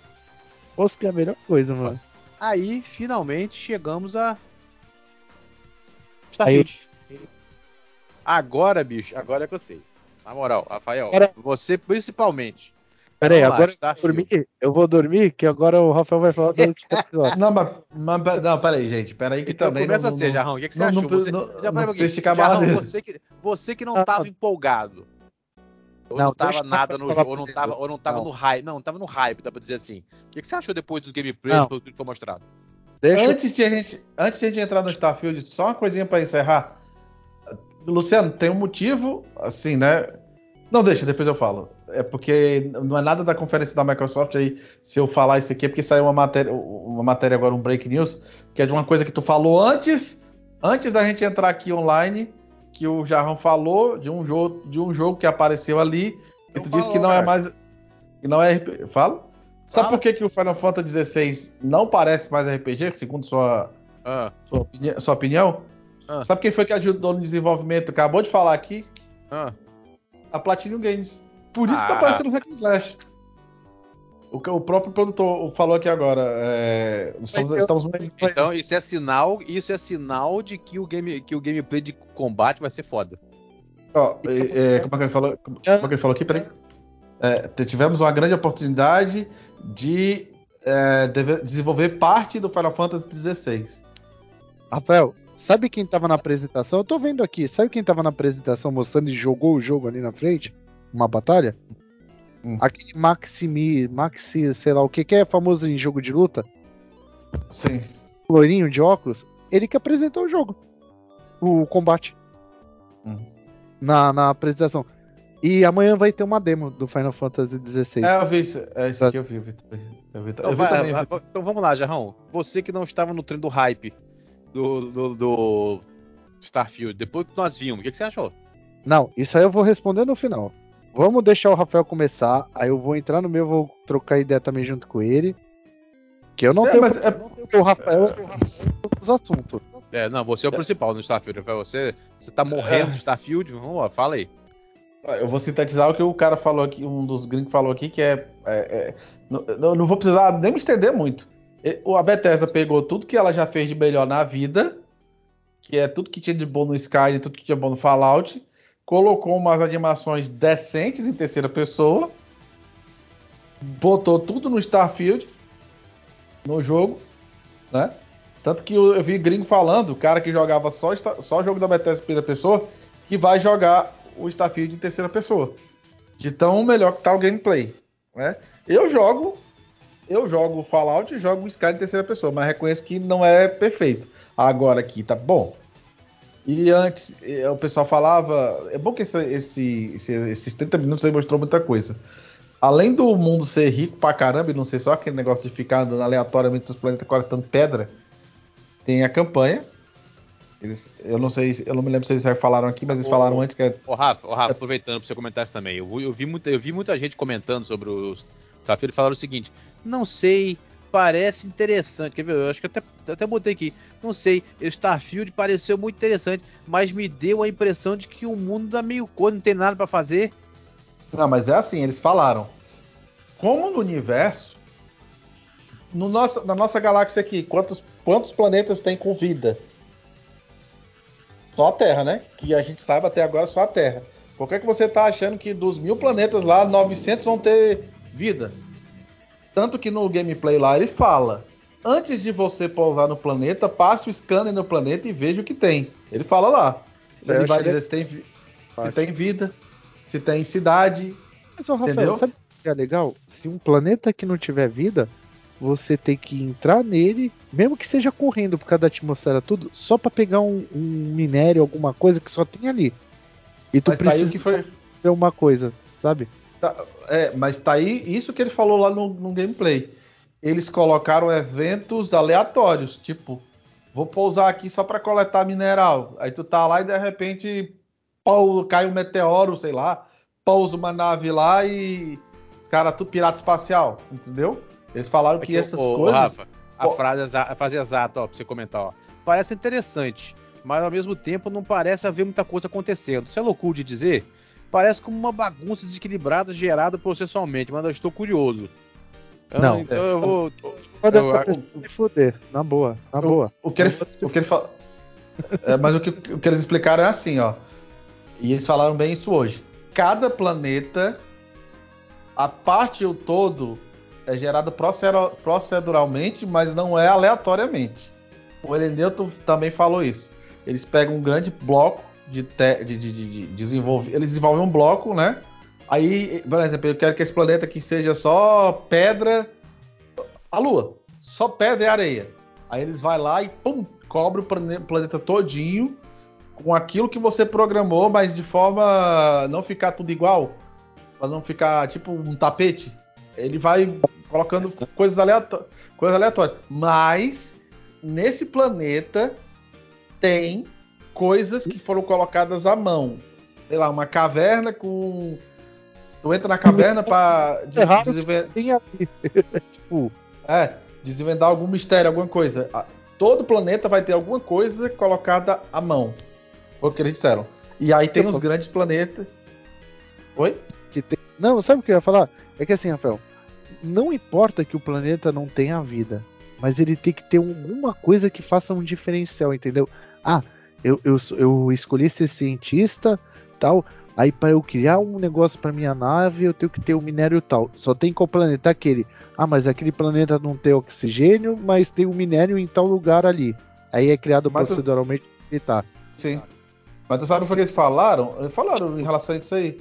Fosse que é a melhor coisa, mano. Aí, finalmente, chegamos a. Starfield. Agora, bicho, agora é com vocês. Na moral, Rafael, Agora- você principalmente. Pera aí, Vamos lá, agora eu vou Starfield. dormir. Eu vou dormir, que agora o Rafael vai falar do último episódio. Não, mas, mas não, peraí, gente, peraí que Então também começa não, você, não, Jarrão. O que, que você não- achou? não- você, não- já não a Jarrão, você que, você que não Ah. tava empolgado. Ou não, Não, tava deixa eu nada no jogo, ou não primeiro. tava, ou não tava Não. no hype. Não, não tava no hype, dá pra dizer assim. O que, que você achou depois dos gameplays, Não. depois do que foi mostrado? Deixa eu Antes de, a gente, antes de a gente entrar no Starfield, só uma coisinha pra encerrar. Luciano, tem um motivo, assim, né? Não, deixa, depois eu falo. É porque não é nada da conferência da Microsoft aí, se eu falar isso aqui, é porque saiu uma matéria, uma matéria agora, um break news, que é de uma coisa que tu falou antes, antes da gente entrar aqui online, que o Jarrão falou de um jogo, de um jogo que apareceu ali, e tu disse que não é mais. Que não é RPG. Fala? Sabe Fala. por que, que o Final Fantasy XVI não parece mais RPG, segundo sua, Ah, sua, opini- sua opinião? Ah. Sabe quem foi que ajudou no desenvolvimento? Acabou de falar aqui, ah. a Platinum Games. Por isso que tá Ah. aparecendo o Hack and Slash. O, que o próprio produtor falou aqui agora. é, estamos, estamos- Então isso é sinal, isso é sinal de que o game, que o gameplay de combate vai ser foda. ó, é, é, como é que ele falou? Como é que ele falou aqui? Peraí. É, tivemos uma grande oportunidade de é, deve- desenvolver parte do Final Fantasy XVI. Rafael, sabe quem tava na apresentação? Eu tô vendo aqui. Sabe quem tava na apresentação mostrando e jogou o jogo ali na frente? Uma batalha? Hum. Aquele Maximi, Maxi, sei lá o que, que é famoso em jogo de luta, Sim. loirinho de óculos, ele que apresentou o jogo. O combate. Hum. Na, na apresentação. E amanhã vai ter uma demo do Final Fantasy XVI. É, eu vi isso. É isso aqui eu vi, Vitor. Eu vi, Então, eu vi vai- também. vai- então vamos lá, Jarrão. Você que não estava no trem do hype do, do, do Starfield, depois que nós vimos, o que, que você achou? Não, isso aí eu vou responder no final. Vamos deixar o Rafael começar, aí eu vou entrar no meu, vou trocar ideia também junto com ele. Que eu não É, tenho mas é- porque o Rafael é os assuntos. É, não, você é o principal no Starfield. Rafael. Você, você tá morrendo de Starfield? Vamos lá, fala aí. Eu vou sintetizar o que o cara falou aqui, um dos gringos falou aqui, que é. é- é- não, não- vou precisar nem me estender muito. O- A Bethesda pegou tudo que ela já fez de melhor na vida, que é tudo que tinha de bom no Skyrim, tudo que tinha bom no Fallout, colocou umas animações decentes em terceira pessoa, botou tudo no Starfield, no jogo, né? Tanto que eu, vi gringo falando, o cara que jogava só, só jogo da Bethesda em primeira pessoa, que vai jogar o Starfield em terceira pessoa. De tão melhor que tá o gameplay, né? Eu jogo, eu jogo Fallout e jogo Sky em terceira pessoa, mas reconheço que não é perfeito. Agora aqui tá bom. E antes, eh, o pessoal falava. É bom que esse, esse- esse- esses 30 minutos aí mostrou muita coisa. Além do mundo ser rico pra caramba e não ser só aquele negócio de ficar andando aleatoriamente nos planetas coletando pedra, tem a campanha. Eles- eu não sei, eu não me lembro se eles já falaram aqui, mas eles Ô, falaram antes que é Ô, Rafa, ô, Rafa, aproveitando pra você comentar isso também. Eu, vi- eu vi muita, eu vi muita gente comentando sobre o Starfield e falaram o seguinte: não sei, parece interessante. Quer ver? Eu acho que até, até botei aqui. Não sei, Starfield pareceu muito interessante, mas me deu a impressão de que o mundo dá meio coisa, não tem nada pra fazer. Não, mas é assim, eles falaram. Como no universo, no nosso, na nossa galáxia aqui, quantos, quantos planetas tem com vida? Só a Terra, né? Que a gente sabe até agora só a Terra. Por que, que você tá achando que dos mil planetas lá, 900 vão ter vida? Tanto que no gameplay lá ele fala: antes de você pousar no planeta, passe o scanner no planeta e veja o que tem. Ele fala lá. Eu Ele vai dizer se tem, se tem vida, se tem cidade, Mas, ô, Rafael, Entendeu? sabe o que é legal? Se um planeta que não tiver vida, você tem que entrar nele, mesmo que seja correndo por causa da atmosfera, tudo, só pra pegar um, um minério, alguma coisa que só tem ali. E tu Mas tá aí o precisa que foi. ver uma coisa, sabe? É, mas tá aí isso que ele falou lá no, no gameplay. Eles colocaram eventos aleatórios, tipo, vou pousar aqui só pra coletar mineral. Aí tu tá lá e de repente pau- cai um meteoro, sei lá, pousa uma nave lá e os caras tudo pirata espacial, entendeu? Eles falaram que Aqui, essas ô, coisas. Rafa, a frase, a frase exata, ó, pra você comentar, ó. Parece interessante, mas ao mesmo tempo não parece haver muita coisa acontecendo. Isso é loucura de dizer? Parece como uma bagunça desequilibrada gerada processualmente, mas eu estou curioso. Eu Não, então eu vou. Pode Eu- essa eu- me foder, na boa, na O- boa. O que ele, o que ele fala. É, mas o que, o que eles explicaram é assim, ó. E eles falaram bem isso hoje. Cada planeta, a parte e o todo é gerado procero- proceduralmente, mas não é aleatoriamente. O Eleneuto também falou isso. Eles pegam um grande bloco de, te- de, de, de- de desenvolver. Eles desenvolvem um bloco, né? Aí, por exemplo, eu quero que esse planeta aqui seja só pedra. A Lua. Só pedra e areia. Aí eles vai lá e pum, cobre o plane- planeta todinho com aquilo que você programou, mas de forma não ficar tudo igual, para não ficar tipo um tapete. Ele vai colocando coisas, aleató coisas aleatórias. Mas nesse planeta tem coisas que foram colocadas à mão. Sei lá, uma caverna com. Tu entra na caverna pra de. Tem aqui. <laughs> tipo, É, desvendar algum mistério, alguma coisa. Todo planeta vai ter alguma coisa colocada à mão. Foi o que eles disseram. E aí tem os grandes planetas. Oi? que tem. Não, sabe o que eu ia falar? É que assim, Rafael, não importa que o planeta não tenha vida, mas ele tem que ter alguma coisa que faça um diferencial, entendeu? Ah, eu, eu, eu escolhi ser cientista, tal. Aí para eu criar um negócio para minha nave, eu tenho que ter um minério tal. Só tem qual planeta aquele? Ah, mas aquele planeta não tem oxigênio, mas tem um minério em tal lugar ali. Aí é criado Mas tu- proceduralmente tá, Sim. Mas tu sabe o que eles falaram? Eles falaram em relação a isso aí.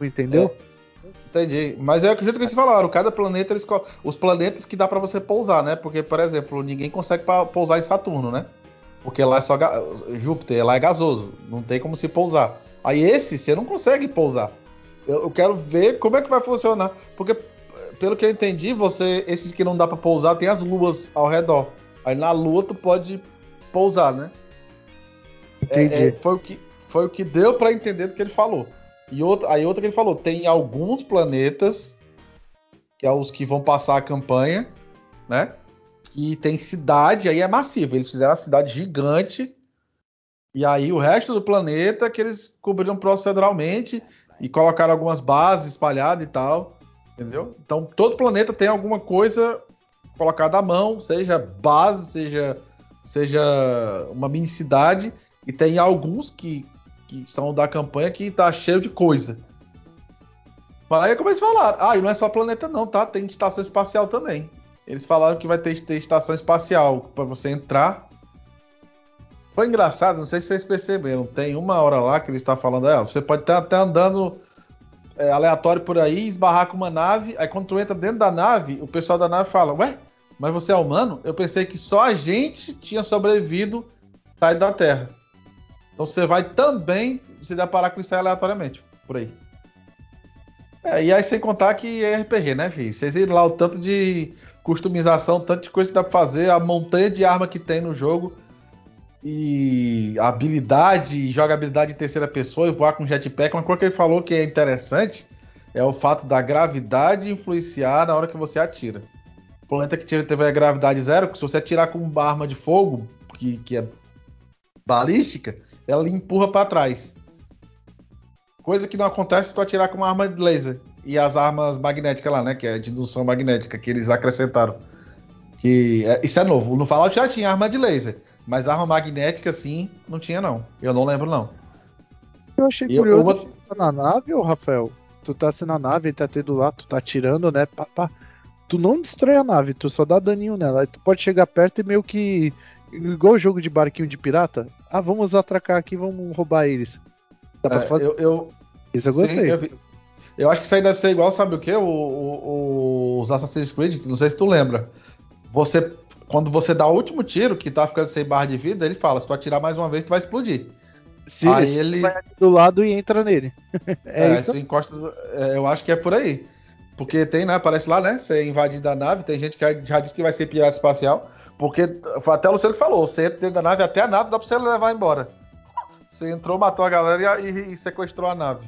entendeu? Entendi. Mas é o jeito que eles falaram. Cada planeta, eles os planetas que dá pra você pousar, né? Porque, por exemplo, ninguém consegue pousar em Saturno, né? Porque lá é só Júpiter, lá é gasoso, não tem como se pousar. Aí esse você não consegue pousar. Eu, eu quero ver como é que vai funcionar, porque pelo que eu entendi, você esses que não dá pra pousar tem as luas ao redor. Aí na lua tu pode pousar, né? É, Entendi. é, foi o que foi o que deu pra entender do que ele falou. E outra, aí outra que ele falou, tem alguns planetas que é os que vão passar a campanha, né? Que tem cidade, aí é massivo. Eles fizeram a cidade gigante. E aí o resto do planeta que eles cobriram proceduralmente e colocaram algumas bases espalhadas e tal. Entendeu? Então todo planeta tem alguma coisa colocada à mão, seja base, seja, seja uma mini cidade. E tem alguns que, que são da campanha que tá cheio de coisa. Mas aí como eles falaram, ah, e não é só planeta não, tá? Tem estação espacial também. Eles falaram que vai ter, ter estação espacial para você entrar. Foi engraçado, não sei se vocês perceberam. Tem uma hora lá que ele está falando, é, você pode estar até andando é, aleatório por aí, esbarrar com uma nave. Aí quando tu entra dentro da nave, o pessoal da nave fala, ué, mas você é humano? Eu pensei que só a gente tinha sobrevivido saído da Terra. Então você vai também se deparar com isso aleatoriamente, por aí. É, e aí sem contar que é RPG, né, filho? Vocês viram lá o tanto de customização, tanto de coisa que dá pra fazer, a montanha de arma que tem no jogo, e habilidade, jogabilidade em terceira pessoa, e voar com jetpack. Uma coisa que ele falou que é interessante é o fato da gravidade influenciar na hora que você atira. O planeta que a gravidade zero, que se você atirar com uma arma de fogo, que, que é balística, ela empurra para trás. Coisa que não acontece se tu atirar com uma arma de laser. E as armas magnéticas lá, né? Que é de indução magnética, que eles acrescentaram. Que é- isso é novo. No Fallout já tinha arma de laser. Mas arma magnética, sim, não tinha, não. Eu não lembro, não. Eu achei E eu- curioso eu tu tá na nave, ô Rafael. Tu tá assim na nave, tá tendo lá, tu tá atirando, né? Pá, pá. Tu não destrói a nave, tu só dá daninho nela. Aí tu pode chegar perto e meio que. Igual o jogo de barquinho de pirata. Ah, vamos atracar aqui, vamos roubar eles. Dá pra É, fazer eu, eu, isso, eu sim, gostei. eu vi. Eu acho que isso aí deve ser igual, sabe o que? O, o- os Assassin's Creed, que não sei se tu lembra. Você, quando você dá o último tiro, que tá ficando sem barra de vida, ele fala: se tu atirar mais uma vez, tu vai explodir. Se, aí se ele- vai do lado e entra nele. <laughs> é, isso. tu encosta, é, eu acho que é por aí. Porque tem, né? Aparece lá, né? Você invadindo a nave, tem gente que já disse que vai ser pirata espacial. Porque foi até o Luciano que falou: você entra dentro da nave, até a nave dá pra você levar embora. <laughs> Você entrou, matou a galera e, e- e sequestrou a nave.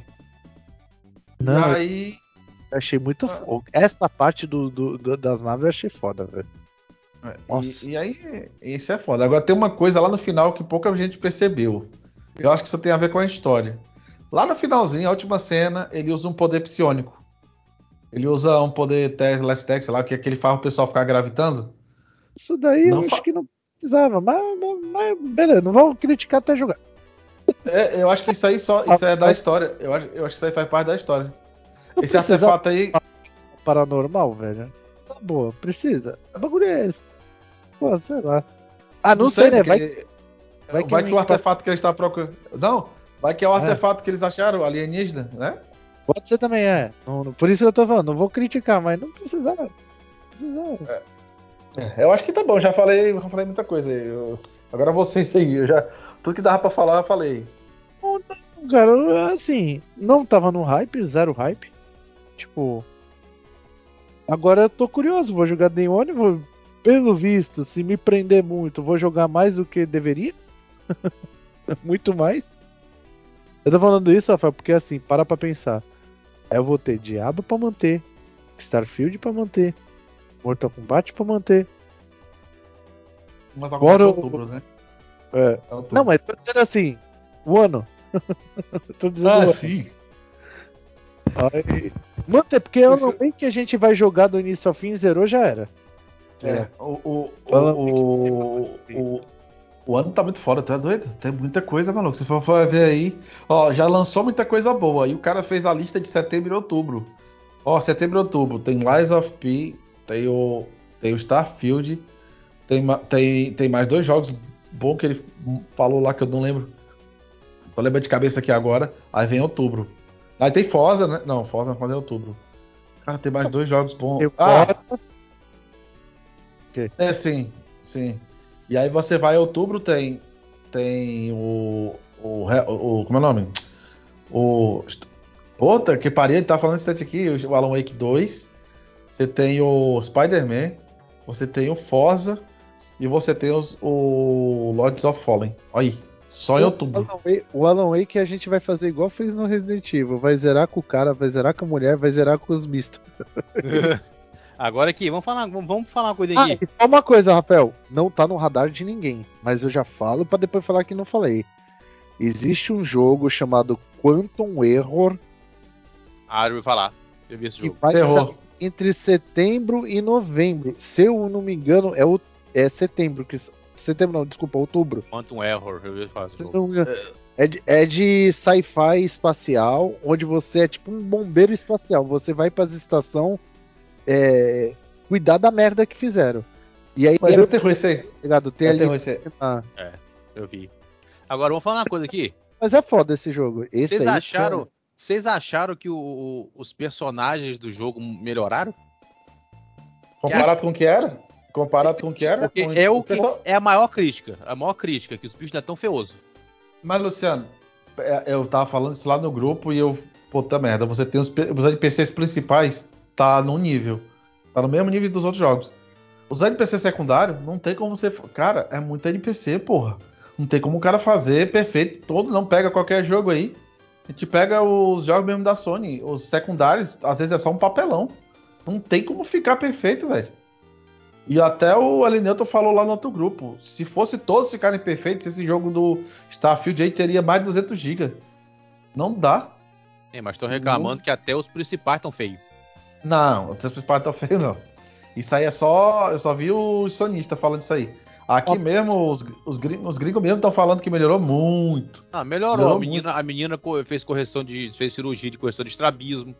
Não, e aí. eu achei muito Ah. foda. Essa parte do, do- do- das naves eu achei foda, velho. É. E, e aí, isso é foda. Agora tem uma coisa lá no final que pouca gente percebeu. Eu acho que isso tem a ver com a história. Lá no finalzinho, a última cena, ele usa um poder psionico. Ele usa um poder Telestex, sei lá, que é que ele faz o pessoal ficar gravitando. Isso daí Não eu acho que não precisava, mas, mas, mas beleza, não vamos criticar até jogar. É, eu acho que isso aí só isso é da história. Eu acho, eu acho que isso aí faz parte da história. Não Esse artefato aí. paranormal, velho. Tá boa, precisa. O bagulho é esse. Pô, sei lá. Ah, não, sei, né? Vai, ele- vai vai que que, um o artefato que ele está procurando. Não, vai que é o É. artefato que eles acharam, alienígena, né? pode ser também, é. Não- não- por isso que eu tô falando, não vou criticar, mas não precisava. Não precisava. É, eu acho que tá bom, já falei, já falei muita coisa. aí. Eu- agora vocês aí, eu já Tudo que dava pra falar, eu falei. Cara, assim, não tava no hype, zero hype. Tipo. Agora eu tô curioso, vou jogar Day One, vou. Pelo visto, se me prender muito, vou jogar mais do que deveria. <laughs> muito mais. Eu tô falando isso, Rafael, porque assim, para pra pensar. Eu vou ter Diabo pra manter, Starfield pra manter, Mortal Kombat pra manter. Mas Agora agora eu- outubro, né? É. É outubro. Não, mas tô dizendo assim, o ano. <laughs> tô dizendo Ah, ano. sim. Aí- Manter, porque eu não sei que a gente vai jogar do início ao fim e zerou já era. É, o, o, o, o, o, o ano tá muito foda, tu é doido? Tem muita coisa, maluco. Se for, for ver aí, ó, já lançou muita coisa boa. E o cara fez a lista de setembro e outubro. Ó, setembro e outubro tem Lies of P, tem o, tem o Starfield, tem, tem, tem mais dois jogos bons que ele falou lá que eu não lembro. Tô lembrando de cabeça aqui agora. Aí vem outubro. Aí tem Forza, né? Não, Forza não Forza é outubro. Cara, tem mais dois jogos bons. Eu Ah, é, sim, sim. E aí você vai em outubro, tem. Tem o. O. o- como é o nome? O. Puta, que pariu, ele tá falando esse aqui, o Alan Wake 2. Você tem o Spider-Man. Você tem o Forza. E você tem os, o Lords of Fallen. Olha aí. Só em O outubro. Alan Wake- O Alan Wake a gente vai fazer igual fez no Resident Evil. Vai zerar com o cara, vai zerar com a mulher, vai zerar com os mistos. <laughs> Agora aqui, vamos falar, vamos, falar uma coisa Ah, aqui. e só uma coisa, Rafael. Não tá no radar de ninguém. Mas eu já falo pra depois falar que não falei. Existe um jogo chamado Quantum Error Ah, eu vou falar. Eu vi esse que jogo. vai Terror. sair entre setembro e novembro. Se eu não me engano, é, o, é setembro. Que, setembro não, desculpa, outubro. Quantum Error, eu falar eu engano. É de, é de sci-fi espacial, onde você é tipo um bombeiro espacial. Você vai para as estações é, cuidar da merda que fizeram. E aí, Mas é, é terror esse aí. ligado, tem É ali. esse aí. ah, Eu vi. Agora, vamos falar uma coisa aqui. mas é foda esse jogo. Esse Vocês aí, acharam, vocês acharam que o- o- os personagens do jogo melhoraram? Comparado com o que era? Comparado com o que era? É o que é a maior crítica, a maior crítica que os bichos não é tão feioso. Mas, Luciano, é, eu tava falando isso lá no grupo e eu. Puta merda, você tem os, os NPCs principais, tá num nível. Tá no mesmo nível dos outros jogos. Os NPCs secundários, não tem como você. Cara, é muito NPC, porra. Não tem como o cara fazer perfeito todo, não pega qualquer jogo aí. A gente pega os jogos mesmo da Sony. Os secundários, às vezes é só um papelão. Não tem como ficar perfeito, velho. E até o Alineuto falou lá no outro grupo. Se fosse todos ficarem perfeitos, esse jogo do Starfield aí teria mais de 200 GB. Não dá. É, mas estão reclamando que até os principais estão feios. Não, os principais tá feio não. Isso aí é só. Eu só vi o sonista falando isso aí. Aqui Ó. mesmo, os, os, gringos, os gringos mesmo estão falando que melhorou muito. Ah, melhorou. Melhorou a menina, a menina fez correção de. fez cirurgia de correção de estrabismo.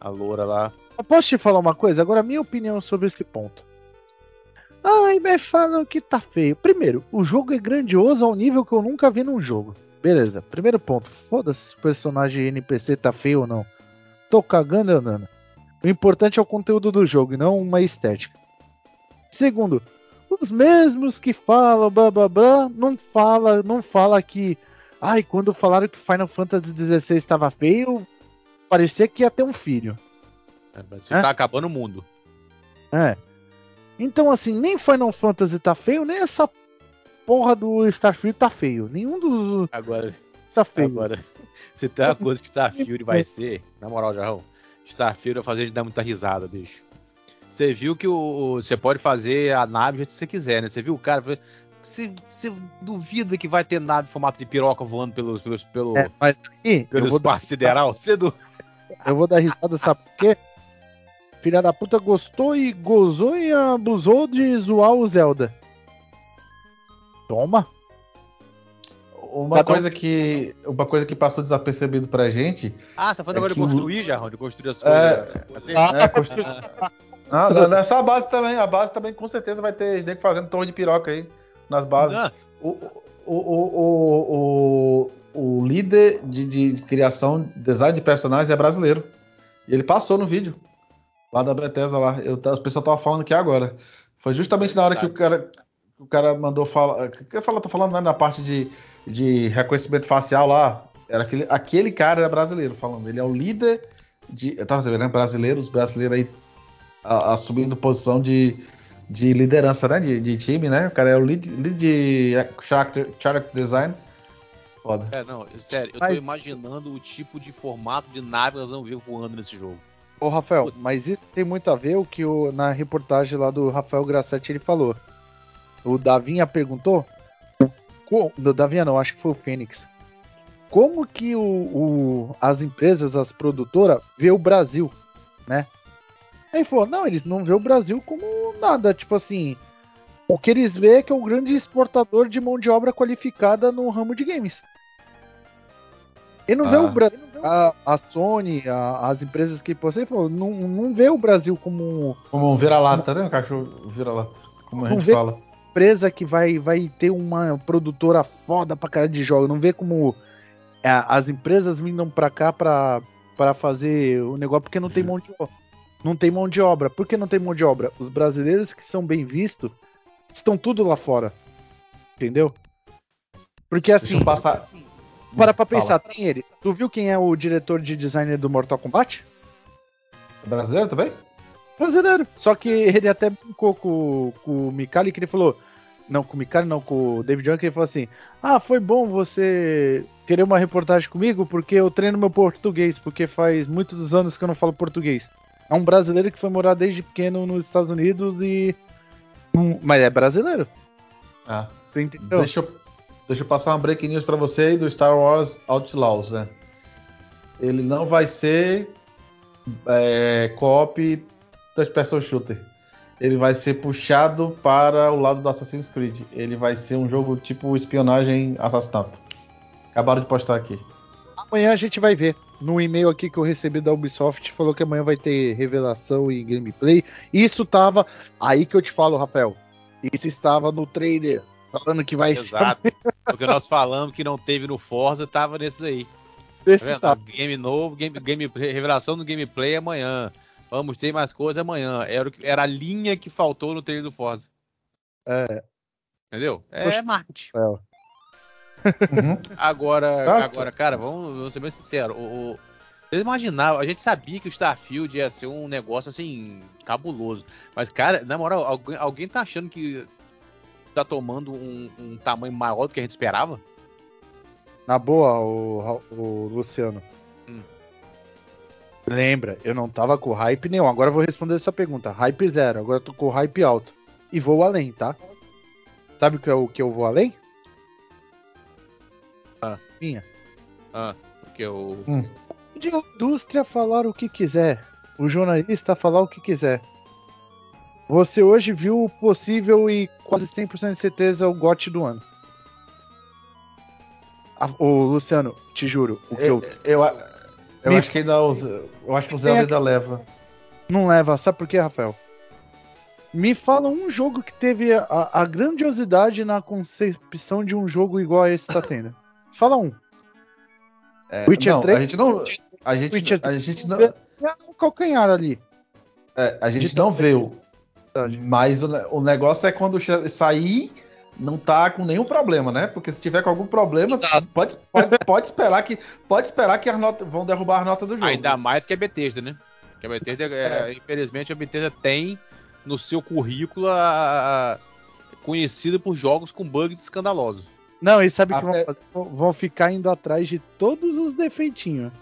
A loura lá. Eu posso te falar uma coisa? Agora, a minha opinião sobre esse ponto. Ai, mas falam que tá feio. Primeiro, o jogo é grandioso ao nível que eu nunca vi num jogo. Beleza, primeiro ponto. Foda-se se o personagem NPC tá feio ou não. Tô cagando e andando. O importante é o conteúdo do jogo e não uma estética. Segundo, os mesmos que falam blá blá blá, não fala, não fala que. Ai, quando falaram que Final Fantasy XVI estava feio, parecia que ia ter um filho. É, Você É? tá acabando o mundo. É. Então, assim, nem Final Fantasy tá feio, nem essa porra do Starfield tá feio. Nenhum dos Agora, tá feio. agora. <laughs> Se tem uma coisa que Starfield vai ser, na moral, Jarrão, Starfield vai fazer a gente dar muita risada, bicho. Você viu que o, você pode fazer a nave do jeito que você quiser, né? Você viu o cara. Você, você duvida que vai ter nave em formato de piroca voando pelo, pelo, pelo, É, mas aí, pelo espaço sideral? Você du... eu vou dar risada, sabe por quê? Filha da puta gostou e gozou e abusou de zoar o Zelda. Toma. Uma Cada um- coisa que. Uma coisa que passou desapercebido pra gente. Ah, você foi É agora de que o- construir, Jarrão? De construir as É. coisas. Assim? Ah, É, constru- Ah, não, não é só a base também. A base também com certeza vai ter gente fazendo torre de piroca aí nas bases. Ah, O, o, o, o, o, o líder de, de- de criação, design de personagens é brasileiro. E ele passou no vídeo. Lá da Bethesda lá. Eu, o pessoal tava falando aqui agora. Foi justamente na hora que o cara, o cara mandou falar. Que fala, tá falando né, na parte de de reconhecimento facial lá, era aquele, aquele cara era brasileiro falando. Ele é o líder de. Eu tava vendo, né? Brasileiros, brasileiros aí a, assumindo posição de, de liderança, né? De, de, time, né? O cara é o lead, lead de character, character design. Foda. É, não, sério, eu tô mas... imaginando o tipo de formato de nave que nós vamos ver voando nesse jogo. Ô, Rafael, mas isso tem muito a ver o que o, na reportagem lá do Rafael Grassetti ele falou. O Davinha perguntou. O Davinha não, acho que foi o Fênix. Como que o, o, as empresas, as produtoras, vê o Brasil, né? Aí ele falou, não, eles não vê o Brasil como nada, tipo assim. O que eles vê é que é um grande exportador de mão de obra qualificada no ramo de games. Ele não ah. vê o Brasil. A, a, Sony, a, as empresas que você falou, não, não vê o Brasil como. Como um vira-lata, né? Um cachorro vira-lata. Como a gente fala. Empresa que vai, vai ter uma produtora foda pra cara de jogo. Não vê como é, as empresas vindo pra cá pra, pra fazer o negócio porque não tem mão de obra. Não tem mão de obra. Por que não tem mão de obra? Os brasileiros que são bem vistos estão tudo lá fora. Entendeu? Porque assim. Passar... Para pra pensar, Fala. tem ele. Tu viu quem é o diretor de designer do Mortal Kombat? Brasileiro também? Brasileiro. Só que ele até brincou com, com o Mikali que ele falou. Não, com o Mikali não, com o David Young, que ele falou assim: Ah, foi bom você querer uma reportagem comigo porque eu treino meu português, porque faz muitos anos que eu não falo português. É um brasileiro que foi morar desde pequeno nos Estados Unidos e. Mas é brasileiro. Ah. Tu entendeu? Deixa eu, deixa eu passar uma break news pra você aí do Star Wars Outlaws, né? Ele não vai ser é, co-op das person shooter. Ele vai ser puxado para o lado do Assassin's Creed. Ele vai ser um jogo tipo espionagem assassinato. Acabaram de postar aqui. Amanhã a gente vai ver. No e-mail aqui que eu recebi da Ubisoft, falou que amanhã vai ter revelação e gameplay. Isso tava. Aí que eu te falo, Rafael. Isso estava no trailer. Falando que vai Exato. ser. Porque nós falamos que não teve no Forza, tava nesses aí. Esse tá Game novo, game, game, revelação do gameplay amanhã. Vamos ter mais coisa amanhã. Era, era a linha que faltou no trailer do Forza. É. Entendeu? É marketing. É. Uhum. <laughs> Agora, ah, agora, cara, vamos, vamos ser bem sinceros. O, o, vocês imaginavam, a gente sabia que o Starfield ia ser um negócio assim, cabuloso. Mas, cara, na moral, alguém, alguém tá achando que tá tomando um, um, tamanho maior do que a gente esperava? Na boa, o, o Luciano. Hum. Lembra, eu não tava com hype nenhum. Agora eu vou responder essa pergunta. Hype zero, agora eu tô com hype alto. E vou além, tá? Sabe o que, é o que eu vou além? Ah. Minha. Ah, porque o. Hum. De indústria falar o que quiser. O jornalista falar o que quiser. Você hoje viu o possível e quase 100% de certeza o GOT do ano. Ah, ô, Luciano, te juro, o que eu. Eu, eu, eu acho que ainda eu acho que o Zelda ainda leva. Não leva, sabe por quê, Rafael? Me fala um jogo que teve a, a grandiosidade na concepção de um jogo igual a esse que tá tendo. <laughs> Fala um. É, Witcher não, 3? A gente não. A gente, Witcher a gente não. É um calcanhar ali. É, a gente não vê o. Mas o, o negócio é quando sair, não tá com nenhum problema, né? Porque se tiver com algum problema, pode, pode, <laughs> pode, esperar que pode esperar que as notas vão derrubar a nota do jogo. Ainda mais que é Bethesda, né? Que a Bethesda, é, é. infelizmente, a Bethesda tem no seu currículo a, a, conhecida por jogos com bugs escandalosos. Não, e sabe o que vão fazer? Vão ficar indo atrás de todos os defeitinhos.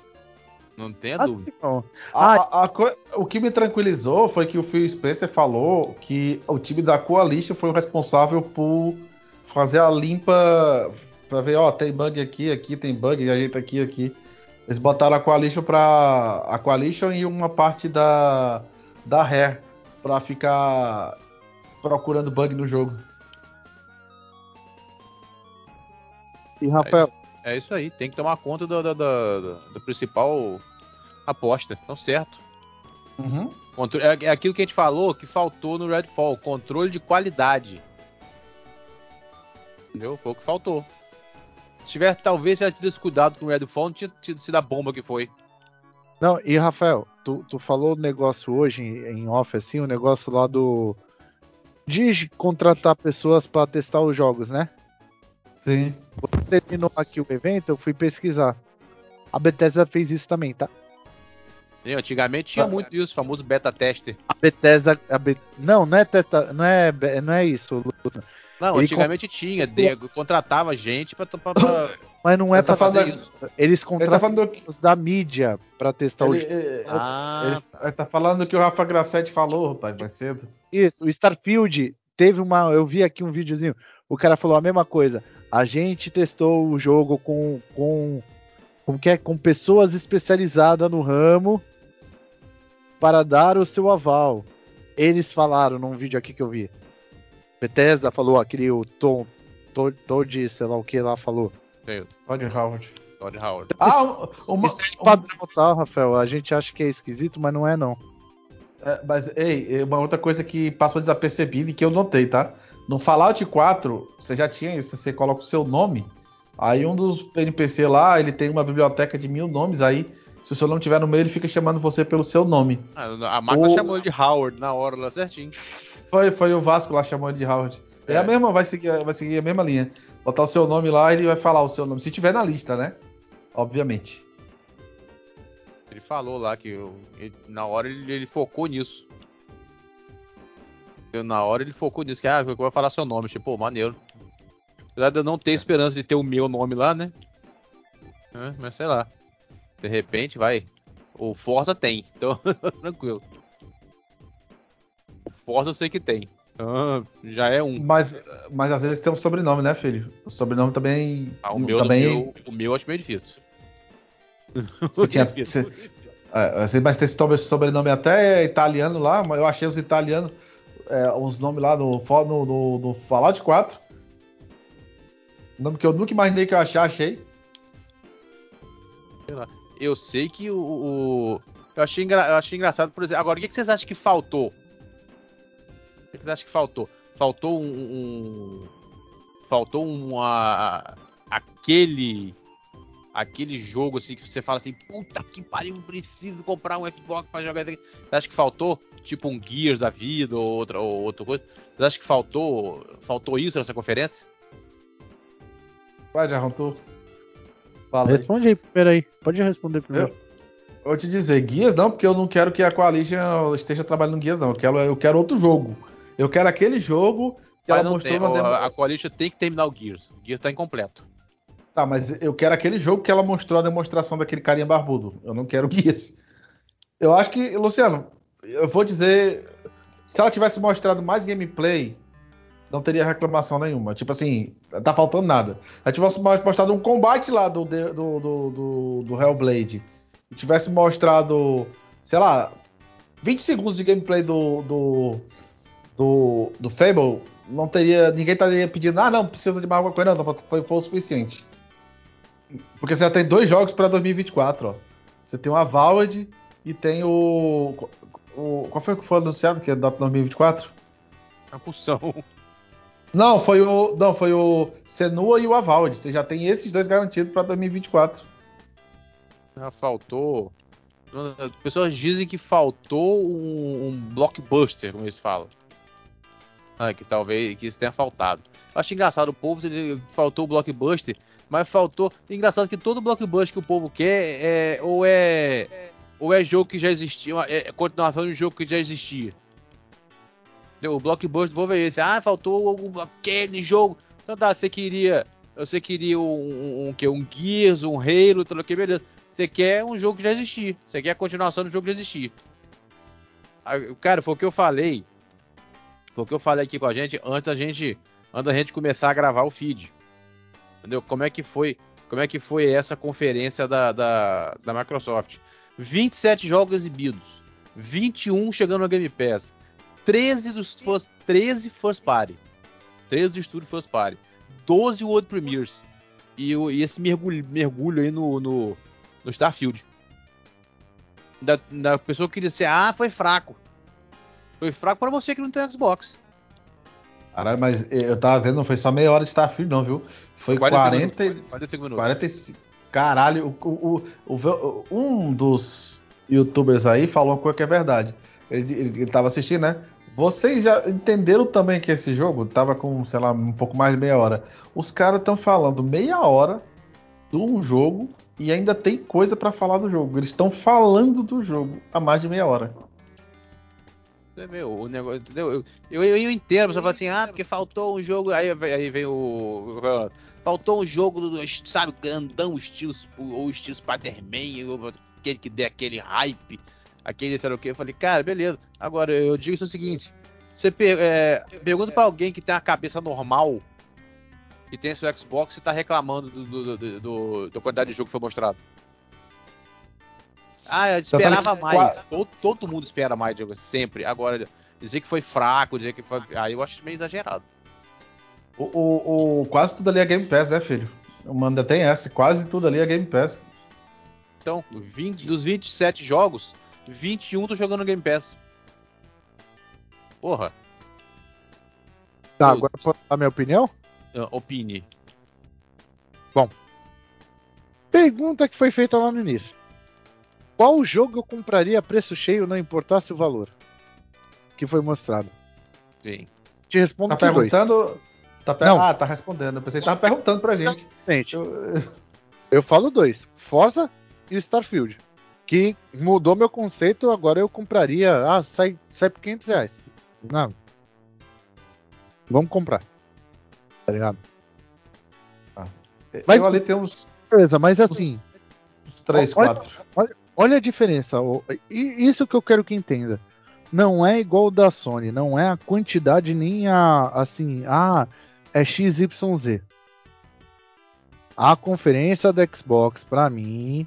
Não tenha assim, dúvida. Não. A, a, o que me tranquilizou foi que o Phil Spencer falou que o time da Coalition foi o responsável por fazer a limpa para ver, ó, tem bug aqui, aqui tem bug, ajeita aqui, aqui. Eles botaram a Coalition para a Coalition e uma parte da da Rare para ficar procurando bug no jogo. E Rafael. É, isso aí, tem que tomar conta do, do, do, do principal aposta. Então, certo. Uhum. É, é aquilo que a gente falou que faltou no Redfall: controle de qualidade. Entendeu? Foi o que faltou. Se tiver, talvez tivesse tido esse cuidado com o Redfall, não tinha tido sido a bomba que foi. Não, e Rafael, tu, tu falou o negócio hoje em off, assim, o negócio lá do. De contratar pessoas para testar os jogos, né? Sim. Terminou aqui o evento, eu fui pesquisar. A Bethesda fez isso também, tá? E Antigamente tinha Ah. muito isso, famoso beta tester. A Bethesda. A Be- Não, não é, teta... não, é... não é isso, Lúcio. Não, Ele antigamente tinha, de- contratava gente pra, pra, pra <coughs> Mas não é Ele tá pra fazer falando- isso. Eles Ele tá contratam falando que, os da mídia pra testar o ele, jogo. ele- Ah, ele- ele tá falando que o Rafa Grassetti falou, rapaz, mais cedo. Isso, o Starfield teve uma. Eu vi aqui um videozinho. O cara falou a mesma coisa. A gente testou o jogo com. com como que é? Com pessoas especializadas no ramo para dar o seu aval. Eles falaram num vídeo aqui que eu vi. Bethesda falou, aquele o Tom. Todd, Todd, sei lá o que lá falou. Todd Howard. Todd Howard. Ah, um- uma, Isso é padrão, tá, Rafael? A gente acha que é esquisito, mas não é não. É, mas, ei, uma outra coisa que passou desapercebida e que eu notei, tá? No Fallout 4, você já tinha isso, você coloca o seu nome, aí um dos NPC lá, ele tem uma biblioteca de mil nomes, aí se o seu nome estiver no meio, ele fica chamando você pelo seu nome. Ah, A máquina O- chamou de Howard na hora lá certinho. Foi, foi o Vasco lá chamando de Howard. É, É. a mesma, vai seguir, vai seguir a mesma linha. Botar o seu nome lá, ele vai falar o seu nome, se tiver na lista, né? Obviamente. Ele falou lá que eu- ele- na hora ele, ele focou nisso. Eu, na hora ele focou nisso, que ah, eu vou falar seu nome. Tipo, pô, maneiro. Apesar de eu não ter esperança de ter o meu nome lá, né? É, mas sei lá. De repente vai. O Forza tem, <laughs> então tranquilo. O Forza eu sei que tem. Então já é um. Mas, mas às vezes tem um sobrenome, né, filho? O sobrenome também. Ah, o, meu, também o, meu, o meu eu acho meio difícil. <laughs> Você tinha- você- <laughs> É, mas tem esse sobre- sobrenome até italiano lá, mas eu achei os italianos, é, uns nomes lá fo- no, no, no Fallout 4. Nome que eu nunca imaginei que eu achar, achei. Eu sei que o. o- eu, achei engra- eu achei engraçado, por exemplo. Agora, o que, vocês acham que faltou? O que, vocês acham que faltou? Faltou um. um- faltou uma. Aquele. Aquele jogo assim que você fala assim, puta que pariu, preciso comprar um Xbox pra jogar isso aqui. Você acha que faltou? Tipo um Gears da vida ou outra, ou outra coisa? Você acha que faltou, faltou isso nessa conferência? Vai, Jarrão, tu. Fala aí. Responde aí primeiro aí. Pode responder primeiro. Eu vou te dizer, guias não, porque eu não quero que a Coalition esteja trabalhando guias, não. Eu quero, eu quero outro jogo. Eu quero aquele jogo que Mas ela não mostrou tem, na demo. a, a Coalition tem que terminar o Gears. O Gears tá incompleto. Tá, mas eu quero aquele jogo que ela mostrou a demonstração daquele carinha barbudo. Eu não quero guias. Eu acho que, Luciano, eu vou dizer. Se ela tivesse mostrado mais gameplay, não teria reclamação nenhuma. Tipo assim, tá faltando nada. Se tivesse mostrado um combate lá do, do, do, do, do Hellblade, e tivesse mostrado, sei lá, 20 segundos de gameplay do, do, do, do Fable, não teria. Ninguém estaria pedindo, ah, não, precisa de mais alguma coisa, não, foi, foi o suficiente. Porque você já tem dois jogos pra 2024, ó. Você tem o Avowed e tem o. o qual foi o que foi anunciado que é data 2024? É uma pulsão. Não, foi o. Não, foi o Senua e o Avowed. Você já tem esses dois garantidos pra 2024. Ah, Faltou. Pessoas dizem que faltou um, um blockbuster, como eles falam. Ah, que talvez que isso tenha faltado. Eu acho engraçado o povo faltou o blockbuster, mas faltou. Engraçado que todo blockbuster que o povo quer é ou é ou é jogo que já existia, é é continuação de um jogo que já existia. O blockbuster do povo é esse. Ah, faltou aquele jogo. Então tá, você queria, você queria um, um, um, que um Gears, um Halo, tudo que beleza. Você quer um jogo que já existia. Você quer a continuação do jogo que já existia. Cara, foi o que eu falei. Foi o que eu falei aqui com a gente antes da gente, antes da gente começar a gravar o feed. Entendeu? Como é que foi, como é que foi essa conferência da, da, da Microsoft? 27 jogos exibidos, 21 chegando no Game Pass, 13 dos first, 13 first party, 13 estúdios first party, 12 World Premiers e, e esse mergulho, mergulho aí no, no, no Starfield. Da, da pessoa que disse, ah, foi fraco. Foi fraco pra você que não tem Xbox. Caralho, mas eu tava vendo, não foi só meia hora de Starfield, não, viu? Foi 40 40, minutos, 45 minutos. 45. Caralho, o, o, o- um dos youtubers aí falou uma coisa que é verdade. Ele, ele, ele tava assistindo, né? Vocês já entenderam também que esse jogo tava com, sei lá, um pouco mais de meia hora. Os caras estão falando meia hora de um jogo e ainda tem coisa pra falar do jogo. Eles estão falando do jogo há mais de meia hora. É, Meu, o negócio, entendeu? Eu, eu, eu, eu a pessoa fala assim, ah, porque faltou um jogo. Aí, aí vem o. Faltou um jogo do, sabe, grandão, estilo, ou estilo Spider-Man, aquele que dê aquele hype, aquele sei lá o que. Eu falei, cara, beleza. Agora, eu digo isso o seguinte: você per- é, pergunta pra alguém que tem a cabeça normal e tem seu Xbox e tá reclamando do, do, do, do- da quantidade de jogo que foi mostrado. Ah, eu esperava falando- mais. Todo, todo mundo espera mais, Diego, sempre. Agora, dizer que foi fraco, dizer que foi. Aí eu acho meio exagerado. O, o- o- quase tudo ali é Game Pass, né, filho? O Manda tem essa, quase tudo ali é Game Pass. Então, 20 dos 27 jogos, 21 tô jogando Game Pass. Porra, Tá, agora posso dar minha opinião? ah, opine. Pergunta que foi feita lá no início. Qual jogo eu compraria a preço cheio, não importasse o valor? Que foi mostrado. Sim. Te respondo Tá que dois. perguntando. Tá per- Não. Ah, tá respondendo. Eu pensei que tava perguntando pra gente. Gente, Eu- eu falo dois: Forza e Starfield. Que mudou meu conceito, agora eu compraria. Ah, sai, sai por 500 reais. Não. Vamos comprar. Tá ligado? Mas- eu ali tem uns, Beleza, mas assim. uns 3, Olha- 4. Olha a diferença. E isso que eu quero que entenda. Não é igual da Sony, não é a quantidade nem a assim, ah, é XYZ. A conferência da Xbox pra mim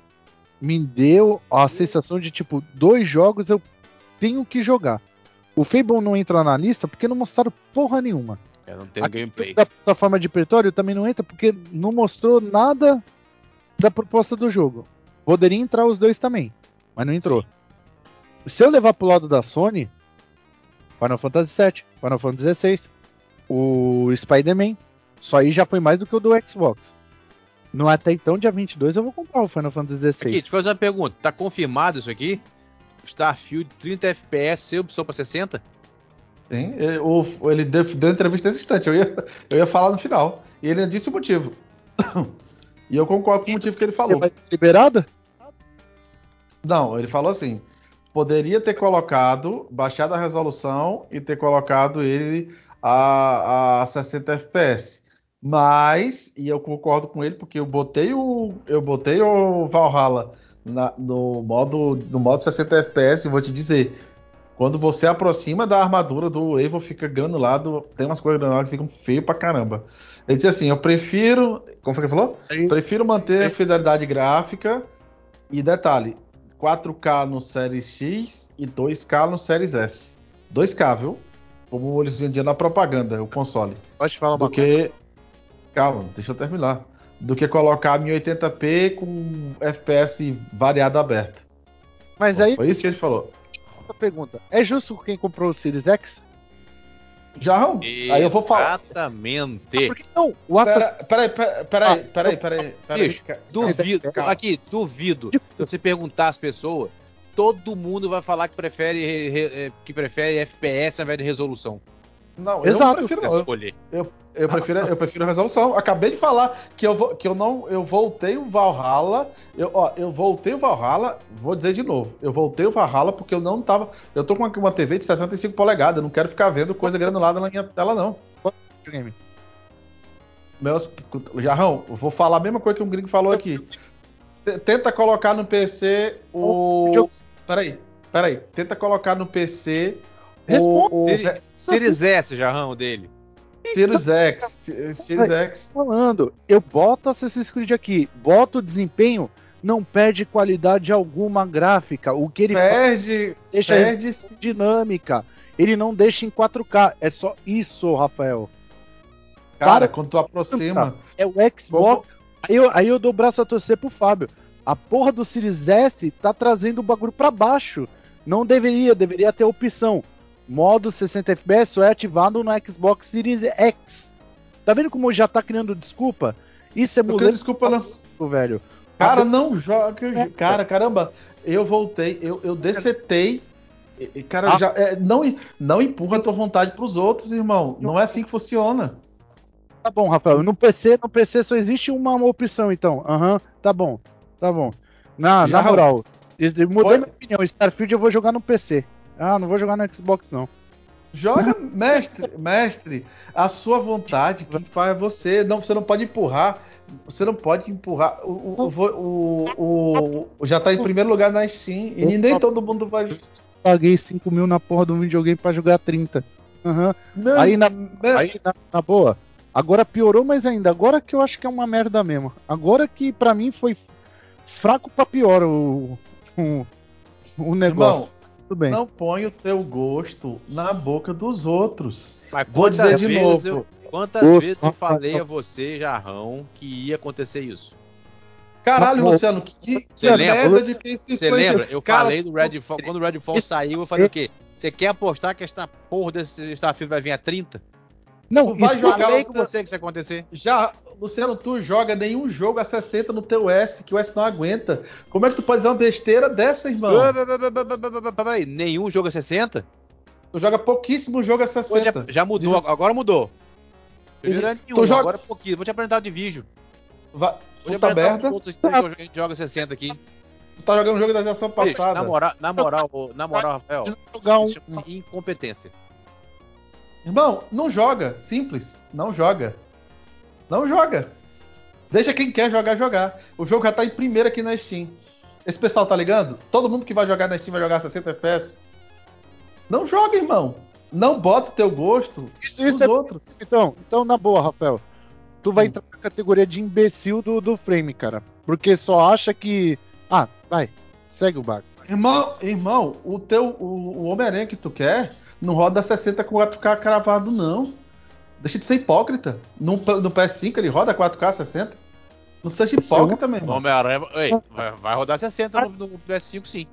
me deu a sensação de tipo, dois jogos eu tenho que jogar. O Fable não entra na lista porque não mostraram porra nenhuma. Eu não tem A gameplay. da plataforma de Pretório também não entra porque não mostrou nada da proposta do jogo. Poderia entrar os dois também, mas não entrou. Se eu levar pro lado da Sony, Final Fantasy VII, Final Fantasy XVI, o Spider-Man, só aí já foi mais do que o do Xbox. No até então, dia 22, eu vou comprar o Final Fantasy Aqui, XVI. deixa eu fazer uma pergunta. Tá confirmado isso aqui? Starfield 30 FPS sem opção pra 60? Sim, ele deu, deu entrevista nesse instante. Eu ia, eu ia falar no final. E ele disse o motivo. <coughs> e eu concordo com o motivo que ele Você falou. vai ser liberada? Não, ele falou assim: poderia ter colocado, baixado a resolução e ter colocado ele a, a 60 FPS. Mas, e eu concordo com ele, porque eu botei o. Eu botei o Valhalla na- no, modo, no modo 60 FPS e vou te dizer. Quando você aproxima da armadura do Evo, fica granulado. Tem umas coisas granuladas que ficam feio pra caramba. Ele disse assim: eu prefiro. Como foi que ele falou? Aí- Prefiro manter a fidelidade gráfica e detalhe, 4K no Series X e 2K no Series S. 2K, viu? Como eles vendiam na propaganda, o console. Pode falar uma Do que. Calma, deixa eu terminar. Do que colocar 1080p com FPS variado aberto. Mas aí, Foi isso que ele falou. outra pergunta. É justo quem comprou o Series X? Jarrão, aí eu vou falar. Exatamente. Porque não, o Assassin's Peraí, peraí, peraí, Ah, peraí, peraí, peraí. Bicho, Duvido, Calma. aqui, duvido. Se você perguntar às pessoas, todo mundo vai falar que prefere, re- re- que prefere FPS ao invés de resolução. Não, Exato. eu prefiro não. Escolher. Eu prefiro, eu prefiro a resolução. Acabei de falar que eu, vou- que eu não. Eu voltei o Valhalla. Eu, ó, eu voltei o Valhalla. Vou dizer de novo. Eu voltei o Valhalla porque eu não tava. Eu tô com uma, uma TV de 65 polegadas. Eu não quero ficar vendo coisa granulada na minha tela, não. Meus, Jarrão, eu vou falar a mesma coisa que um gringo falou aqui. Tenta colocar no PC o. Peraí, peraí. Tenta colocar no PC o, o Series S, jarrão dele. Series X. Series X. falando, eu boto Assassin's Creed aqui, boto o desempenho, não perde qualidade alguma gráfica. O que ele faz Perde. deixa Perde. dinâmica. Ele não deixa em 4K. É só isso, Rafael. Cara, quando tu aproxima. É o Xbox. Aí eu, aí eu dou o braço a torcer pro Fábio. A porra do Series S tá trazendo o bagulho pra baixo. Não deveria, deveria ter opção. Modo 60 FPS só é ativado no Xbox Series X. Tá vendo como já tá criando desculpa? Isso é mulher, desculpa, não. velho. Cara, não joga. É. Cara, caramba, eu voltei, eu, eu desetei E, e, cara, Ah. já, é, não, não empurra a tua vontade pros outros, irmão. Não é assim que funciona. Tá bom, Rafael. No PC, no PC só existe uma opção, então. Aham, tá bom. Tá bom. Na, Já, na moral, mudei Foi? minha opinião. Starfield eu vou jogar no PC. Ah, não vou jogar no Xbox, não. Joga, mestre, mestre, a sua vontade, quem faz é você. Não, você não pode empurrar. Você não pode empurrar. O, o, o, o- já tá em primeiro lugar na Steam e nem todo mundo vai. Paguei 5 mil na porra do videogame pra jogar 30. Aham. Meu, Aí na- me- Aí, na, na boa. Agora piorou mais ainda. Agora que eu acho que é uma merda mesmo. Agora que pra mim foi fraco pra pior o, o, o negócio. irmão, Tudo bem. não põe o teu gosto na boca dos outros. Mas Vou quantas dizer de vezes novo. eu, quantas Ô, vezes eu falei a você, Jarrão, que ia acontecer isso? Caralho, Luciano, que, que Você lembra? merda de Você lembra? Eu Cara, falei do Redfall, quando o Redfall saiu, eu falei o quê? Você quer apostar que esta porra desse Starfield vai vir a 30? Não, Tu vai isso- jogar Falei o- com você que isso ia acontecer. Já, Luciano, tu joga nenhum jogo a 60 no teu S, que o S não aguenta. Como é que tu pode fazer uma besteira dessa, irmão? Peraí, nenhum jogo a 60? Tu joga pouquíssimo jogo a Pô, já, 60. já mudou, agora mudou. Primeiro era Tu nenhum, joga- agora é pouquinho. Vou te apresentar o Division. Va- Vou merda, os outros que a gente joga 60 aqui. tu tá jogando um jogo da geração passada. na moral, na moral, ô, na moral, Rafael, jogar um- incompetência. Irmão, não joga. Simples. Não joga. Não joga. Deixa quem quer jogar, jogar. O jogo já tá em primeiro aqui na Steam. Esse pessoal tá ligando? Todo mundo que vai jogar na Steam vai jogar 60 FPS. Não joga, irmão. Não bota o teu gosto isso, nos isso é outros. Então, então, na boa, Rafael. Tu vai Hum. entrar na categoria de imbecil do, do frame, cara. Porque só acha que. Ah, vai. Segue o barco. Irmão, irmão, o teu o, o Homem-Aranha que tu quer não roda 60 com 4K cravado, não. Deixa de ser hipócrita. No, no PS5 ele roda 4K 60. Não seja hipócrita, meu irmão. Homem-Aranha, ei, vai, vai rodar 60 no, no PS5 sim.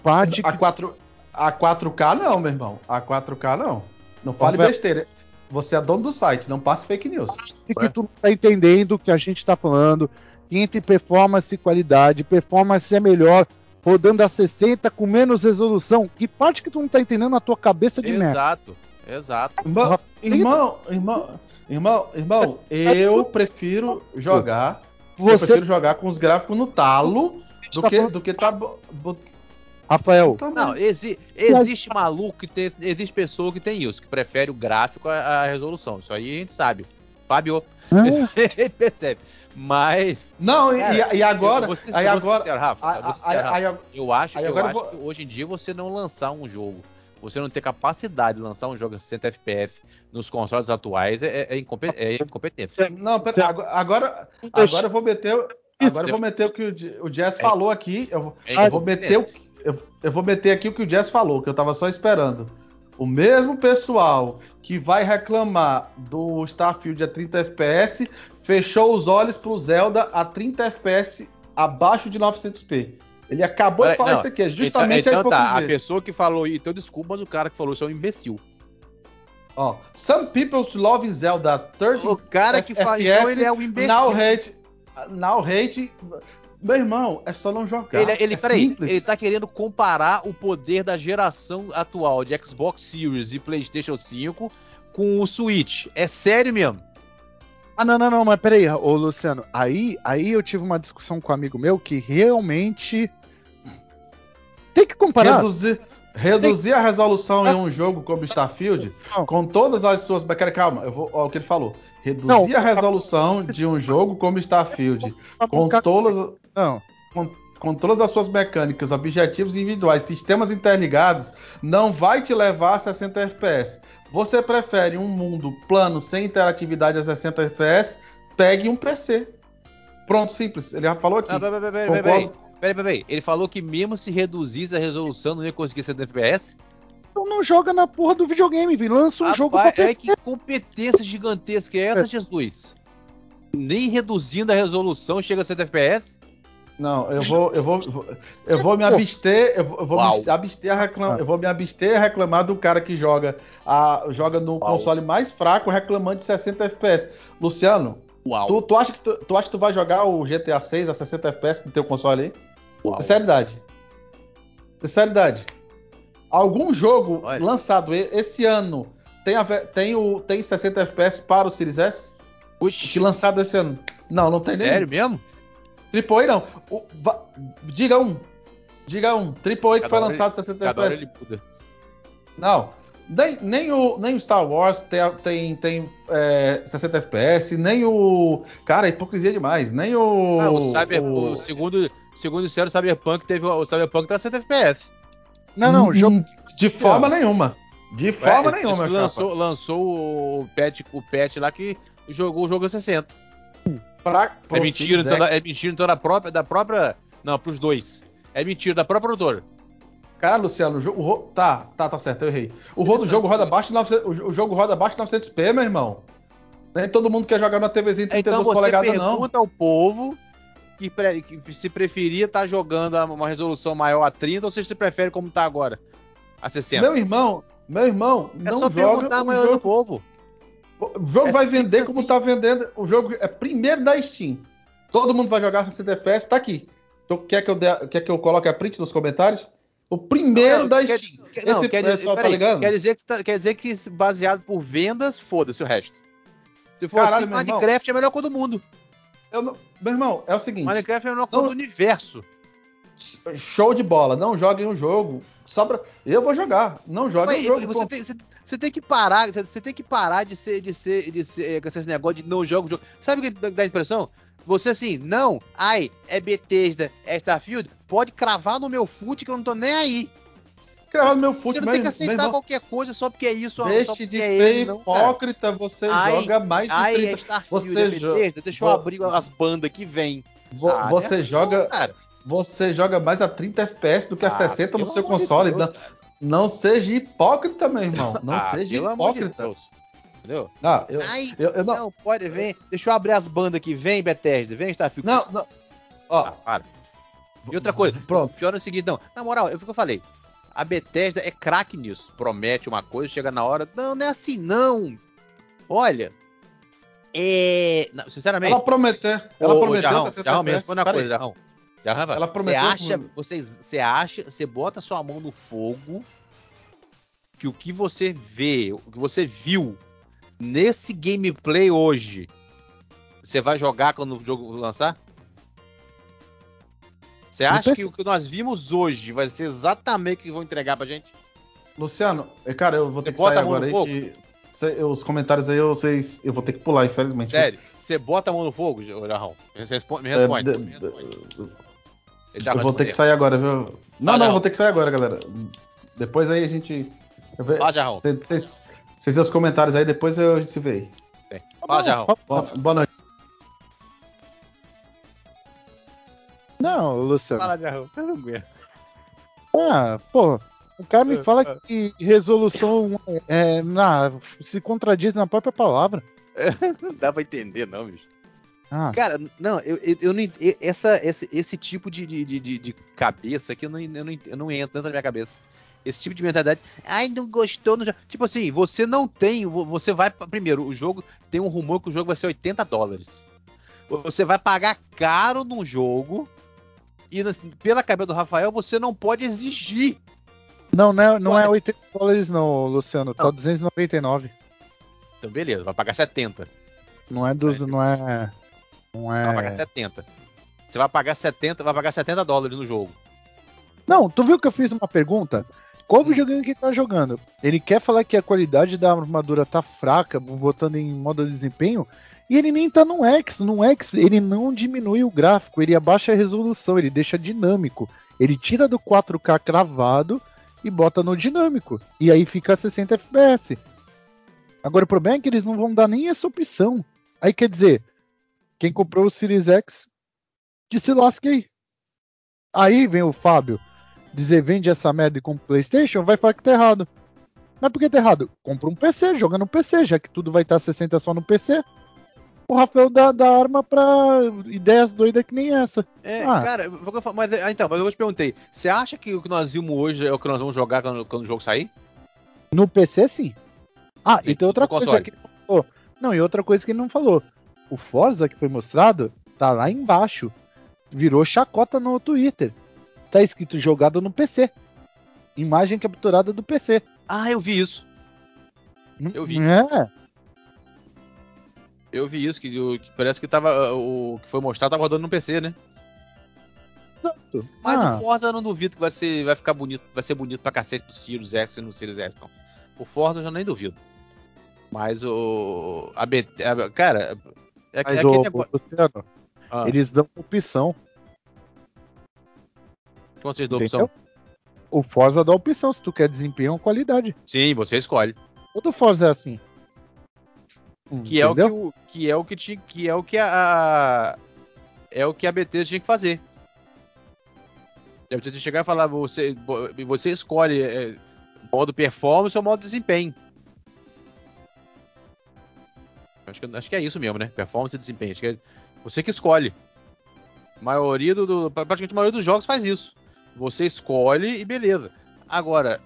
Parte A, que 4, a 4K não, meu irmão. A 4K não. Não fale Rafael. besteira. Você é dono do site, não passe fake news. que tu não tá entendendo o que a gente tá falando. Que entre performance e qualidade, performance é melhor rodando a 60 com menos resolução. Que parte que tu não tá entendendo na tua cabeça de merda? Exato, exato. Irmão, irmão, irmão, irmão, irmão, eu prefiro jogar. Eu Você, prefiro jogar com os gráficos no talo do tá que, falando- do que tá. Rafael, tá Não, exi- existe maluco que tem. Existe pessoa que tem isso, que prefere o gráfico à, à resolução. Isso aí a gente sabe. Fábio, <laughs> ele percebe. Mas. Não, e, Cara, e agora. eu vou ser- aí eu agora. sincero, Rafa, eu sincero, Rafa. Eu acho, eu eu vou- que hoje em dia você não lançar um jogo, você não ter capacidade de lançar um jogo a 60 FPS nos consoles atuais é, é, incompe- é incompetência. Não, pera, agora, agora, eu vou meter. Agora eu vou meter o que o, J- o Jazz falou aqui. Eu, vou- É eu vou meter o, eu, eu vou meter aqui o que o Jazz falou, que eu tava só esperando. O mesmo pessoal que vai reclamar do Starfield a 30 FPS fechou os olhos pro Zelda a 30 FPS abaixo de 900p. Ele acabou de falar não, isso aqui, é justamente então, então tá, a pessoa que falou isso, então desculpa, mas o cara que falou isso é um imbecil. Ó, some people love Zelda a 30 O cara que FPS, então ele é um imbecil. Now hate, now hate. Meu irmão, é só não jogar. Ele, ele, é peraí, simples. ele tá querendo comparar o poder da geração atual de Xbox Series e PlayStation 5 com o Switch. É sério mesmo? Ah, não, não, não, mas peraí, ô Luciano. Aí, aí eu tive uma discussão com um amigo meu que realmente. Tem que comparar. reduzir, reduzir a resolução em um jogo como Starfield Não. com todas as suas. Calma, eu vou. Ó, o que ele falou. Reduzir Não. a resolução de um jogo como Starfield com todas. Não, com, com todas as suas mecânicas, objetivos individuais, sistemas interligados, não vai te levar a 60 FPS. Você prefere um mundo plano sem interatividade a 60 FPS? Pegue um PC. Pronto, simples. Ele já falou aqui. Ah, peraí, peraí, peraí, peraí, peraí, peraí. Ele falou que mesmo se reduzisse a resolução não ia conseguir 60 FPS? então não joga na porra do videogame, vi. Lança um jogo pra Rapaz, é PC. que competência gigantesca é essa, Jesus? Nem reduzindo a resolução chega a 60 FPS? Não, eu vou, eu vou, eu vou me abster, eu vou, eu vou Uau. me abster a reclamar, eu vou me abster a reclamar do cara que joga a, joga no Uau. console mais fraco reclamando de 60 FPS. Luciano, Uau. tu, tu acha que tu, tu acha que tu vai jogar o GTA 6 a 60 FPS no teu console aí? Uau. Sinceridade. Sinceridade. algum jogo Olha. lançado esse ano tem, a tem, o, tem 60 FPS para o Series S? Que Oxi, lançado esse ano? Não, não tem sério nenhum. mesmo? Triple A não. O- va- diga um. Diga um. Triple A que Cada foi lançado 60 Cada hora FPS. ele muda. Não. Nem, nem, o, nem o Star Wars tem, tem, tem é, 60 FPS, nem o. Cara, é hipocrisia demais. Nem o. Ah, o Cyber, o- o segundo, segundo disseram, o Cyberpunk teve o, Cyberpunk tá 60 FPS. Não, não, o jogo. Hum, De forma nenhuma. De forma Ué, nenhuma, lançou, lançou o patch, o patch lá que jogou o jogo a 60. Pra, É mentira, então, da- é mentira então da própria, da própria. Não, pros dois. É mentira da própria produtora. Cara, Luciano, o jogo. ro- Tá, tá, tá certo, eu errei. O, ro- o Interessante, jogo roda abaixo de 900, o jo- o jogo roda abaixo de 900p, meu irmão. Nem todo mundo quer jogar na TVzinha de 32 Então você polegadas, não. pergunta ao povo que, pre- que se preferia estar jogando a uma resolução maior a 30 ou se você prefere como tá agora, a 60. Meu irmão, meu irmão, é não só joga perguntar a o maioria do jogo. povo. O jogo É vai vender como assim. tá vendendo. O jogo é primeiro da Steam. Todo mundo vai jogar 60 FPS, tá aqui. Então, quer que eu, dê, quer que eu coloque a print nos comentários? O primeiro Não, da quer- Steam. quer- não, Esse quer dizer, pessoal tá ligando? quer dizer que, tá- quer dizer que baseado por vendas, foda-se o resto. Se for Caralho, assim, meu irmão. Minecraft é a melhor coisa do mundo. Não- Meu irmão, é o seguinte. Minecraft é a melhor coisa do universo. Show de bola. Não joguem o jogo. Só pra... Eu vou jogar. Não Mas o jogo. você, tem, você, você tem que parar, você, você tem que parar de ser, de ser, de ser com esses negócios de não jogo o jogo. Sabe o que dá- a impressão? Você assim, não, ai, é Bethesda, é Starfield, pode cravar no meu fute que eu não tô nem aí. Cara, meu Você fute, não meu, tem que meu aceitar qualquer coisa só porque é isso, só Deixe porque de é ser ele, não, hipócrita. Você Ai, joga mais de Ai, 30. é Starfield, Você é Bethesda, deixa eu abrir as bandas que vem. Vo- Ah, é você assim joga. cara. Você joga mais a 30 FPS do que a Ah, 60 no pelo seu console. Deus, não, seja hipócrita, meu irmão. Não <laughs> Ah, seja pelo amor de hipócrita. Deus. Entendeu? Não, eu, Ai, eu, eu não. não, pode, vem. Deixa eu abrir as bandas que vem, Bethesda, vem Starfield. Não, não. Ó, Ah, para. E outra coisa, Pronto. pior é o seguinte, não. Na moral, é o que eu falei. A Bethesda é craque nisso. Promete uma coisa, chega na hora. Não, não é assim, não. Olha. É. não, sinceramente. Ela prometeu. Ela Ô, prometeu Jarrão, 60 Jarrão, me responde uma coisa. Jarrão. Ela você prometeu acha, que- você, você acha, você bota sua mão no fogo que o que você vê, o que você viu nesse gameplay hoje, você vai jogar quando o jogo lançar? Você acha que o que nós vimos hoje vai ser exatamente o que vão entregar pra gente? Luciano, eh, cara, eu vou ter Você que sair agora aí. Que, cê- os comentários aí, eu, vocês, eu vou ter que pular, infelizmente. Sério? Você bota a mão no fogo, Jarrão? Me responde. Me É, responde. de- me responde. Já eu vou ter que sair agora, viu? Não, não, vou ter que sair agora, galera. Depois aí a gente. Fala, Jarrão. Vocês veem os comentários aí, depois eu- a gente se vê aí. Fala, Jarrão. Boa, boa noite. Não, Luciano. Fala, Jarrão. Eu não aguento. Ah, pô. O cara me fala que resolução é, na, se contradiz na própria palavra. <laughs> Não dá pra entender, não, bicho. Ah, Cara, não, eu, eu, eu não essa, esse, esse tipo de, de, de, de- cabeça aqui eu não, eu, não, eu não entra dentro da minha cabeça. Esse tipo de mentalidade. Ai, não gostou. Não... jo-" Tipo assim, você não tem. vo- Você vai. Primeiro, o jogo. Tem um rumor que o jogo vai ser 80 dólares. Você vai pagar caro num jogo. E na- pela cabeça do Rafael, você não pode exigir. não, não é, não é 80 dólares não, Luciano. Tá Não. 299. Então, beleza, vai pagar 70. Não é dos. Não é. Não Vai pagar é. 70. Você vai pagar 70, vai pagar 70 dólares no jogo. Não, tu viu que eu fiz uma pergunta? Qual Hum. videogame que ele tá jogando? Ele quer falar que a qualidade da armadura tá fraca, botando em modo de desempenho, e ele nem tá no X. No X, ele não diminui o gráfico, ele abaixa a resolução, ele deixa dinâmico. Ele tira do 4K cravado e bota no dinâmico. E aí fica 60 FPS. Agora o problema é que eles não vão dar nem essa opção. Aí quer dizer, quem comprou o Series X, que se lasque aí. Aí vem o Fábio dizer vende essa merda e compra PlayStation, vai falar que tá errado. Mas por que tá errado? Compra um PC, joga no PC, já que tudo vai estar 60 só no PC. O Rafael dá, dá arma pra ideias doidas que nem essa. É, Ah. cara, o mas ah, então, mas eu te perguntei, você acha que o que nós vimos hoje é o que nós vamos jogar quando, quando o jogo sair? No PC, sim. Ah, Sim, e tem outra coisa que ele não falou. Não, e outra coisa que ele não falou. O Forza que foi mostrado tá lá embaixo. Virou chacota no Twitter. Tá escrito jogado no PC. imagem capturada do PC. Ah, eu vi isso. Eu vi. É. Eu vi isso, que, que parece que tava. O que foi mostrado tava rodando no PC, né? Exato. Mas Ah, o Forza eu não duvido que vai ser, vai ficar bonito, vai ser bonito pra cacete do Sirius X e no Sirius S, não. O Forza eu já nem duvido. Mas o. A BT. a- cara, é, é mas aquele o, negócio. Luciano, Ah, eles dão opção. que vocês dão opção? O Forza dá opção se tu quer desempenho ou qualidade. Sim, você escolhe. Todo Forza é assim. Hum, Que é, o que, o, que é o que tinha, que é o que a, a- é o que a BT tinha que fazer. A BT tinha que chegar e falar, você, você escolhe é, modo performance ou modo desempenho. Acho que, acho que é isso mesmo, né? Performance e desempenho. Acho que é você que escolhe. A maioria do, do- praticamente a maioria dos jogos faz isso. Você escolhe e beleza. Agora,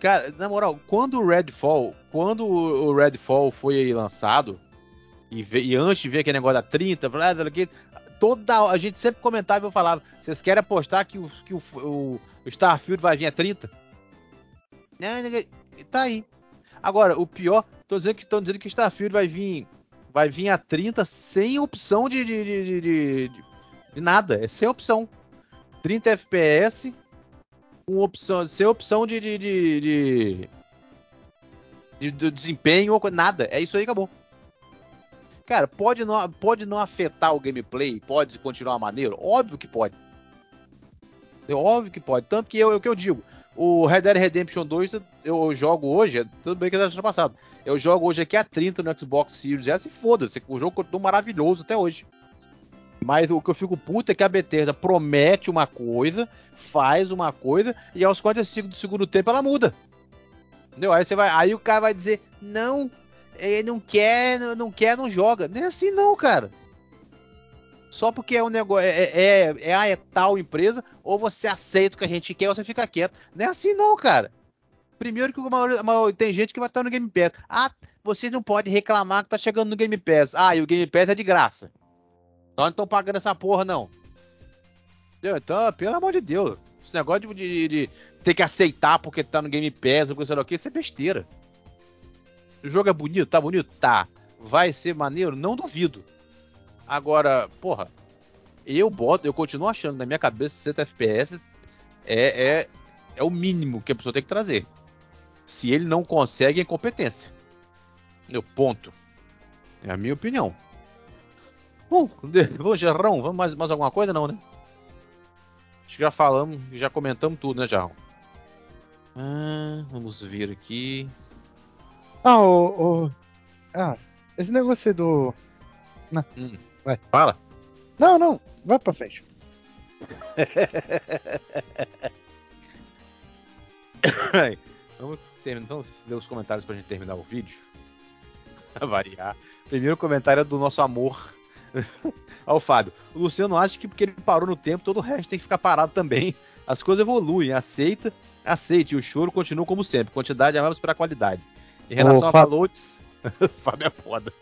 cara, na moral, quando o Redfall, quando o Redfall foi lançado e, e antes de ver aquele negócio da 30, blá, blá, blá, toda a gente sempre comentava e eu falava, vocês querem apostar que o, que o, o- Starfield vai vir a 30? Não, não, não, tá aí. Agora, o pior, tô dizendo que estão dizendo que Starfield vai vir vai vir a 30 sem opção de, de, de, de- de- nada, é sem opção. 30 FPS com opção, sem opção de de, de, de, de- de desempenho ou nada. É isso aí, acabou. Cara, pode não, pode não afetar o gameplay, pode continuar maneiro? Óbvio que pode. É óbvio que pode. Tanto que eu, é o que eu digo. O Red Dead Redemption 2 eu jogo hoje, tudo bem que era ano passado. Eu jogo hoje aqui a 30 no Xbox Series S e foda-se, o jogo continua maravilhoso até hoje. Mas o que eu fico puto é que a Bethesda promete uma coisa, faz uma coisa e aos 45 do segundo tempo ela muda. Entendeu? Aí você vai, aí o cara vai dizer: "Não, ele não quer, não quer, não joga". Nem assim não, cara. Só porque é um negócio é, é, é, a é tal empresa, ou você aceita o que a gente quer, ou você fica quieto. Não é assim não, cara. Primeiro que a maioria- a maioria- tem gente que vai estar no Game Pass. Ah, vocês não podem reclamar que tá chegando no Game Pass. Ah, e o Game Pass é de graça. Nós não estão pagando essa porra, não. Entendeu? Então, pelo amor de Deus. Esse negócio de, de- de ter que aceitar porque tá no Game Pass ou coisa o que, isso é besteira. O jogo é bonito? Tá bonito? Tá. Vai ser maneiro? Não duvido. Agora, porra, eu boto, eu continuo achando na minha cabeça 60 FPS é, é, é o mínimo que a pessoa tem que trazer. Se ele não consegue, é incompetência. Meu ponto. É a minha opinião. Bom, <laughs> vamos, Jarrão, vamos mais, mais alguma coisa não, né? Acho que já falamos, já comentamos tudo, né, Jarrão? Ah, vamos ver aqui. Ah, o, o- Ah, esse negócio aí do. Hum. Vai. Fala. Não, não, vai pra frente. <laughs> <coughs> vamos, terminar, vamos ler os comentários pra gente terminar o vídeo. <laughs> Pra variar. Primeiro comentário é do nosso amor <laughs> ao Fábio. O Luciano acha que porque ele parou no tempo, todo o resto tem que ficar parado também. As coisas evoluem, aceita, aceite, e o choro continua como sempre. Quantidade amamos para qualidade. Em relação Ô, a Fábio. valores, <laughs> Fábio é foda.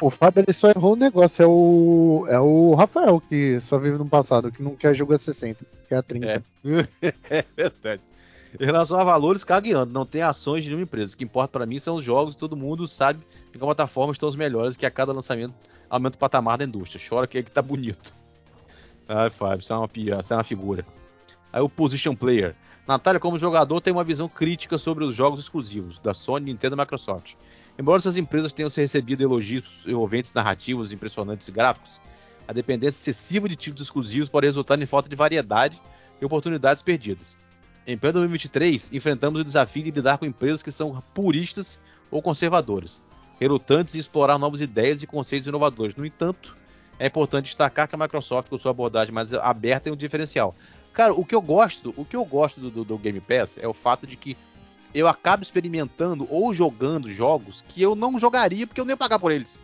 O Fábio ele só errou o negócio. É o. É o Rafael que só vive no passado, que não quer jogo a 60, quer a 30. É. é verdade. Em relação a valores, cagueando, não tem ações de nenhuma empresa. O que importa pra mim são os jogos, todo mundo sabe em qual plataforma estão os melhores, que a cada lançamento aumenta o patamar da indústria. Chora que é que tá bonito. Ai, Fábio, isso é uma, isso é uma figura. Aí o Position Player. Natália, como jogador, tem uma visão crítica sobre os jogos exclusivos da Sony, Nintendo e Microsoft. Embora essas empresas tenham recebido elogios envolventes narrativos impressionantes e gráficos, a dependência excessiva de títulos exclusivos pode resultar em falta de variedade e oportunidades perdidas. Em pleno 2023, enfrentamos o desafio de lidar com empresas que são puristas ou conservadoras, relutantes em explorar novas ideias e conceitos inovadores. No entanto, é importante destacar que a Microsoft, com sua abordagem mais aberta, tem um diferencial. Cara, o que eu gosto, o que eu gosto do, do- do Game Pass é o fato de que eu acabo experimentando ou jogando jogos que eu não jogaria porque eu nem ia pagar por eles.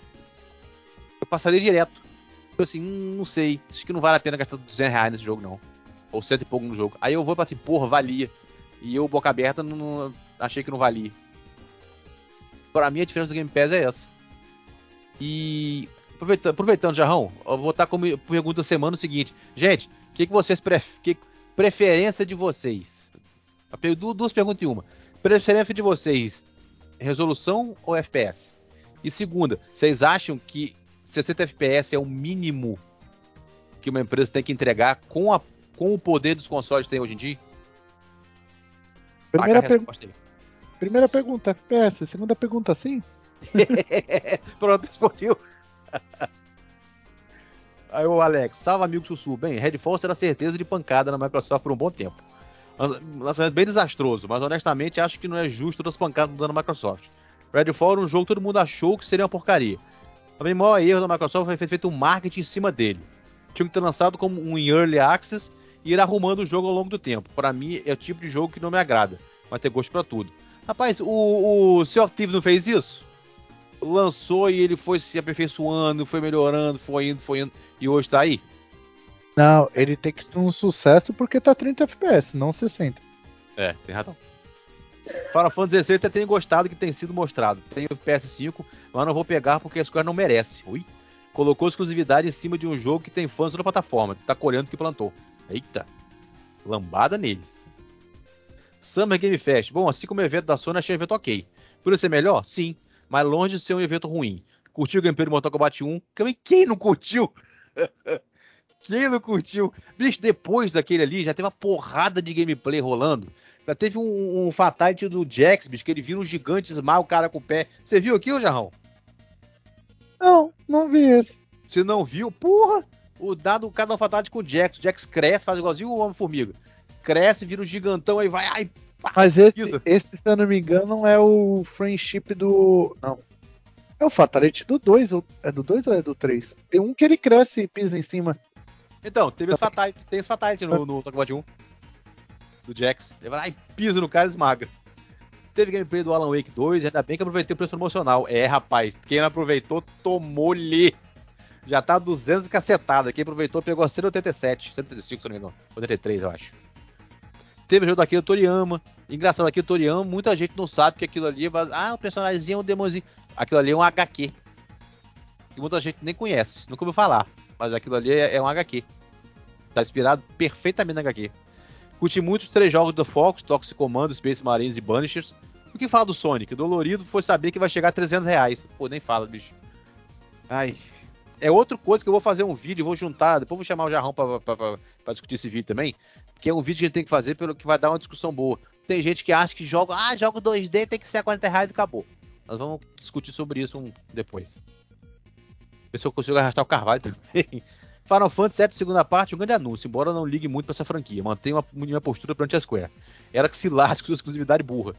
Eu passaria direto. Eu assim, hum, não sei, acho que não vale a pena gastar 200 reais nesse jogo não. Ou cento e pouco no jogo. Aí eu vou pra assim, porra, valia. E eu, boca aberta, não, achei que não valia. Pra mim a diferença do Game Pass é essa. E aproveitando, aproveitando Jarrão, eu vou botar como pergunta semana o seguinte. Gente, o que, que vocês preferem? preferência de vocês? Duas perguntas em uma. Preferência de vocês, resolução ou FPS? E segunda, vocês acham que 60 FPS é o mínimo que uma empresa tem que entregar com, a, com o poder dos consoles que tem hoje em dia? Primeira, per... Primeira pergunta, FPS. Segunda pergunta, sim? <laughs> Pronto, respondeu. <laughs> Aí o Alex, salve amigo Sussu. Bem, Redfall será certeza de pancada na Microsoft por um bom tempo. Lançamento bem desastroso, mas honestamente acho que não é justo todas as pancadas dando na Microsoft. Redfall era um jogo que todo mundo achou que seria uma porcaria. Também o maior erro da Microsoft foi feito um marketing em cima dele. Tinha que ter lançado como um Early Access e ir arrumando o jogo ao longo do tempo. Para mim é o tipo de jogo que não me agrada, mas ter gosto para tudo. Rapaz, o, o Sea of Thieves não fez isso? Lançou e ele foi se aperfeiçoando, foi melhorando, foi indo, foi indo, e hoje tá aí? Não, ele tem que ser um sucesso porque tá 30 FPS, não 60. É, tem razão. Final Fantasy XVI até tenho gostado que tem sido mostrado. Tenho PS5, mas não vou pegar porque a Square não merece. Ui. Colocou exclusividade em cima de um jogo que tem fãs na plataforma, tá colhendo o que plantou. Eita. Lambada neles. Summer Game Fest. Bom, assim como o evento da Sony, achei o evento ok. Por ser melhor? Sim. Mas longe de ser um evento ruim. Curtiu o gameplay do Mortal Kombat 1? Quem não curtiu? <laughs> Quem não curtiu? Bicho, depois daquele ali, já teve uma porrada de gameplay rolando. Já teve um, um Fatality do Jax, bicho, que ele vira um gigante, esmaga o cara com o pé. Você viu aqui, ô Jarrão? Não, não vi esse. Você não viu? Porra! O dado, o um Fatality com o Jax. O Jax cresce, faz igualzinho o Homem-Formiga. Cresce, vira um gigantão, aí vai, ai, pá, Mas esse, esse, se eu não me engano, é o friendship do. Não. É o Fatality do 2. É do 2 ou é do 3? Tem um que ele cresce e pisa em cima. Então, teve esse Fatality, tem esse Fatality no, no Kombat 1 do Jax. Ele vai lá e pisa no cara e esmaga. Teve gameplay do Alan Wake 2, ainda bem que aproveitei o preço promocional. É, rapaz, quem não aproveitou, tomou-lhe. Já tá 200 cacetada. Quem aproveitou pegou a 187, 185, se não me engano. 83, eu acho. Teve o jogo daquele Toriyama. Engraçado, aqui o Toriyama, muita gente não sabe que aquilo ali é. Ah, o personagemzinho é um demonzinho. Aquilo ali é um HQ. Que muita gente nem conhece, nunca ouviu falar. Mas aquilo ali é, é um HQ. Tá inspirado perfeitamente na HQ. Curti muito os três jogos do Fox, Toxic Commando, Space Marines e Banishers. O que fala do Sonic? Dolorido foi saber que vai chegar a 300 reais. Pô, nem fala, bicho. Ai. É outra coisa que eu vou fazer um vídeo, vou juntar, depois vou chamar o Jarrão pra, discutir esse vídeo também. Que é um vídeo que a gente tem que fazer pelo que vai dar uma discussão boa. Tem gente que acha que joga, ah, jogo 2D tem que ser a 40 reais e acabou. Nós vamos discutir sobre isso um, depois. Ver se eu consigo arrastar o Carvalho <laughs> também. Final Fantasy VII segunda parte, um grande anúncio, embora não ligue muito para essa franquia. Mantenho uma minha postura perante a Square. Era que se lasque sua exclusividade burra.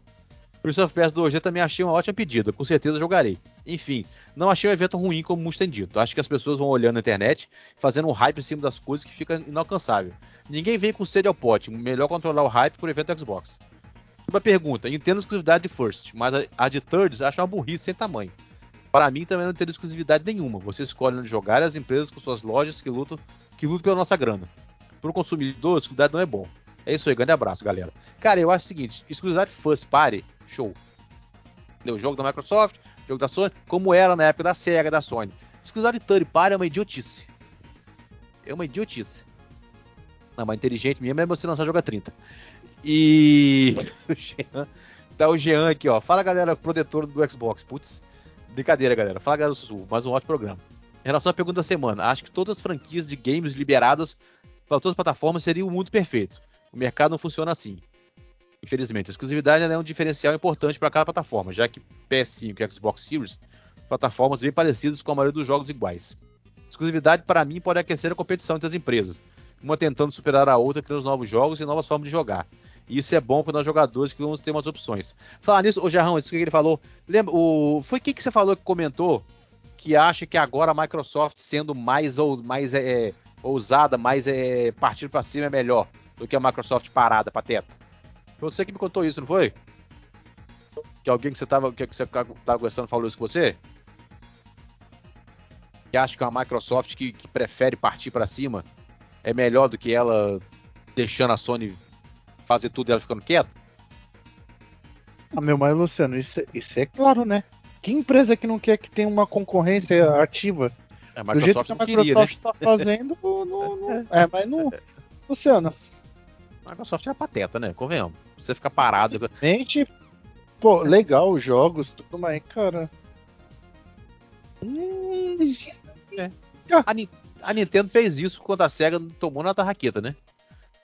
Prince of Persia 2G também achei uma ótima pedida, com certeza jogarei. Enfim, não achei um evento ruim como muitos têm dito. Acho que as pessoas vão olhando na internet, fazendo um hype em cima das coisas que fica inalcançável. Ninguém vem com sede ao pote, melhor controlar o hype por evento Xbox. Uma pergunta, entendo exclusividade de First, mas a de Thirds acho uma burrice sem tamanho. Para mim também não teria exclusividade nenhuma. Você escolhe onde jogar e as empresas com suas lojas que lutam, que lutam pela nossa grana. Para o consumidor, exclusividade não é bom. É isso aí, grande abraço, galera. Cara, eu acho o seguinte: exclusividade First Party, show. O jogo da Microsoft, jogo da Sony, como era na época da Sega, da Sony. Exclusividade Third Party é uma idiotice. É uma idiotice. Não, mas inteligente mesmo é você lançar jogo a 30. E. <laughs> tá o Jean aqui, ó. Fala galera, protetor do Xbox. Putz, Brincadeira, galera. Fala, galera do Sussurro. Mais um ótimo programa. Em relação à pergunta da semana, acho que todas as franquias de games liberadas para todas as plataformas seriam o mundo perfeito. O mercado não funciona assim. Infelizmente, a exclusividade é um diferencial importante para cada plataforma, já que PS5 e Xbox Series plataformas bem parecidas com a maioria dos jogos iguais. Exclusividade, para mim, pode aquecer a competição entre as empresas, uma tentando superar a outra, criando novos jogos e novas formas de jogar. E isso é bom para nós jogadores que vamos ter umas opções. Falar nisso, o Jarrão, isso que ele falou. Lembra, o, foi quem que você falou que comentou que acha que agora a Microsoft sendo mais, ou, mais é, ousada, mais é, partindo para cima é melhor do que a Microsoft parada, pateta? Foi você que me contou isso, não foi? Que alguém que você estava que você tava conversando falou isso com você? Que acha que uma Microsoft que, que prefere partir para cima é melhor do que ela deixando a Sony fazer tudo e ela ficando quieta? Ah, meu, mas Luciano, isso, isso é claro, né? Que empresa que não quer que tenha uma concorrência ativa? É, a Microsoft Do jeito que a Microsoft queria, né? tá fazendo, não, não, é, mas não. Luciano. A Microsoft é pateta, né? Convenhamos. Você fica parado. Gente, pô, legal os jogos, tudo mais, cara. Hum, A, Ni- a Nintendo fez isso quando a SEGA tomou na tarraqueta, né?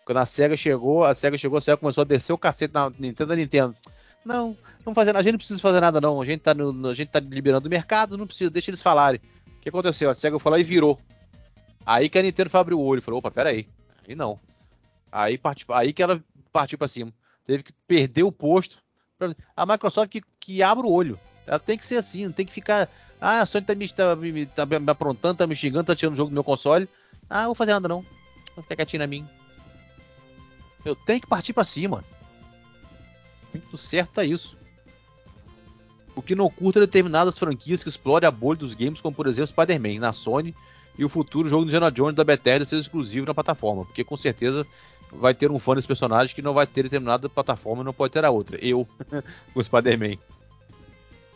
Quando a SEGA chegou, a SEGA chegou, a SEGA começou a descer o cacete na Nintendo da Nintendo. Não, não fazer nada, a gente não precisa fazer nada não, a gente tá, no- a gente tá liberando o mercado, não precisa, deixa eles falarem. O que aconteceu? A SEGA foi lá e virou. Aí que a Nintendo foi abrir o olho e falou, opa, peraí, aí não. Aí, partiu, aí que ela partiu pra cima. Teve que perder o posto. pra- A Microsoft que, que abre o olho. Ela tem que ser assim, não tem que ficar. Ah, a Sony tá me, tá, me, tá me aprontando, tá me xingando, tá tirando o jogo do meu console. Ah, vou fazer nada não. Vou ficar quietinho na minha. Eu tenho que partir pra cima. Muito certo é isso. O que não curta determinadas franquias que explorem a bolha dos games, como por exemplo Spider-Man na Sony e o futuro jogo do Indiana Jones da Bethesda ser exclusivo na plataforma, porque com certeza vai ter um fã desse personagem que não vai ter determinada plataforma e não pode ter a outra. Eu, <laughs> com Spider-Man.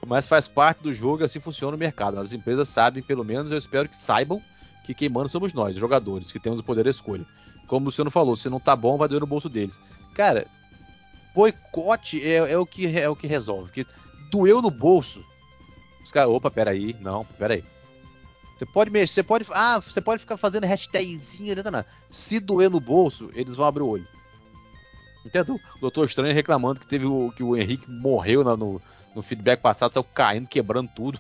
Mas faz parte do jogo e assim funciona o mercado. As empresas sabem, pelo menos eu espero que saibam, que quem manda somos nós, jogadores, que temos o poder da escolha. Como o Luciano falou, se não tá bom, vai doer no bolso deles. Cara, boicote é, é o, que, é o que resolve. Que doeu no bolso. Os caras, opa, peraí, não, peraí. Você pode mexer, você pode. Ah, você pode ficar fazendo hashtagzinha, né, nada. Se doer no bolso, eles vão abrir o olho. Entendeu? O Doutor Estranho reclamando que teve o, que o Henrique morreu na- no, no feedback passado, saiu caindo, quebrando tudo.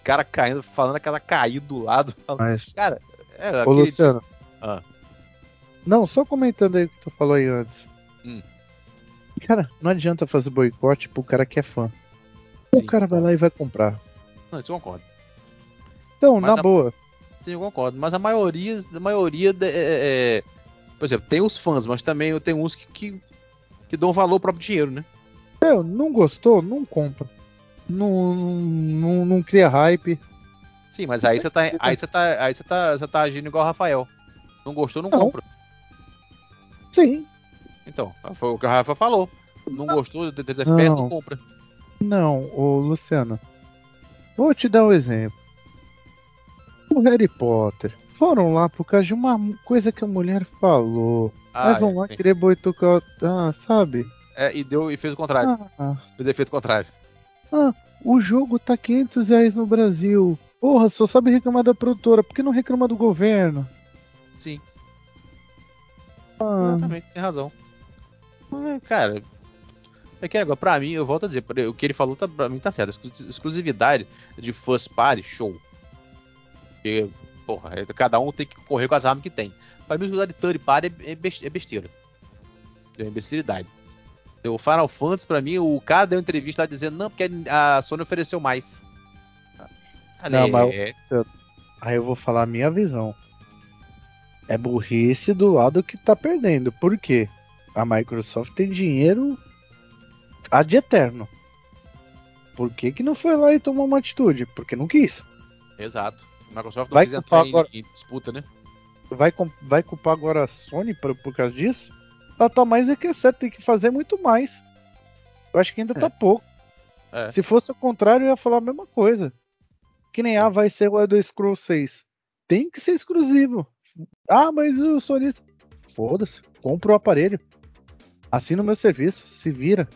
O cara caindo, falando aquela caída do lado. Mas, Cara, é ô aquele. Luciano. Ah. Não, só comentando aí o que tu falou aí antes. Hum. Cara, não adianta fazer boicote pro cara que é fã. O cara vai lá e vai comprar. Não, isso eu concordo. Então, Mas na a- boa. Sim, eu concordo. Mas a maioria, a maioria é, é- é- por exemplo, tem os fãs, mas também tem uns que, que, que dão valor ao próprio dinheiro, né? Meu, não gostou? Não compra. Não, não, não cria hype. Sim, mas aí você tá, aí você tá, aí você tá, você tá agindo igual o Rafael. Não gostou, não, Não. compra. Sim. Então, foi o que o Rafael falou. Não gostou de FPS, não Não. compra. Não, ô Luciano. Vou te dar um exemplo. O Harry Potter. Foram lá por causa de uma coisa que a mulher falou. Ah, Aí vão é, lá sim. querer boicotar, ah, sabe? É, e deu e fez o contrário. Ah, Fez efeito contrário. o jogo tá 500 reais no Brasil. Porra, só sabe reclamar da produtora. Por que não reclama do governo? Sim, Ah, exatamente, tem razão. É, cara, é que agora, pra mim, eu volto a dizer, o que ele falou tá, pra mim tá certo. Exclu- Exclusividade de first party, show. Porque, porra, é- cada um tem que correr com as armas que tem. Pra mim, exclusividade de third party é, é é besteira. É imbecilidade. O Final Fantasy, pra mim, o cara deu entrevista lá dizendo, não, porque a Sony ofereceu mais. Ah, Não, é- mas- é- Aí eu vou falar a minha visão. É burrice do lado que tá perdendo. Por quê? A Microsoft tem dinheiro ad eterno. Por que, que não foi lá e tomou uma atitude? Porque não quis. Exato. A Microsoft não Vai quis entrar em, agora- em disputa, né? Vai, vai culpar agora a Sony por, por causa disso? Ela tá mais é que é certo, tem que fazer muito mais. Eu acho que ainda tá pouco. É. Se fosse o contrário, eu ia falar a mesma coisa. Que nem, ah, vai ser o Elder Scrolls 6. Tem que ser exclusivo. Ah, mas o sonista. Foda-se, compra o aparelho. Assina o meu serviço, se vira.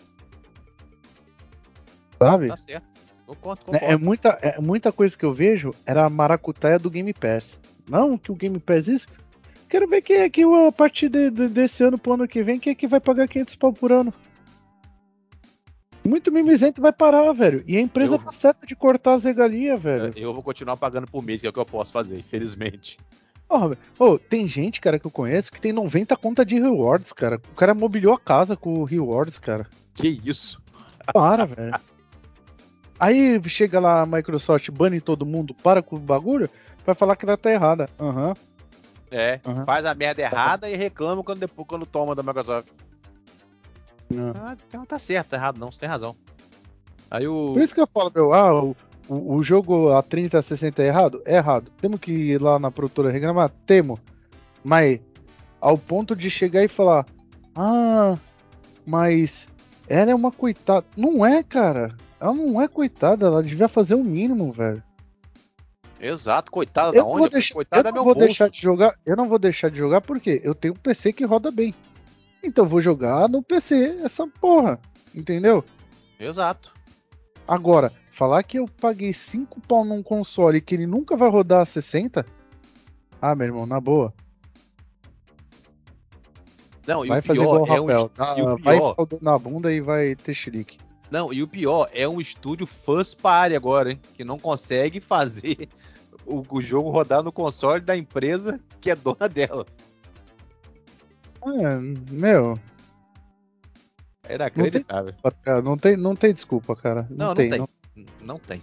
Sabe? Tá certo. Concordo, É, concordo. é muita, é muita coisa que eu vejo era a maracutaia do Game Pass. Não, que o Game Pass isso. Quero ver quem é que a partir de- de- desse ano pro ano que vem, quem é que vai pagar 500 pau por ano. Muito mimizento vai parar, velho. E a empresa Eu- tá certa de cortar as regalias, velho. Eu vou continuar pagando por mês, que é o que eu posso fazer, infelizmente. Velho. Ô, tem gente, cara, que eu conheço que tem 90 conta de rewards, cara. O cara mobiliou a casa com o rewards, cara. Que isso? Para, velho. <laughs> Aí chega lá a Microsoft, bane todo mundo, para com o bagulho, vai falar que ela tá errada. Aham. É, Aham. faz a merda errada e reclama quando, depois, quando toma da Microsoft. Não. Ah, então tá certo, tá errado não, você tem razão. Aí o. Por isso que eu falo, meu, ah, o, o, o jogo a 30, 60 é errado? É errado. Temos que ir lá na produtora reclamar? Temo. Mas ao ponto de chegar e falar, ah, mas ela é uma coitada. Não é, cara. Ela não é coitada, ela devia fazer o mínimo, velho. Exato, coitada Eu da onde? deixar, coitada eu é não meu vou bolso. deixar de jogar. Eu não vou deixar de jogar porque eu tenho um PC que roda bem. Então eu vou jogar no PC essa porra. Entendeu? Exato. Agora, falar que eu paguei 5 pau num console que ele nunca vai rodar a 60? Ah, meu irmão, na boa. Não, e vai fazer igual o é um, Rafael. tá? o Vai pior- pau na bunda e vai ter chilique. Não, e o pior é um estúdio first party agora, hein? Que não consegue fazer <laughs> o, o jogo rodar no console da empresa que é dona dela. É, meu, É inacreditável. patrão, não tem, não tem desculpa, cara. Não, Não, não tem. tem. não- Não tem.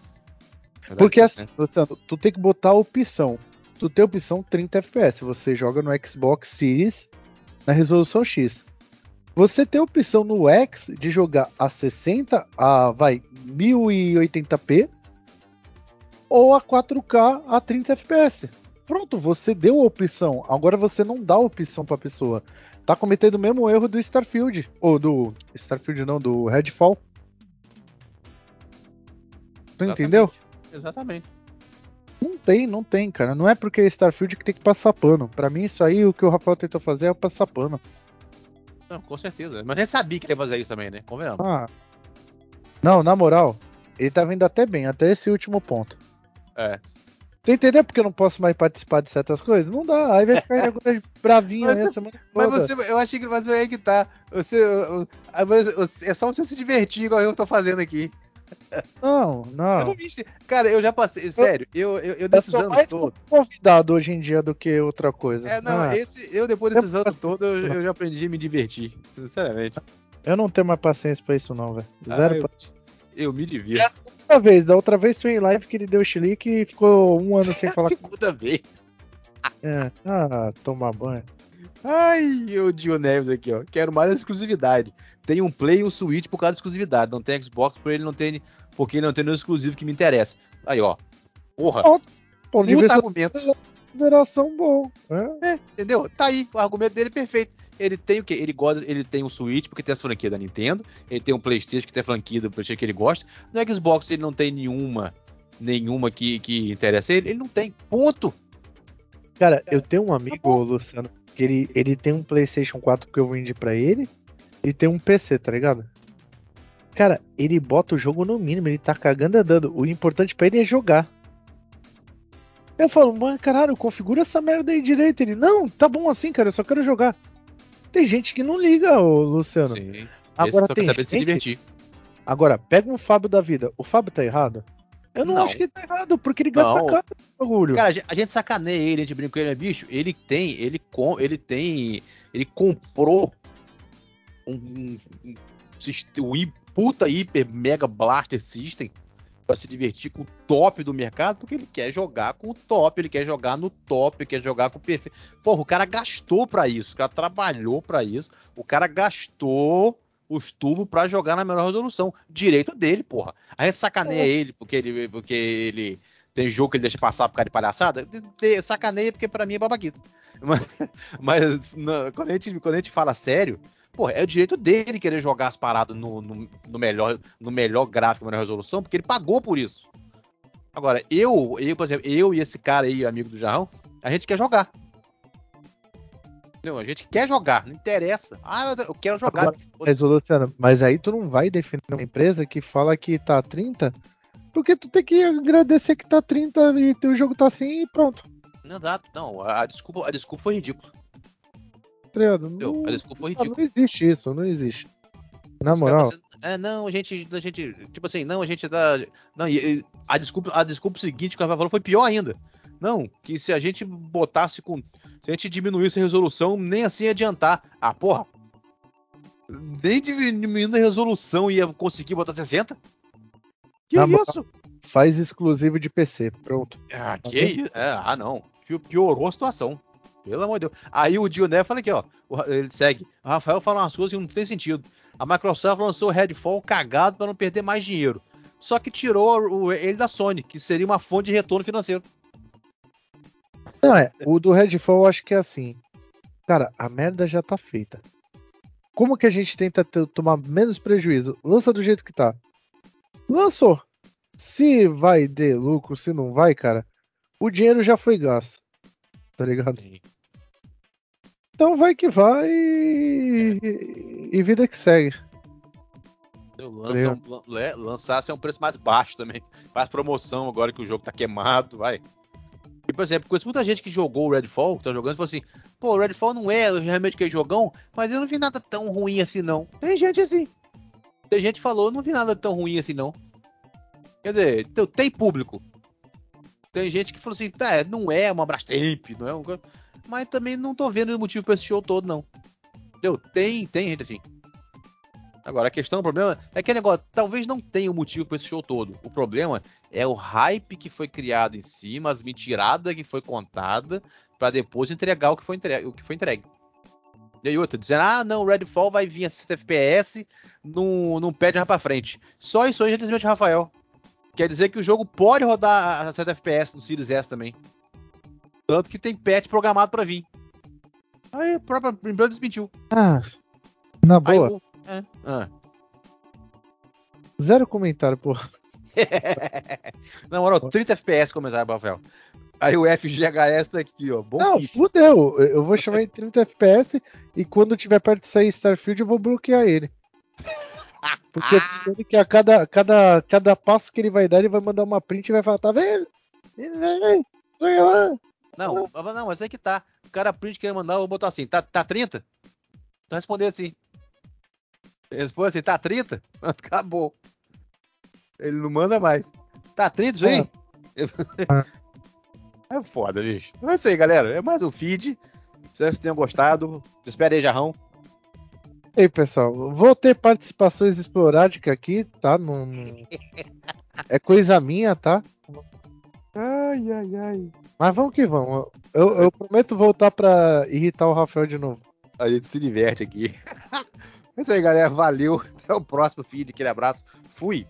Verdade Porque assim, Luciano, tu tem que botar a opção. Tu tem a opção 30 FPS. Você joga no Xbox Series na resolução X. Você tem a opção no X de jogar a 60, a vai 1080p ou a 4K a 30 FPS. Pronto, você deu a opção. Agora você não dá a opção pra pessoa. Tá cometendo o mesmo erro do Starfield ou do Starfield não, do Redfall. Tu exatamente. entendeu? Exatamente. Não tem, não tem, cara. Não é porque é Starfield que tem que passar pano. Pra mim, isso aí, o que o Rafael tentou fazer é passar pano. Não, com certeza. Mas nem sabia que ia fazer isso também, né? Convenhamos. Ah. Não, na moral, ele tá vindo até bem, até esse último ponto. É. Tu entendeu porque eu não posso mais participar de certas coisas? Não dá, aí vai ficar <laughs> agora bravinho Mas você- semana Mas toda. você, eu achei que mas aí que tá. Você, mas você- é só você se divertir igual eu tô fazendo aqui. Não, Eu não. não me, cara, eu já passei, sério, eu, eu, eu Eu desses sou anos mais todos. convidado hoje em dia do que outra coisa. É, não, Ah, esse, eu depois desses anos todos, eu, eu já aprendi a me divertir. Sinceramente. Eu não tenho mais paciência pra isso, não, velho. Ah, Zero eu, pa- eu me divirto. Outra vez, da outra vez foi em live que ele deu chilique e ficou um ano sem <laughs> É a falar. segunda vez. É. Ah, tomar banho. Ai, o Dio Neves aqui, ó. Quero mais exclusividade. Tem um Play e um Switch por causa da exclusividade. Não tem Xbox por ele não tem, porque ele não tem nenhum exclusivo que me interessa. Aí, ó. Porra. Ponto de vista argumento. consideração bom. É. É, entendeu? Tá aí, o argumento dele é perfeito. Ele tem o quê? Ele gosta, ele tem um Switch porque tem as franquias da Nintendo, ele tem um PlayStation que tem a franquia do PlayStation que ele gosta. No Xbox ele não tem nenhuma, nenhuma que, que interessa ele, ele não tem. Ponto. Cara, eu tenho um amigo, bom. Luciano, que ele, ele tem um PlayStation 4 que eu vendi pra ele e tem um PC, tá ligado? Cara, ele bota o jogo no mínimo, ele tá cagando e andando. O importante pra ele é jogar. Eu falo, mano, caralho, configura essa merda aí direito. Ele, não, tá bom assim, cara, eu só quero jogar. Tem gente que não liga, ô Luciano. Sim. Agora tem saber de se gente- divertir. Agora, pega um Fábio da vida. O Fábio tá errado? Eu não, Não. acho que ele tá errado, porque ele gasta Não. caro no bagulho. Cara, a gente, gente sacaneia ele, a gente brinca com ele, mas, bicho, ele tem, ele com, ele tem, ele comprou um, um, um, um puta hiper mega blaster system pra se divertir com o top do mercado, porque ele quer jogar com o top, ele quer jogar no top, ele quer jogar com o perfeito. Porra, o cara gastou pra isso, o cara trabalhou pra isso, o cara gastou os tubos pra jogar na melhor resolução. Direito dele, porra. A gente sacaneia ele porque ele, porque ele tem jogo que ele deixa passar por causa de palhaçada. Sacaneia porque pra mim é babaquita. <laughs> Mas, mas na- quando, a gente, quando a gente fala sério, porra, é o direito dele querer jogar as paradas no, no, no melhor, no melhor gráfico, melhor resolução, porque ele pagou por isso. Agora, eu, eu, por exemplo, eu e esse cara aí, amigo do Jarrão, a gente quer jogar. Entendeu? A gente quer jogar, não interessa. Ah, eu quero jogar. Agora, Mas, Luciano, mas aí tu não vai definir uma empresa que fala que tá 30, porque tu tem que agradecer que tá 30 e o jogo tá assim e pronto. Não, exato, não. A, a desculpa, a desculpa foi ridícula. Tá? Entendeu? Não, A desculpa foi não, ridícula. não existe isso, não existe. Na Os moral, caras, É, não, a gente, a gente, tipo assim, não, a gente dá, não, e- e a desculpa, a desculpa seguinte que o falou foi pior ainda. Não, que se a gente botasse com, se a gente diminuísse a resolução, nem assim ia adiantar. Ah, porra. Nem diminuindo a resolução ia conseguir botar 60? Que Na moral. isso? faz exclusivo de PC, pronto. Ah, Tá que isso? É, ah, não. Pi- Piorou a situação. Pelo amor de Deus. Aí o Dioné fala aqui, ó. Ele segue. O Rafael fala umas coisas que não tem sentido. A Microsoft lançou o Redfall cagado para não perder mais dinheiro. Só que tirou ele da Sony, que seria uma fonte de retorno financeiro. Não, é, o do Redfall eu acho que é assim. Cara, a merda já tá feita. Como que a gente tenta tomar menos prejuízo? Lança do jeito que tá. Lançou. Se vai de lucro, se não vai, cara, o dinheiro já foi gasto. Tá ligado? Então vai que vai e, e vida que segue. Lança um, lançasse a um preço mais baixo também. Faz promoção agora que o jogo tá queimado, vai. E, por exemplo, conheço muita gente que jogou o Redfall, tá jogando, e falou assim: pô, o Redfall não é realmente que é jogão, mas eu não vi nada tão ruim assim, não. Tem gente assim. Tem gente que falou: não vi nada tão ruim assim, não. Quer dizer, tem público. Tem gente que falou assim: tá, não é uma Brastemp, não é um. Mas também não tô vendo o motivo pra esse show todo, não. Entendeu? Tem, tem gente assim. Agora, a questão, o problema é que negócio, talvez não tenha um motivo para esse show todo. O problema é o hype que foi criado em cima, as mentiradas que foi contada, para depois entregar o que foi entregue. O que foi entregue. E aí outra, dizendo, ah, não, o Redfall vai vir a 60 FPS, não, não pede mais pra frente. Só isso já desmente Rafael. Quer dizer que o jogo pode rodar a 60 FPS no Series S também. Tanto que tem patch programado para vir. Aí a própria empresa desmentiu. Ah, na boa. É. Ah. Zero comentário, porra. <laughs> Na moral, 30 FPS comentário, Rafael. Aí o FGHS tá aqui, ó. Bom Não, kit. fudeu. Eu vou chamar em 30 FPS e quando tiver perto de sair Starfield eu vou bloquear ele. <laughs> Porque que a cada, cada, cada passo que ele vai dar, ele vai mandar uma print e vai falar, tá vendo? Não, não, mas é que tá. O cara print que ele mandar, eu vou botar assim, tá, tá 30? Então responder assim. Responde assim, tá 30? <laughs> Acabou. Ele não manda mais. Tá 30 isso aí? É. <laughs> é foda, bicho. É isso aí, galera. É mais um feed. Espero que vocês tenham gostado. Espera aí, Jarrão. E aí, pessoal. Vou ter participações esporádicas aqui, tá? No, no... <laughs> é coisa minha, tá? Ai, ai, ai. Mas vamos que vamos. Eu, eu prometo voltar pra irritar o Rafael de novo. A gente se diverte aqui. <laughs> É isso aí, galera. Valeu. Até o próximo feed. Aquele abraço. Fui.